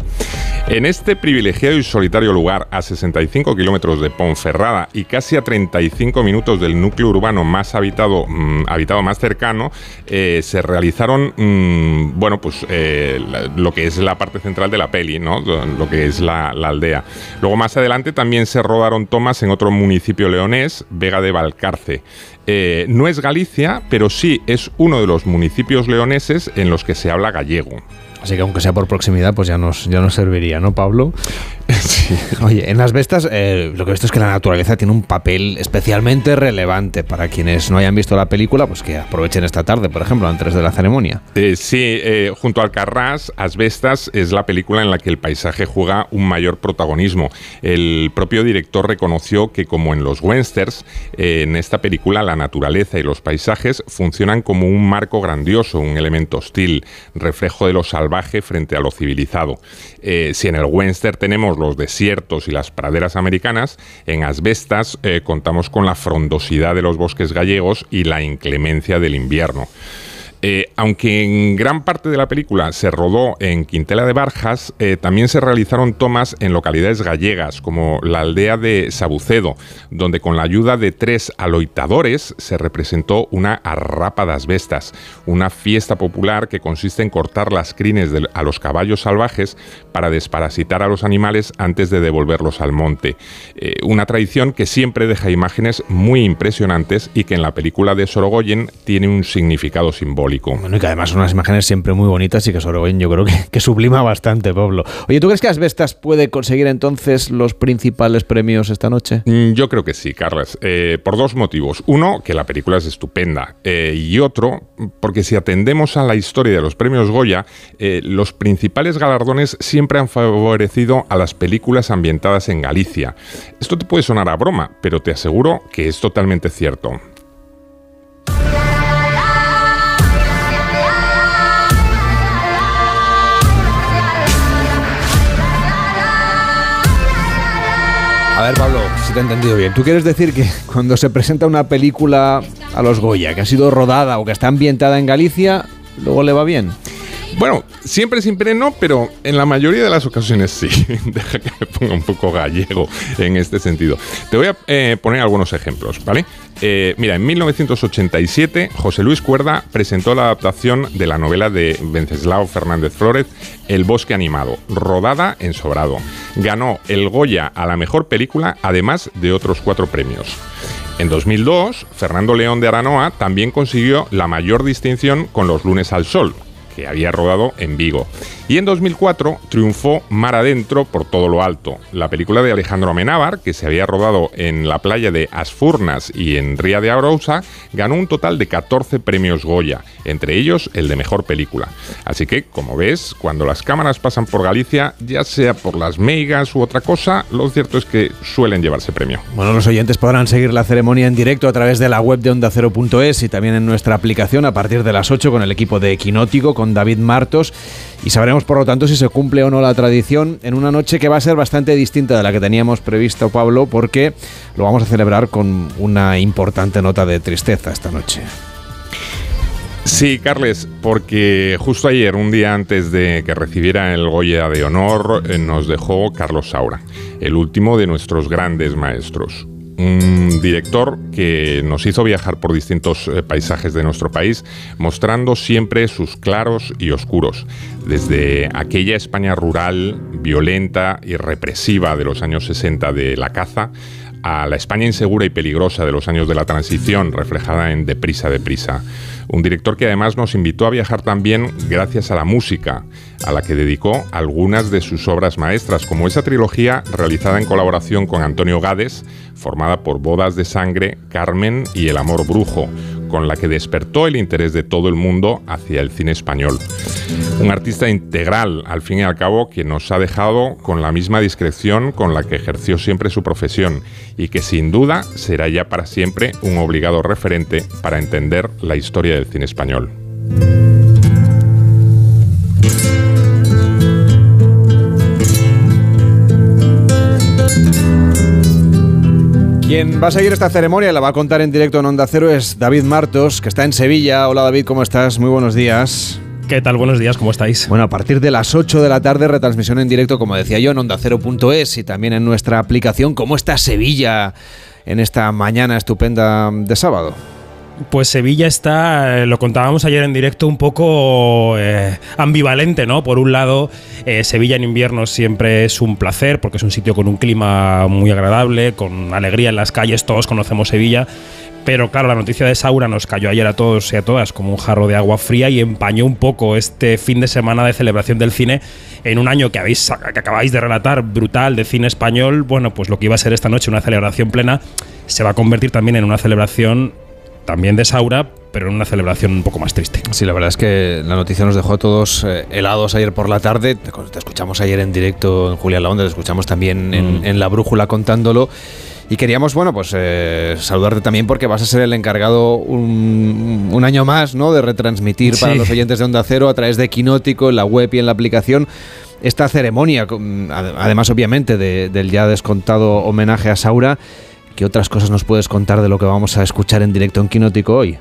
En este privilegiado y solitario lugar, a 65 kilómetros de Ponferrada y casi a 35 minutos del núcleo urbano más habitado, mm, habitado más cercano, eh, se realizaron, mm, bueno, pues eh, lo que es la parte central de la peli, ¿no? Lo que es la, la aldea. Luego más adelante también se rodaron tomas en otro municipio leonés, Vega de Valcarce. Eh, no es Galicia, pero sí es uno de los municipios leoneses en los que se habla gallego. Así que aunque sea por proximidad, pues ya nos, ya nos serviría, ¿no, Pablo? (laughs) Oye, en las bestas eh, lo que he visto es que la naturaleza tiene un papel especialmente relevante para quienes no hayan visto la película, pues que aprovechen esta tarde, por ejemplo, antes de la ceremonia. Eh, sí, eh, junto al Carrás, Asbestas es la película en la que el paisaje juega un mayor protagonismo. El propio director reconoció que, como en los westerns, eh, en esta película la naturaleza y los paisajes funcionan como un marco grandioso, un elemento hostil, reflejo de lo salvaje frente a lo civilizado. Si en el western tenemos los desiertos y las praderas americanas, en Asbestas eh, contamos con la frondosidad de los bosques gallegos y la inclemencia del invierno. Eh, aunque en gran parte de la película se rodó en Quintela de Barjas, eh, también se realizaron tomas en localidades gallegas, como la aldea de Sabucedo, donde con la ayuda de tres aloitadores se representó una arrapa de asbestas, una fiesta popular que consiste en cortar las crines a los caballos salvajes para desparasitar a los animales antes de devolverlos al monte. Eh, una tradición que siempre deja imágenes muy impresionantes y que en la película de Sorogoyen tiene un significado simbólico. Bueno, y que además son unas imágenes siempre muy bonitas y que Sorogoyen yo creo que, (laughs) que sublima bastante, Pablo. Oye, ¿tú crees que Asbestas puede conseguir entonces los principales premios esta noche? Mm, Yo creo que sí, Carlos, eh, por dos motivos. Uno, que la película es estupenda. eh, y otro, porque si atendemos a la historia de los premios Goya, eh, los principales galardones siempre han favorecido a las películas ambientadas en Galicia. Esto te puede sonar a broma, pero te aseguro que es totalmente cierto. A ver, Pablo, si te he entendido bien. ¿Tú quieres decir que (laughs) cuando se presenta una película a los Goya que ha sido rodada o que está ambientada en Galicia, luego le va bien? Bueno, siempre, siempre no, pero en la mayoría de las ocasiones sí. (laughs) Deja que me ponga un poco gallego en este sentido. Te voy a eh, poner algunos ejemplos, ¿vale? Eh, mira, en 1987 José Luis Cuerda presentó la adaptación de la novela de Venceslao Fernández Flórez, El bosque animado, rodada en Sobrado. Ganó el Goya a la mejor película, además de otros cuatro premios. En 2002, Fernando León de Aranoa también consiguió la mayor distinción con Los lunes al sol, que había rodado en Vigo. Y en 2004 triunfó Mar Adentro por todo lo alto, la película de Alejandro Amenábar, que se había rodado en la playa de Asfurnas y en Ría de Arousa, ganó un total de 14 premios Goya, entre ellos el de mejor película. Así que, como ves, cuando las cámaras pasan por Galicia, ya sea por las meigas u otra cosa, lo cierto es que suelen llevarse premio. Bueno, los oyentes podrán seguir la ceremonia en directo a través de la web de Onda Cero.es y también en nuestra aplicación a partir de las 8 con el equipo de Equinótico, con David Martos. Y sabremos, por lo tanto, si se cumple o no la tradición en una noche que va a ser bastante distinta de la que teníamos previsto, Pablo, porque lo vamos a celebrar con una importante nota de tristeza esta noche. Sí, Carles, porque justo ayer, un día antes de que recibiera el Goya de Honor, eh, nos dejó Carlos Saura, el último de nuestros grandes maestros. Un director que nos hizo viajar por distintos eh, paisajes de nuestro país, mostrando siempre sus claros y oscuros, desde aquella España rural, violenta y represiva de los años 60 de la caza, a la España insegura y peligrosa de los años de la transición, reflejada en Deprisa, Deprisa. Un director que además nos invitó a viajar también gracias a la música, a la que dedicó algunas de sus obras maestras, como esa trilogía realizada en colaboración con Antonio Gades, formada por Bodas de Sangre, Carmen y El Amor Brujo, con la que despertó el interés de todo el mundo hacia el cine español. Un artista integral, al fin y al cabo, que nos ha dejado con la misma discreción con la que ejerció siempre su profesión y que sin duda será ya para siempre un obligado referente para entender la historia del cine español. Quien va a seguir esta ceremonia y la va a contar en directo en Onda Cero es David Martos, que está en Sevilla. Hola David, ¿cómo estás? Muy buenos días. ¿Qué tal? Buenos días, ¿cómo estáis? Bueno, a partir de las 8 de la tarde, retransmisión en directo, como decía yo, en onda0.es y también en nuestra aplicación. ¿Cómo está Sevilla en esta mañana estupenda de sábado? Pues Sevilla está, eh, lo contábamos ayer en directo, un poco eh, ambivalente, ¿no? Por un lado, eh, Sevilla en invierno siempre es un placer, porque es un sitio con un clima muy agradable, con alegría en las calles, todos conocemos Sevilla. Pero claro, la noticia de Saura nos cayó ayer a todos y a todas como un jarro de agua fría y empañó un poco este fin de semana de celebración del cine en un año que, habéis, que acabáis de relatar, brutal, de cine español. Bueno, pues lo que iba a ser esta noche una celebración plena se va a convertir también en una celebración también de Saura, pero en una celebración un poco más triste. Sí, la verdad es que la noticia nos dejó a todos eh, helados ayer por la tarde. Te, te, escuchamos ayer en directo en Julián La Onda, te escuchamos también en, Mm. en La Brújula contándolo. Y queríamos, bueno, pues eh, saludarte también porque vas a ser el encargado un, un año más, ¿no? De retransmitir para Sí. los oyentes de Onda Cero a través de Quinótico, en la web y en la aplicación esta ceremonia, además obviamente de- del ya descontado homenaje a Saura. ¿Qué otras cosas nos puedes contar de lo que vamos a escuchar en directo en Quinótico hoy?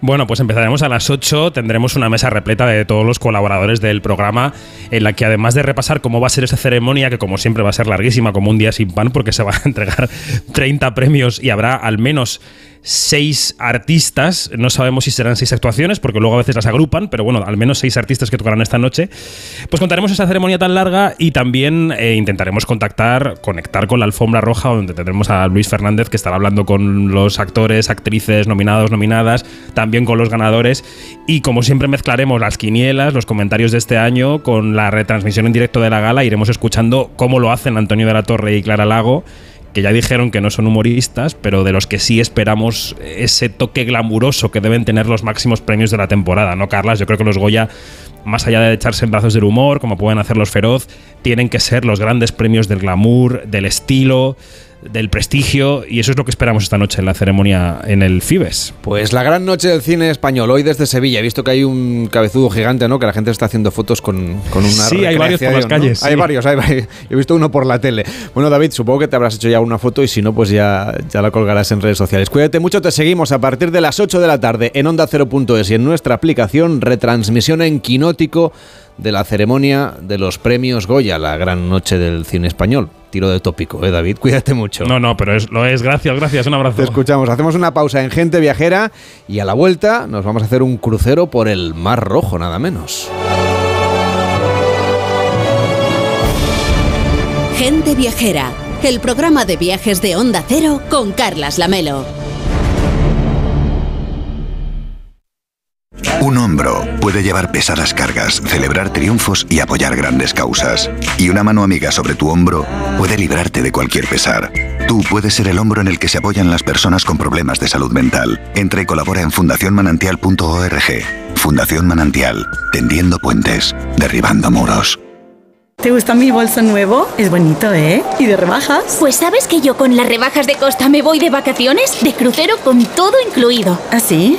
Bueno, pues empezaremos a las 8, tendremos una mesa repleta de todos los colaboradores del programa, en la que además de repasar cómo va a ser esa ceremonia, que como siempre va a ser larguísima, como un día sin pan, porque se van a (laughs) entregar 30 premios y habrá al menos seis artistas, no sabemos si serán seis actuaciones, porque luego a veces las agrupan, pero bueno, al menos seis artistas que tocarán esta noche, pues contaremos esa ceremonia tan larga y también eh, intentaremos contactar, conectar con la alfombra roja, donde tendremos a Luis Fernández, que estará hablando con los actores, actrices nominados, nominadas, también con los ganadores, y como siempre mezclaremos las quinielas, los comentarios de este año, con la retransmisión en directo de la gala, iremos escuchando cómo lo hacen Antonio de la Torre y Clara Lago, que ya dijeron que no son humoristas, pero de los que sí esperamos ese toque glamuroso que deben tener los máximos premios de la temporada, ¿no, Carlas? Yo creo que los Goya, más allá de echarse en brazos del humor, como pueden hacer los Feroz, tienen que ser los grandes premios del glamour, del estilo, del prestigio, y eso es lo que esperamos esta noche en la ceremonia en el Fibes. Pues la gran noche del cine español, hoy desde Sevilla. He visto que hay un cabezudo gigante, ¿no? Que la gente está haciendo fotos con, con una Sí, hay varios por las calles, Hay varios, hay varios. He visto uno por la tele. Bueno, David, supongo que te habrás hecho ya una foto y si no, pues ya, ya la colgarás en redes sociales. Cuídate mucho, te seguimos a partir de las 8 de la tarde en Onda 0.es y en nuestra aplicación retransmisión en Quinótico de la ceremonia de los premios Goya, la gran noche del cine español. Tiro de tópico, ¿eh, David? (laughs) Cuídate mucho. No, no, pero es, lo es. Gracias, gracias. Un abrazo. Te escuchamos. Hacemos una pausa en Gente Viajera y a la vuelta nos vamos a hacer un crucero por el Mar Rojo, nada menos. Gente Viajera, el programa de viajes de Onda Cero con Carlas Lamelo. Un hombro puede llevar pesadas cargas, celebrar triunfos y apoyar grandes causas. Y una mano amiga sobre tu hombro puede librarte de cualquier pesar. Tú puedes ser el hombro en el que se apoyan las personas con problemas de salud mental. Entra y colabora en fundacionmanantial.org. Fundación Manantial, tendiendo puentes, derribando muros. ¿Te gusta mi bolso nuevo? Es bonito, ¿eh? ¿Y de rebajas? Pues sabes que yo con las rebajas de Costa me voy de vacaciones, de crucero con todo incluido. ¿Ah, sí?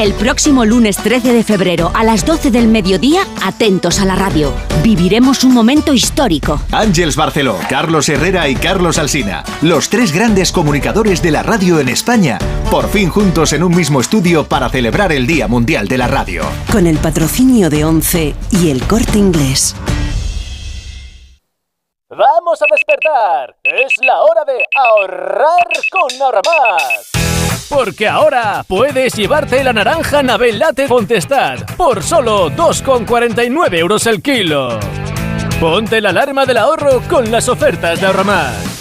El próximo lunes 13 de febrero a las 12 del mediodía, atentos a la radio. Viviremos un momento histórico. Ángeles Barceló, Carlos Herrera y Carlos Alsina, los tres grandes comunicadores de la radio en España, por fin juntos en un mismo estudio para celebrar el Día Mundial de la Radio. Con el patrocinio de ONCE y el corte inglés. ¡Vamos a despertar! Es la hora de ahorrar con Ahorramás. Porque ahora puedes llevarte la naranja Nabel Latte Contestad por solo 2,49 euros el kilo. Ponte la alarma del ahorro con las ofertas de Ahorramás.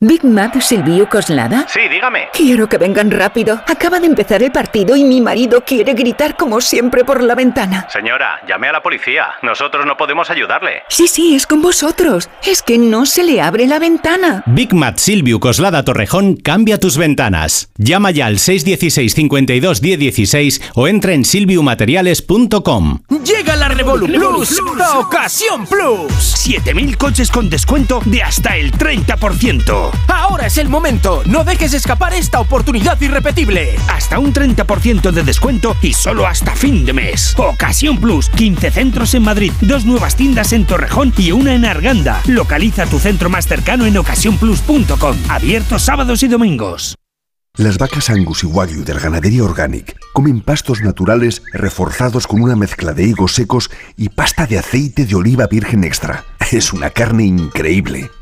Big Mac Silvio Coslada. Sí, dígame. Quiero que vengan rápido. Acaba de empezar el partido y mi marido quiere gritar como siempre por la ventana. Señora, llame a la policía. Nosotros no podemos ayudarle. Sí, sí, es con vosotros. Es que no se le abre la ventana. Big Mat Silvio Coslada Torrejón cambia tus ventanas. Llama ya al 616 52 1016 o entra en silviumateriales.com. Llega la Revolu Plus, la ocasión Plus. 7000 coches con descuento de hasta el 30%. Ahora es el momento. No dejes escapar escapar esta oportunidad irrepetible. Hasta un 30% de descuento y solo hasta fin de mes. Ocasión Plus, 15 centros en Madrid, dos nuevas tiendas en Torrejón y una en Arganda. Localiza tu centro más cercano en ocasiónplus.com. Abierto sábados y domingos. Las vacas Angus y Wagyu del Ganadería Organic comen pastos naturales reforzados con una mezcla de higos secos y pasta de aceite de oliva virgen extra. Es una carne increíble.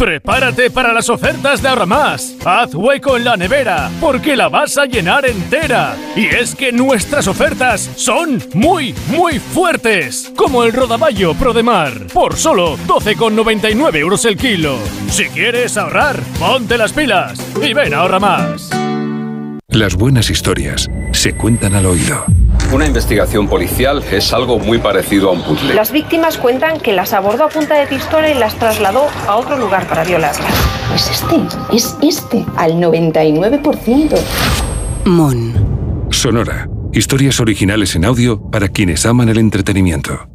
Prepárate para las ofertas de Ahorra Más. Haz hueco en la nevera, porque la vas a llenar entera. Y es que nuestras ofertas son muy, muy fuertes. Como el rodaballo Pro de Mar, por solo 12,99 euros el kilo. Si quieres ahorrar, ponte las pilas y ven a Ahorra Más. Las buenas historias se cuentan al oído. Una investigación policial es algo muy parecido a un puzzle. Las víctimas cuentan que las abordó a punta de pistola y las trasladó a otro lugar para violarlas. Es este, es este, al 99%. Mon. Sonora. Historias originales en audio para quienes aman el entretenimiento.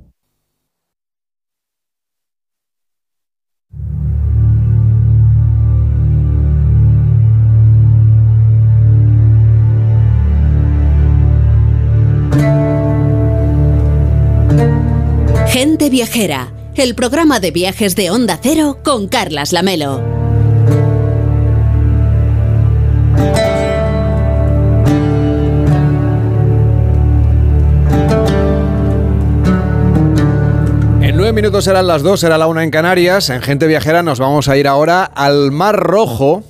Gente Viajera, el programa de viajes de Onda Cero con Carlas Lamelo. En nueve minutos serán las dos, será la una en Canarias. En Gente Viajera nos vamos a ir ahora al Mar Rojo.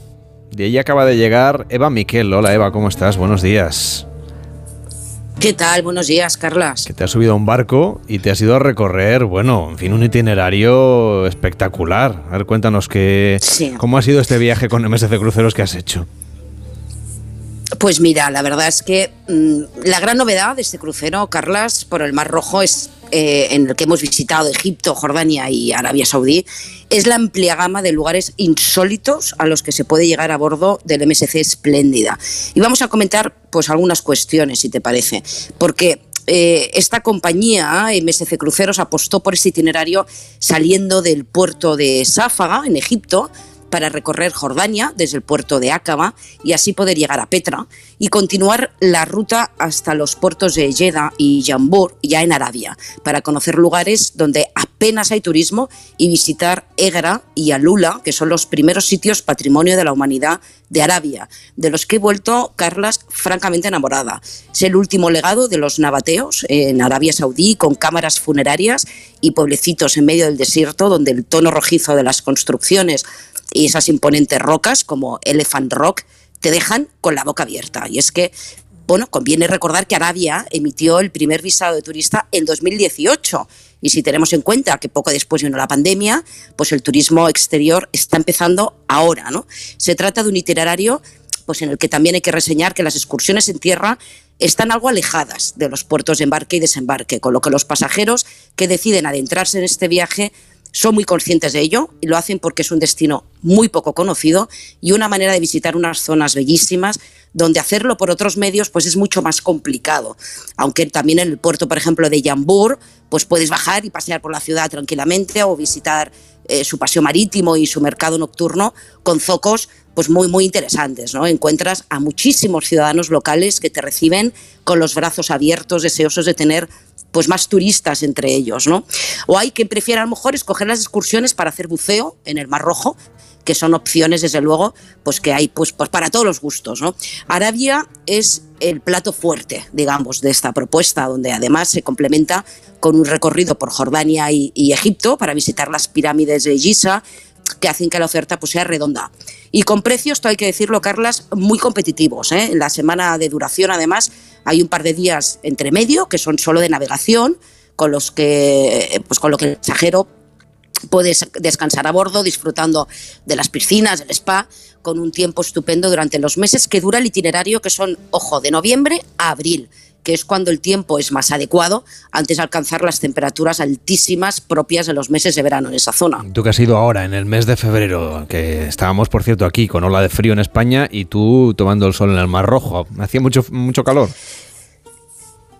De ahí acaba de llegar Eva Miquel. Hola Eva, ¿cómo estás? Buenos días. ¿Qué tal? Buenos días, Carlas. Que te has subido a un barco y te has ido a recorrer, bueno, en fin, un itinerario espectacular. A ver, cuéntanos que, cómo ha sido este viaje con MSC Cruceros que has hecho. Pues mira, la verdad es que mm, la gran novedad de este crucero, Carlas, por el Mar Rojo, es eh, en el que hemos visitado Egipto, Jordania y Arabia Saudí, es la amplia gama de lugares insólitos a los que se puede llegar a bordo del MSC Espléndida. Y vamos a comentar pues algunas cuestiones, si te parece, porque eh, esta compañía, MSC Cruceros, apostó por este itinerario saliendo del puerto de Sáfaga, en Egipto, para recorrer Jordania desde el puerto de Aqaba y así poder llegar a Petra y continuar la ruta hasta los puertos de Jeddah y Jambur, ya en Arabia, para conocer lugares donde apenas hay turismo y visitar Egra y Alula, que son los primeros sitios patrimonio de la humanidad de Arabia, de los que he vuelto, Carlas, francamente enamorada. Es el último legado de los nabateos en Arabia Saudí, con cámaras funerarias y pueblecitos en medio del desierto, donde el tono rojizo de las construcciones y esas imponentes rocas como Elephant Rock te dejan con la boca abierta. Y es que, bueno, conviene recordar que Arabia emitió el primer visado de turista en 2018. Y si tenemos en cuenta que poco después vino la pandemia, pues el turismo exterior está empezando ahora, ¿no? Se trata de un itinerario pues en el que también hay que reseñar que las excursiones en tierra están algo alejadas de los puertos de embarque y desembarque, con lo que los pasajeros que deciden adentrarse en este viaje son muy conscientes de ello y lo hacen porque es un destino muy poco conocido y una manera de visitar unas zonas bellísimas donde hacerlo por otros medios pues es mucho más complicado. Aunque también en el puerto, por ejemplo, de Yambur, pues puedes bajar y pasear por la ciudad tranquilamente o visitar eh, su paseo marítimo y su mercado nocturno con zocos pues muy muy interesantes, ¿no? Encuentras a muchísimos ciudadanos locales que te reciben con los brazos abiertos, deseosos de tener pues más turistas entre ellos, ¿no? O hay quien prefiera a lo mejor escoger las excursiones para hacer buceo en el Mar Rojo, que son opciones, desde luego, pues que hay pues, pues para todos los gustos. ¿no? Arabia es el plato fuerte, digamos, de esta propuesta, donde además se complementa con un recorrido por Jordania y, y Egipto para visitar las pirámides de Giza, que hacen que la oferta pues, sea redonda. Y con precios, esto hay que decirlo, Carlas, muy competitivos. ¿eh? En la semana de duración, además, hay un par de días entre medio que son solo de navegación, con los que, pues, con lo que el pasajero puedes descansar a bordo disfrutando de las piscinas, del spa, con un tiempo estupendo durante los meses que dura el itinerario, que son, ojo, de noviembre a abril que es cuando el tiempo es más adecuado antes de alcanzar las temperaturas altísimas propias de los meses de verano en esa zona. Tú que has ido ahora, en el mes de febrero, que estábamos, por cierto, aquí con ola de frío en España y tú tomando el sol en el Mar Rojo, hacía mucho, mucho calor.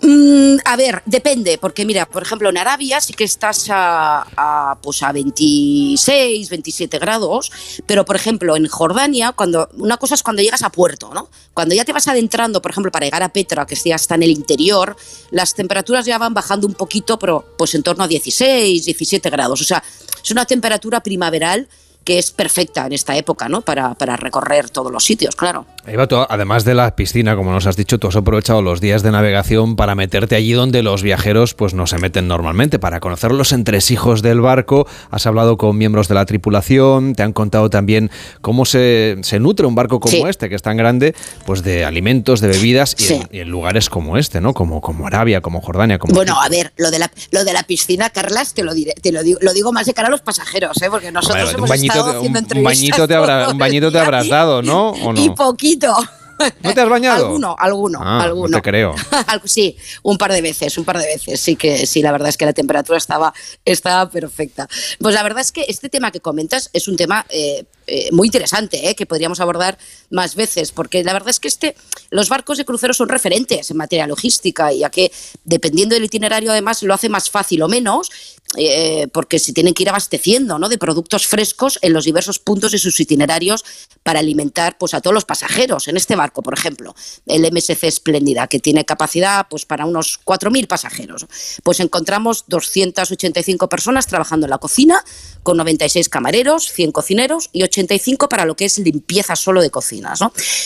Mm, a ver, depende, porque mira, por ejemplo, en Arabia sí que estás a, pues a 26, 27 grados, pero por ejemplo, en Jordania, cuando una cosa es cuando llegas a puerto, ¿no? Cuando ya te vas adentrando, por ejemplo, para llegar a Petra, que ya está en el interior, las temperaturas ya van bajando un poquito, pero pues en torno a 16, 17 grados. O sea, es una temperatura primaveral que es perfecta en esta época, ¿no? Para, para recorrer todos los sitios, claro. Eva, además de la piscina, como nos has dicho, tú has aprovechado los días de navegación para meterte allí donde los viajeros pues no se meten normalmente, para conocer los entresijos del barco. Has hablado con miembros de la tripulación, te han contado también cómo se, se nutre un barco como este, que es tan grande, pues de alimentos, de bebidas y, en, lugares como este, ¿no? Como, como Arabia, como Jordania, como... Bueno, a ver, lo de la, lo de la piscina, Carlas, te lo diré, te lo digo, lo digo más de cara a los pasajeros, ¿eh? Porque nosotros hemos un, (laughs) bañito te habrá, un bañito te habrás dado, ¿no? Y poquito. (laughs) ¿No te has bañado? Alguno, alguno, ah, alguno. No te creo. (laughs) sí, un par de veces, un par de veces. Sí que sí, la verdad es que la temperatura estaba, estaba perfecta. Pues la verdad es que este tema que comentas es un tema eh, eh, muy interesante, eh, que podríamos abordar más veces, porque la verdad es que este, los barcos de crucero son referentes en materia logística, ya que dependiendo del itinerario además lo hace más fácil o menos eh, porque se tienen que ir abasteciendo ¿no? de productos frescos en los diversos puntos de sus itinerarios para alimentar pues, a todos los pasajeros. En este barco, por ejemplo, el MSC Espléndida, que tiene capacidad pues, para unos 4.000 pasajeros, pues encontramos 285 personas trabajando en la cocina, con 96 camareros, 100 cocineros y 85 para lo que es limpieza solo de cocinas.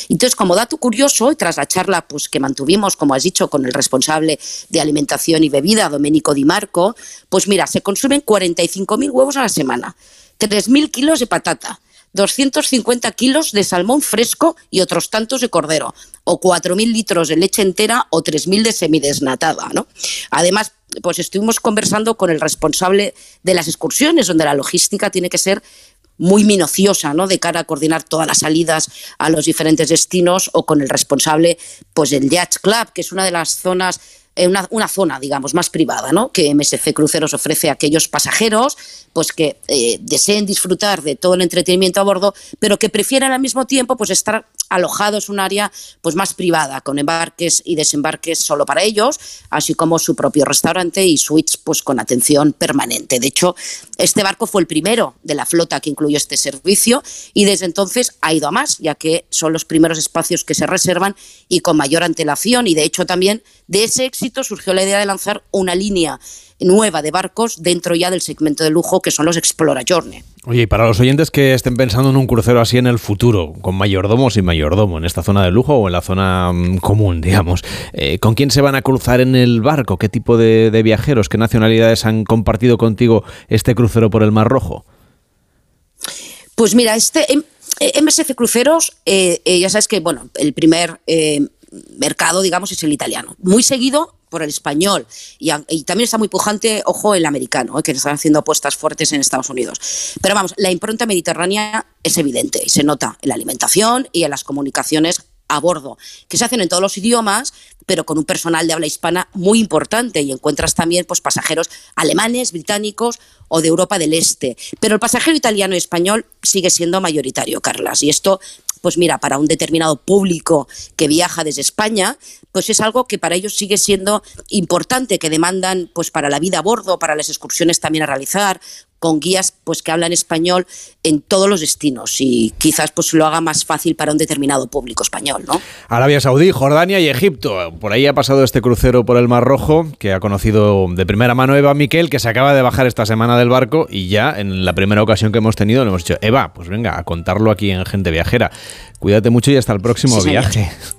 Entonces, como dato curioso, tras la charla pues, que mantuvimos, como has dicho, con el responsable de alimentación y bebida, Domenico Di Marco, pues mira, se consumen 45.000 huevos a la semana, 3.000 kilos de patata, 250 kilos de salmón fresco y otros tantos de cordero, o 4.000 litros de leche entera o 3.000 de semidesnatada. ¿no? Además, pues estuvimos conversando con el responsable de las excursiones, donde la logística tiene que ser muy minuciosa, ¿no? De cara a coordinar todas las salidas a los diferentes destinos o con el responsable, pues del Yacht Club, que es una de las zonas eh, una, zona, digamos, más privada, ¿no? Que MSC Cruceros ofrece a aquellos pasajeros pues que eh, deseen disfrutar de todo el entretenimiento a bordo, pero que prefieran al mismo tiempo pues estar alojados en un área pues más privada, con embarques y desembarques solo para ellos, así como su propio restaurante y suites pues con atención permanente. De hecho, este barco fue el primero de la flota que incluyó este servicio y desde entonces ha ido a más, ya que son los primeros espacios que se reservan y con mayor antelación y de hecho también de ese éxito surgió la idea de lanzar una línea nueva de barcos dentro ya del segmento de lujo que son los Explora Journey. Oye, y para los oyentes que estén pensando en un crucero así en el futuro, con mayordomo o sin mayordomo, en esta zona de lujo o en la zona mm, común, (laughs) digamos, eh, ¿con quién se van a cruzar en el barco? ¿Qué tipo de, viajeros, qué nacionalidades han compartido contigo este crucero por el Mar Rojo? Pues mira, este MSC Cruceros, eh, eh, ya sabes que, bueno, el primer mercado, digamos, es el italiano. Muy seguido por el español y, también está muy pujante, ojo, el americano, ¿eh? que están haciendo apuestas fuertes en Estados Unidos. Pero vamos, la impronta mediterránea es evidente y se nota en la alimentación y en las comunicaciones a bordo, que se hacen en todos los idiomas, pero con un personal de habla hispana muy importante y encuentras también pues, pasajeros alemanes, británicos o de Europa del Este. Pero el pasajero italiano y español sigue siendo mayoritario, Carlas, y esto pues mira, para un determinado público que viaja desde España, pues es algo que para ellos sigue siendo importante, que demandan pues para la vida a bordo, para las excursiones también a realizar, con guías pues que hablan español en todos los destinos y quizás pues lo haga más fácil para un determinado público español, ¿no? Arabia Saudí, Jordania y Egipto. Por ahí ha pasado este crucero por el Mar Rojo que ha conocido de primera mano Eva Miquel, que se acaba de bajar esta semana del barco y ya en la primera ocasión que hemos tenido le hemos dicho, Eva, pues venga, a contarlo aquí en Gente Viajera. Cuídate mucho y hasta el próximo Sí, señor. (laughs)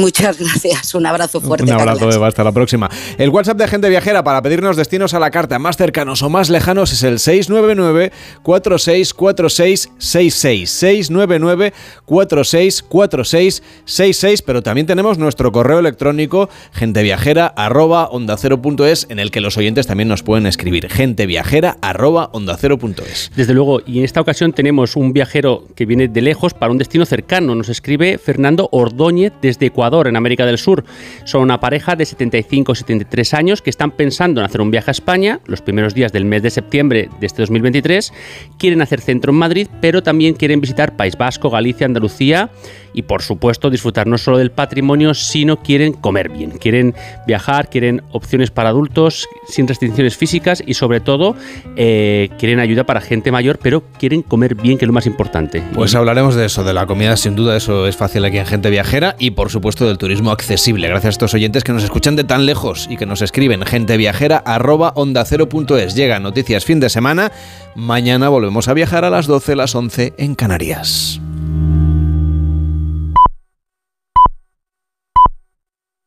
Muchas gracias, un abrazo fuerte. Un abrazo, Carlas. Eva, hasta la próxima. El WhatsApp de Gente Viajera para pedirnos destinos a la carta más cercanos o más lejanos es el 699-464666. 699-464666. Pero también tenemos nuestro correo electrónico genteviajera arroba onda cero punto es, en el que los oyentes también nos pueden escribir genteviajera arroba onda cero punto es. Desde luego, y en esta ocasión tenemos un viajero que viene de lejos para un destino cercano. Nos escribe Fernando Ordóñez desde Ecuador, en América del Sur. Son una pareja de 75-73 años que están pensando en hacer un viaje a España los primeros días del mes de septiembre de este 2023. Quieren hacer centro en Madrid, pero también quieren visitar País Vasco, Galicia, Andalucía y, por supuesto, disfrutar no solo del patrimonio, sino quieren comer bien. Quieren viajar, quieren opciones para adultos sin restricciones físicas y, sobre todo, eh, quieren ayuda para gente mayor, pero quieren comer bien, que es lo más importante. Pues hablaremos de eso, de la comida, sin duda, eso es fácil aquí en Gente Viajera y por supuesto del turismo accesible. Gracias a estos oyentes que nos escuchan de tan lejos y que nos escriben genteviajera arroba onda cero punto es. Llegan noticias fin de semana. Mañana volvemos a viajar a las 12, las 11 en Canarias.